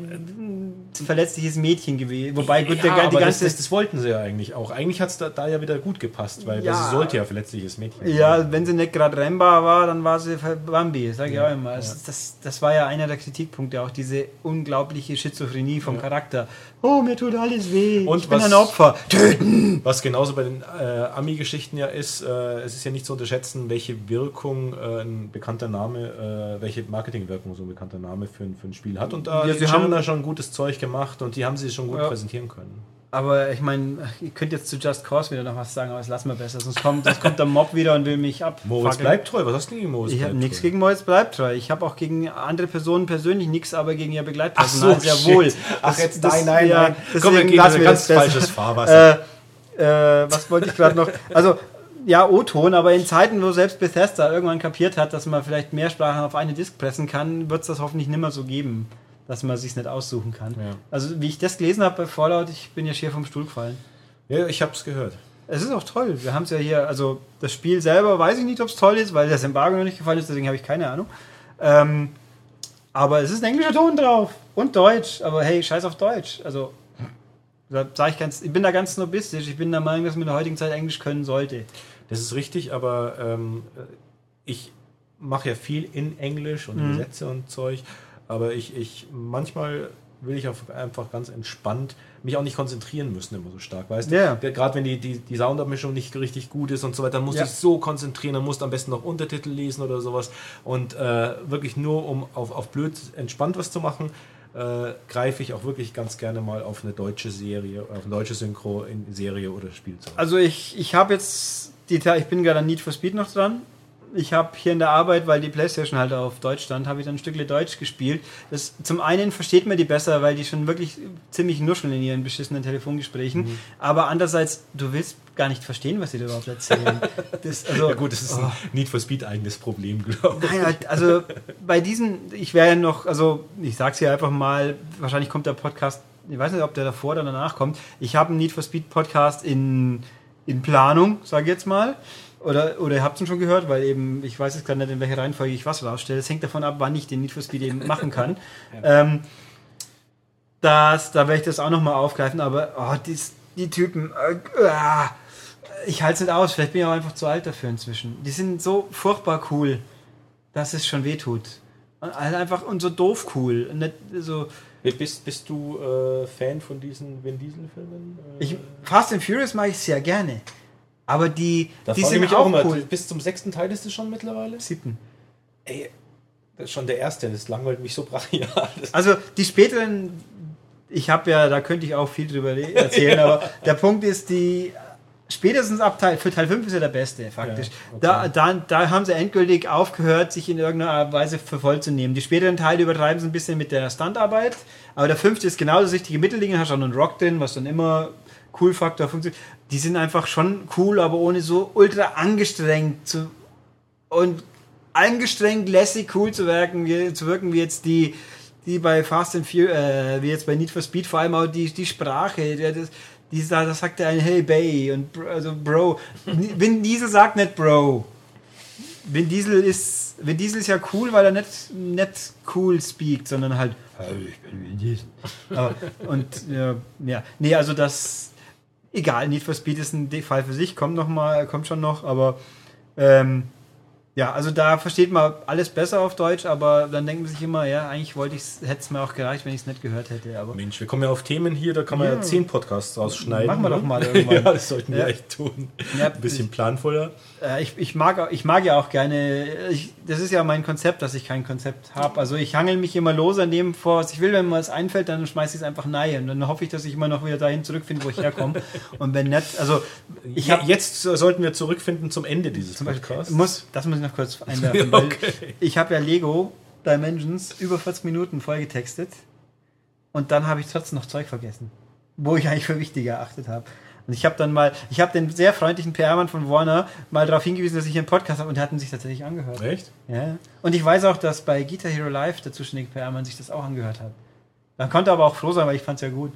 verletzliches Mädchen gewesen. Wobei, gut, der, ja, die aber das, ganze. das, das wollten sie ja eigentlich auch. Eigentlich hat es da, da ja wieder gut gepasst, weil, Ja. sie sollte ja verletzliches Mädchen sein. ja, wenn sie nicht gerade Remba war, dann war sie Bambi, sage ich auch immer. Das, das war ja einer der Kritikpunkte, auch diese unglaubliche Schizophrenie vom Charakter. Oh, mir tut alles weh. Und ich bin was- ein Opfer. Töten! Was genauso bei den äh, Ami-Geschichten ja ist, äh, es ist ja nicht zu unterschätzen, welche Wirkung äh, ein bekannter Name, äh, welche Marketingwirkung so ein bekannter Name für, ein- für ein Spiel hat. Und da Ja, haben sie die haben- da schon gutes Zeug gemacht und die haben sie schon gut Ja. präsentieren können. Aber ich meine, ihr könnt jetzt zu Just Cause wieder noch was sagen, aber das lassen wir besser. Sonst kommt, sonst kommt der Mob wieder und will mich ab. Moritz bleibt treu. Was hast du gegen Moritz Ich habe nichts gegen Moritz bleibt treu. Ich habe auch gegen andere Personen persönlich nichts, aber gegen ihr Ach Begleitpersonal so, sehr shit. wohl. Ach, jetzt das- nein, nein, ja, nein. Komm, wir gehen lassen in wir ganz falsches Fahrwasser. Äh, äh, was wollte ich gerade noch? Also, ja, O-Ton, aber in Zeiten, wo selbst Bethesda irgendwann kapiert hat, dass man vielleicht mehr Sprachen auf eine Disk pressen kann, wird es das hoffentlich nimmer so geben, dass man sich nicht aussuchen kann. Ja. Also, wie ich das gelesen habe bei Fallout, ich bin ja schier vom Stuhl gefallen. Ja, ich habe es gehört. Es ist auch toll. Wir haben es ja hier, also das Spiel selber weiß ich nicht, ob es toll ist, weil das Embargo noch nicht gefallen ist, deswegen habe ich keine Ahnung. Ähm, aber es ist ein englischer Ton drauf und Deutsch. Aber hey, scheiß auf Deutsch. Also, da sag ich ganz, ich bin da ganz snobistisch. Ich bin der Meinung, dass man in der heutigen Zeit Englisch können sollte. Das ist richtig, aber ähm, ich mache ja viel in Englisch und Mhm. Gesetze und Zeug. Aber ich, ich manchmal will ich auch einfach ganz entspannt mich auch nicht konzentrieren müssen immer so stark, weißt du? Gerade wenn die, die, die Soundabmischung nicht richtig gut ist und so weiter, dann musst Ja. du dich so konzentrieren, dann musst du am besten noch Untertitel lesen oder sowas. Und äh, wirklich nur, um auf, auf blöd entspannt was zu machen, äh, greife ich auch wirklich ganz gerne mal auf eine deutsche Serie, auf eine deutsche Synchro in Serie oder Spiel. Also ich, ich habe jetzt die ich bin gerade an Need for Speed noch dran. Ich habe hier in der Arbeit, weil die Playstation halt auf Deutsch stand, habe ich dann ein Stückle Deutsch gespielt. Das, zum einen versteht man die besser, weil die schon wirklich ziemlich nuscheln in ihren beschissenen Telefongesprächen. Aber andererseits, du willst gar nicht verstehen, was sie da überhaupt erzählen. Das, also, Ja gut, das ist ein Need for Speed eigenes Problem, glaube ich. Nein, halt, also bei diesen, ich wäre ja noch, also ich sag's hier einfach mal, wahrscheinlich kommt der Podcast, ich weiß nicht, ob der davor oder danach kommt. Ich habe einen Need for Speed Podcast in, in Planung, sage ich jetzt mal. Oder, oder ihr habt ihn schon gehört, weil eben, ich weiß jetzt gerade nicht, in welcher Reihenfolge ich was rausstelle. Es hängt davon ab, wann ich den Need for Speed eben machen kann. ähm, das, da werde ich das auch nochmal aufgreifen, aber oh, dies, die Typen, äh, äh, ich halte es nicht aus. Vielleicht bin ich auch einfach zu alt dafür inzwischen. Die sind so furchtbar cool, dass es schon wehtut. Und halt einfach und so doof cool. Nicht so, Bist, bist du äh, Fan von diesen Vin Diesel-Filmen? Äh, ich, Fast and Furious mag ich sehr gerne. Aber die, da die sind mich auch immer, cool. Bis zum sechsten Teil ist es schon mittlerweile? Siebten. Ey, das ist schon der erste, das langweilt mich so brachial. Also die späteren, ich habe ja, da könnte ich auch viel drüber le- erzählen, aber der Punkt ist, die spätestens ab Teil, für Teil 5 ist ja der beste, faktisch. Ja, okay. da, da, da haben sie endgültig aufgehört, sich in irgendeiner Weise für voll zu nehmen. Die späteren Teile übertreiben sie ein bisschen mit der Standarbeit, aber der fünfte ist genau das richtige Mittelding, hast du auch einen Rock drin, was dann immer Cool-Faktor funktioniert. Die sind einfach schon cool, aber ohne so ultra angestrengt zu und angestrengt, lässig, cool zu wirken, wie, zu wirken wie jetzt die, die bei Fast and Furious, äh, wie jetzt bei Need for Speed, vor allem auch die, die Sprache, der, das, die, da, sagt er ein Hey Bay und also Bro. Vin Diesel sagt nicht Bro. Vin Diesel ist, Vin Diesel ist ja cool, weil er nicht, nicht cool speakt, sondern halt, hey, ich bin Vin Diesel. Aber, und ja, ja, nee, also das, egal, Need for Speed ist ein Fall für sich, kommt noch mal, kommt schon noch, aber ähm, ja, also da versteht man alles besser auf Deutsch, aber dann denkt man sich immer, ja, eigentlich wollte ich hätte es mir auch gereicht, wenn ich es nicht gehört hätte, aber Mensch, wir kommen ja auf Themen hier, da kann man ja, Ja. zehn Podcasts rausschneiden. Machen wir ne? doch mal irgendwann. ja, das sollten wir Ja. echt tun. Ja, Ein bisschen planvoller. Äh, ich, ich, mag, ich mag ja auch gerne, ich, das ist ja mein Konzept, dass ich kein Konzept habe. Also ich hangel mich immer los an dem vor, was ich will. Wenn mir was einfällt, dann schmeiße ich es einfach nein. Und dann hoffe ich, dass ich immer noch wieder dahin zurückfinde, wo ich herkomme. Und wenn nicht, also ich Ich habe hab, jetzt sollten wir zurückfinden zum Ende dieses zum Beispiel, Podcasts. muss, das muss ich noch kurz einwerfen, okay. ich habe ja Lego Dimensions über 40 Minuten vollgetextet und dann habe ich trotzdem noch Zeug vergessen, wo ich eigentlich für wichtig erachtet habe. Und ich habe dann mal, ich habe den sehr freundlichen PR-Mann von Warner mal darauf hingewiesen, dass ich hier einen Podcast habe und der hat ihn sich tatsächlich angehört. Echt? Ja. Und ich weiß auch, dass bei Guitar Hero Live der zuständige PR-Mann sich das auch angehört hat. Man konnte aber auch froh sein, weil ich fand es ja gut.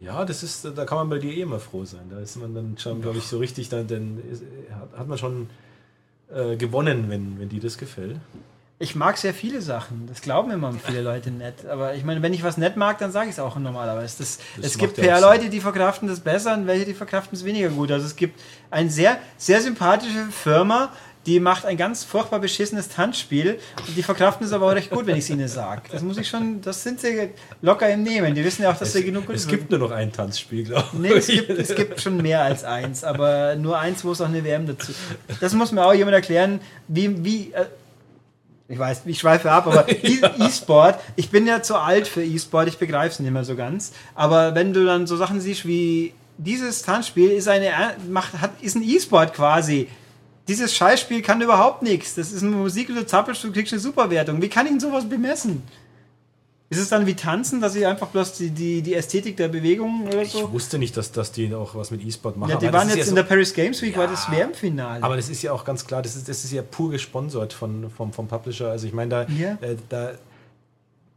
Ja, das ist, da kann man bei dir eh immer froh sein. Da ist man dann schon, glaube ich, so richtig, dann, dann ist, hat, hat man schon äh, gewonnen, wenn, wenn dir das gefällt. Ich mag sehr viele Sachen. Das glauben immer viele Leute nicht. Aber ich meine, wenn ich was nicht mag, dann sage ich es auch normalerweise. Das, Das es gibt ja PR-Leute, die verkraften das besser und welche, die verkraften es weniger gut. Also es gibt eine sehr, sehr sympathische Firma, die macht ein ganz furchtbar beschissenes Tanzspiel und die verkraften es aber auch recht gut, wenn ich es ihnen sage. Das muss ich schon, das sind sie locker im Nehmen. Die wissen ja auch, dass Es, sie genug es gibt nur noch ein Tanzspiel, glaube ich. Nee, es gibt, es gibt schon mehr als eins, aber nur eins, wo es auch eine WM dazu. Das muss mir auch jemand erklären, wie, wie äh, ich weiß, ich schweife ab, aber E- E-Sport, ich bin ja zu alt für E-Sport, ich begreife es nicht mehr so ganz. Aber wenn du dann so Sachen siehst wie dieses Tanzspiel ist eine macht, hat, ist ein E-Sport quasi. Dieses Scheißspiel kann überhaupt nichts. Das ist eine Musik, du zappelst, du kriegst eine Superwertung. Wie kann ich denn sowas bemessen? Ist es dann wie Tanzen, dass sie einfach bloß die, die, die Ästhetik der Bewegung oder so? Ich wusste nicht, dass, dass die auch was mit E-Sport machen. ja, die waren jetzt ja in so- der Paris Games Week, war das Ja, WM-Finale. Aber das ist ja auch ganz klar, das ist, das ist ja pur gesponsert von, vom, vom Publisher. Also ich meine, da, Ja. äh, da,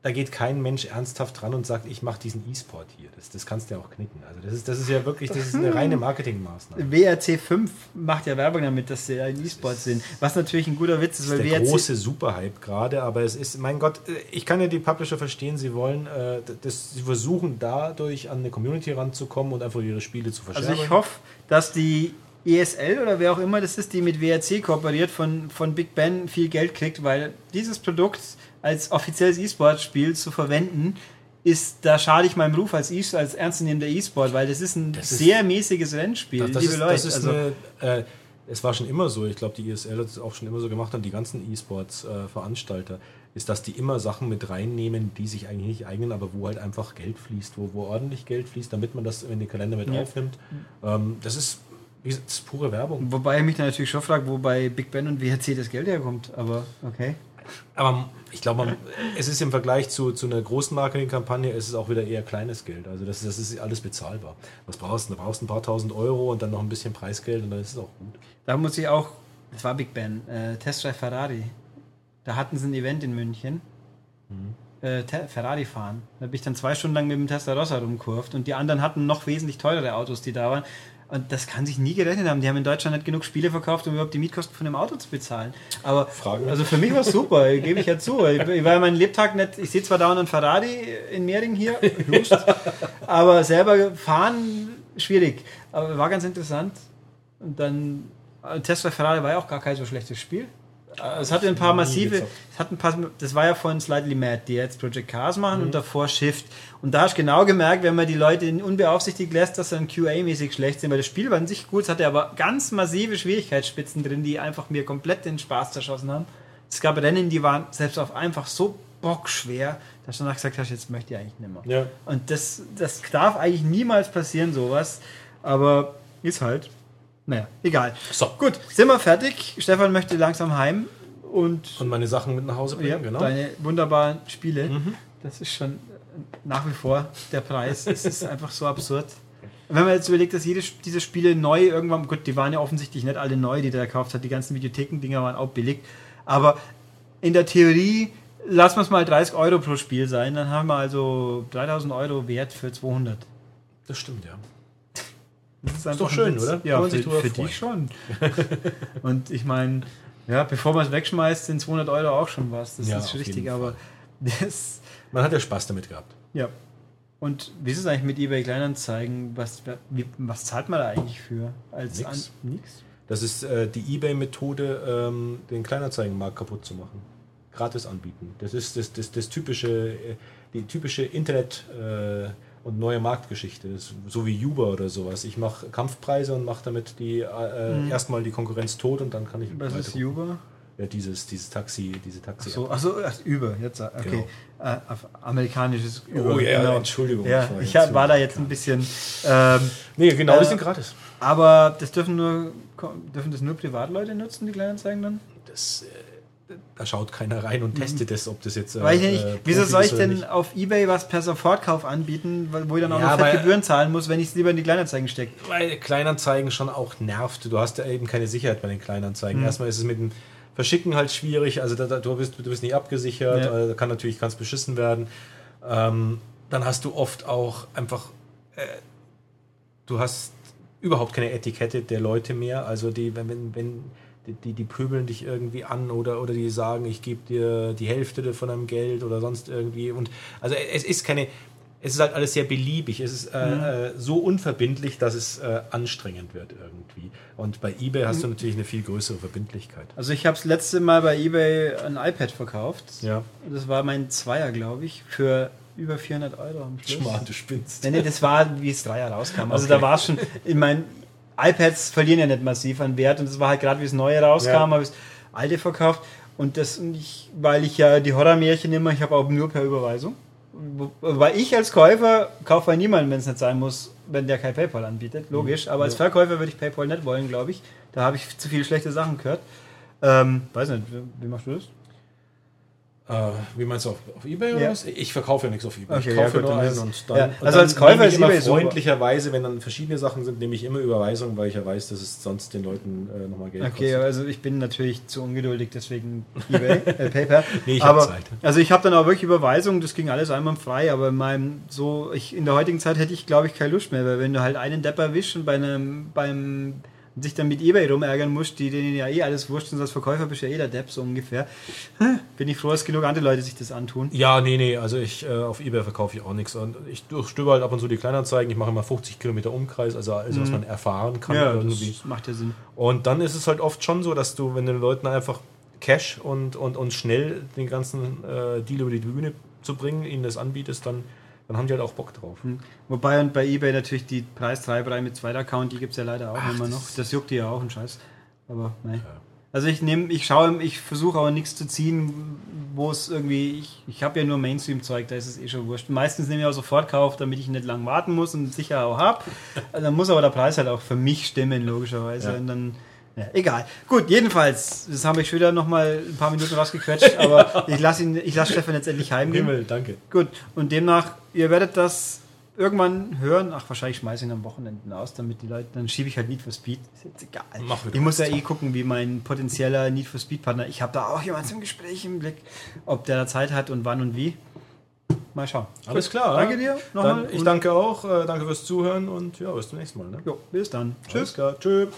da geht kein Mensch ernsthaft dran und sagt, ich mache diesen E-Sport hier. Das, das kannst du ja auch knicken. Also das ist, das ist ja wirklich, das ist eine reine Marketingmaßnahme. WRC 5 macht ja Werbung damit, dass sie ein E-Sport sind. Was natürlich ein guter Witz ist, Das weil ist der WRC. große Superhype gerade, aber es ist, mein Gott, äh, ich kann ja die Publisher verstehen, sie wollen, äh, das, sie versuchen dadurch an eine Community ranzukommen und einfach ihre Spiele zu Also verschärfen. ich hoffe, dass die ESL oder wer auch immer das ist, die mit WRC kooperiert, von, von Big Ben viel Geld kriegt, weil dieses Produkt als offizielles E-Sport-Spiel zu verwenden, ist, da schade ich meinem Ruf als, e als ernstzunehmender E-Sport, weil das ist ein Das ist- sehr mäßiges Rennspiel, Das, das, liebe ist, Leute. ist also, eine, äh, es war schon immer so, ich glaube, die ESL hat es auch schon immer so gemacht und die ganzen E-Sports-Veranstalter, ist, dass die immer Sachen mit reinnehmen, die sich eigentlich nicht eignen, aber wo halt einfach Geld fließt, wo, wo ordentlich Geld fließt, damit man das in den Kalender mit Ja. aufnimmt. Ähm, das ist, das ist pure Werbung. wobei ich mich dann natürlich schon frage, wo bei Big Ben und WRC das Geld herkommt, aber okay. Aber ich glaube, es ist im Vergleich zu, zu einer großen Marketingkampagne, ist es auch wieder eher kleines Geld. Also das, das ist alles bezahlbar. Was brauchst du? Du brauchst ein paar tausend Euro und dann noch ein bisschen Preisgeld und dann ist es auch gut. Da muss ich auch, das war Big Ben, äh, Test Drive Ferrari. Da hatten sie ein Event in München. Äh, Te- Ferrari fahren. Da bin ich dann zwei Stunden lang mit dem Tesla Rossa rumkurvt und die anderen hatten noch wesentlich teurere Autos, die da waren. Und das kann sich nie gerechnet haben. Die haben in Deutschland nicht genug Spiele verkauft, um überhaupt die Mietkosten von dem Auto zu bezahlen. Aber Frage. also für mich war es super, gebe ich ja zu. Ich, ich war ja meinen Lebtag nicht, ich sehe zwar dauernd einen Ferrari in Mehring hier, Hust, aber selber fahren schwierig. Aber war ganz interessant. Und dann äh, Tesla Ferrari war ja auch gar kein so schlechtes Spiel. Äh, Es hatte ein paar massive, es hat ein paar, das war ja von Slightly Mad, die jetzt Project Cars machen Mhm. und davor Shift. Und da hast du genau gemerkt, wenn man die Leute in- unbeaufsichtigt lässt, dass sie dann QA-mäßig schlecht sind, weil das Spiel war an sich gut, es hatte aber ganz massive Schwierigkeitsspitzen drin, die einfach mir komplett den Spaß zerschossen haben. Es gab Rennen, die waren selbst auf einfach so bockschwer, dass du danach gesagt hast, jetzt möchte ich eigentlich nicht mehr. Ja. Und das, das darf eigentlich niemals passieren, sowas. Aber ist halt. Naja, egal. So. Gut, sind wir fertig. Stefan möchte langsam heim und Und meine Sachen mit nach Hause bringen, ja, genau. deine wunderbaren Spiele. Das ist schon nach wie vor der Preis. Es ist einfach so absurd. Wenn man jetzt überlegt, dass jede, diese Spiele neu irgendwann, gut, die waren ja offensichtlich nicht alle neu, die der gekauft hat, die ganzen Videotheken-Dinger waren auch billig, aber in der Theorie lassen wir es mal 30 Euro pro Spiel sein, dann haben wir also 3000 Euro Wert für 200. Das stimmt, ja. Das ist, doch einfach ein schön, Witz. oder? Ja, für, für dich schon. Und ich meine, ja, bevor man es wegschmeißt, sind 200 Euro auch schon was. Das Ja, ist richtig, aber das, Man hat ja Spaß damit gehabt. ja. Und wie ist es eigentlich mit eBay Kleinanzeigen? Was, wie, was zahlt man da eigentlich für? Als Nix. An, nix? Das ist äh, die Ebay-Methode, ähm, den Kleinanzeigenmarkt kaputt zu machen. Gratis anbieten. Das ist das, das, das typische, äh, die typische Internet- äh, und neue Marktgeschichte. Ist so wie Uber oder sowas. Ich mache Kampfpreise und mache damit die äh, erstmal die Konkurrenz tot und dann kann ich Mhm. Was ist Uber? Ja, dieses, dieses Taxi, diese Taxi. So, achso, ach, über, jetzt, okay. Genau. Äh, auf amerikanisches Über. Oh ja, genau. Entschuldigung. Ja, ich war ich war da so- jetzt ein bisschen. Ähm, Nee, genau, Äh, die sind gratis. aber das dürfen nur dürfen das nur Privatleute nutzen, die Kleinanzeigen dann? Das, äh, da schaut keiner rein und testet das, ob das jetzt. äh, Weiß ich nicht. äh, Wieso soll ich denn nicht. auf Ebay was per Sofortkauf anbieten, wo ich dann auch Ja, noch fett Gebühren zahlen muss, wenn ich es lieber in die Kleinanzeigen stecke? Weil Kleinanzeigen schon auch nervt. Du hast ja eben keine Sicherheit bei den. Kleinanzeigen. Erstmal ist es mit dem Verschicken halt schwierig. Also da, da, du, bist, du bist nicht abgesichert. Ja. Also, kann natürlich ganz beschissen werden. Ähm, dann hast du oft auch einfach. Äh, du hast überhaupt keine Etikette der Leute mehr. Also die, wenn, wenn, wenn die, die, die pöbeln dich irgendwie an oder, oder die sagen, ich gebe dir die Hälfte von deinem Geld oder sonst irgendwie. Und also es ist keine. Es ist halt alles sehr beliebig. Es ist äh, äh, so unverbindlich, dass es äh, anstrengend wird irgendwie. Und bei eBay hast du natürlich eine viel größere Verbindlichkeit. Also ich habe das letzte Mal bei Ebay ein iPad verkauft. Ja. Das war mein Zweier, glaube ich, für über 400 Euro am Schluss. Schmarrn, du spinnst. Nee, nee, das war, wie es Dreier rauskam. Also Okay. da war es schon, ich meine, iPads verlieren ja nicht massiv an Wert und das war halt gerade, wie es neue rauskam, Ja. habe ich das alte verkauft und das nicht, weil ich ja die Horrormärchen immer, ich habe auch nur per Überweisung. Weil ich als Käufer kaufe bei niemandem, wenn es nicht sein muss, wenn der kein PayPal anbietet, logisch. Aber als. Verkäufer würde ich PayPal nicht wollen, glaube ich. Da habe ich zu viele schlechte Sachen gehört. Ähm, weiß nicht, wie machst du das? Äh, wie meinst du, auf, auf Ebay oder Ja. was? Ich verkaufe ja nichts auf Ebay. Okay, ich ja, kaufe gut, nur dann einen ist- und dann. ja, und also dann als Käufer nehme ich ist immer freundlicherweise, wenn dann verschiedene Sachen sind, nehme ich immer Überweisung, weil ich ja weiß, dass es sonst den Leuten äh, nochmal Geld Okay, kostet. also ich bin natürlich zu ungeduldig, deswegen eBay, äh, PayPal. Nee, ich hab aber, Zeit. Also ich habe dann auch wirklich Überweisungen, das ging alles einmal frei, aber in meinem so, ich in der heutigen Zeit hätte ich, glaube ich, keine Lust mehr, weil wenn du halt einen Depp erwischst und bei einem, beim sich dann mit Ebay rumärgern musst, die denen ja eh alles wurscht sind, als Verkäufer bist du ja eh der Depp so ungefähr. Bin ich froh, dass genug andere Leute sich das antun. Ja, nee, nee, also ich äh, auf Ebay verkaufe ich auch nichts. Und ich durchstöbe halt ab und zu die Kleinanzeigen. Ich mache immer 50 Kilometer Umkreis, also alles, was man erfahren kann Mhm. Ja, irgendwie. das macht ja Sinn. Und dann ist es halt oft schon so, dass du, wenn du den Leuten einfach Cash und, und, und schnell den ganzen äh, Deal über die Bühne zu bringen, ihnen das anbietest, dann, dann haben die halt auch Bock drauf. Wobei und bei eBay natürlich die Preistreiberei mit zweiter Account, die gibt es ja leider auch Ach, immer noch. Das juckt die ja auch ein Scheiß. Aber nein. Also ich nehme, ich schaue, ich versuche aber nichts zu ziehen, wo es irgendwie, ich, ich habe ja nur Mainstream-Zeug, da ist es eh schon wurscht. Meistens nehme ich auch sofort Kauf, damit ich nicht lang warten muss und sicher auch habe. Dann muss aber der Preis halt auch für mich stimmen, logischerweise. Ja. Und dann, ja, egal. Gut, jedenfalls, das habe ich schon wieder nochmal ein paar Minuten rausgequetscht, aber ich lasse ihn, ich lasse Stefan jetzt endlich heimgehen. Himmel, danke. Gut, und demnach, ihr werdet das irgendwann hören. Ach, wahrscheinlich schmeiße ich ihn am Wochenenden aus, damit die Leute, dann schiebe ich halt Need for Speed. Ist jetzt egal. Mach, ich muss ja eh gucken, wie mein potenzieller Need for Speed Partner, ich habe da auch jemanden im Gespräch im Blick, ob der da Zeit hat und wann und wie. Mal schauen. Alles Gut, klar. Danke dir nochmal. Ich danke auch, äh, danke fürs Zuhören und ja, bis zum nächsten Mal. Ne? Jo, bis dann. Klar. Tschüss.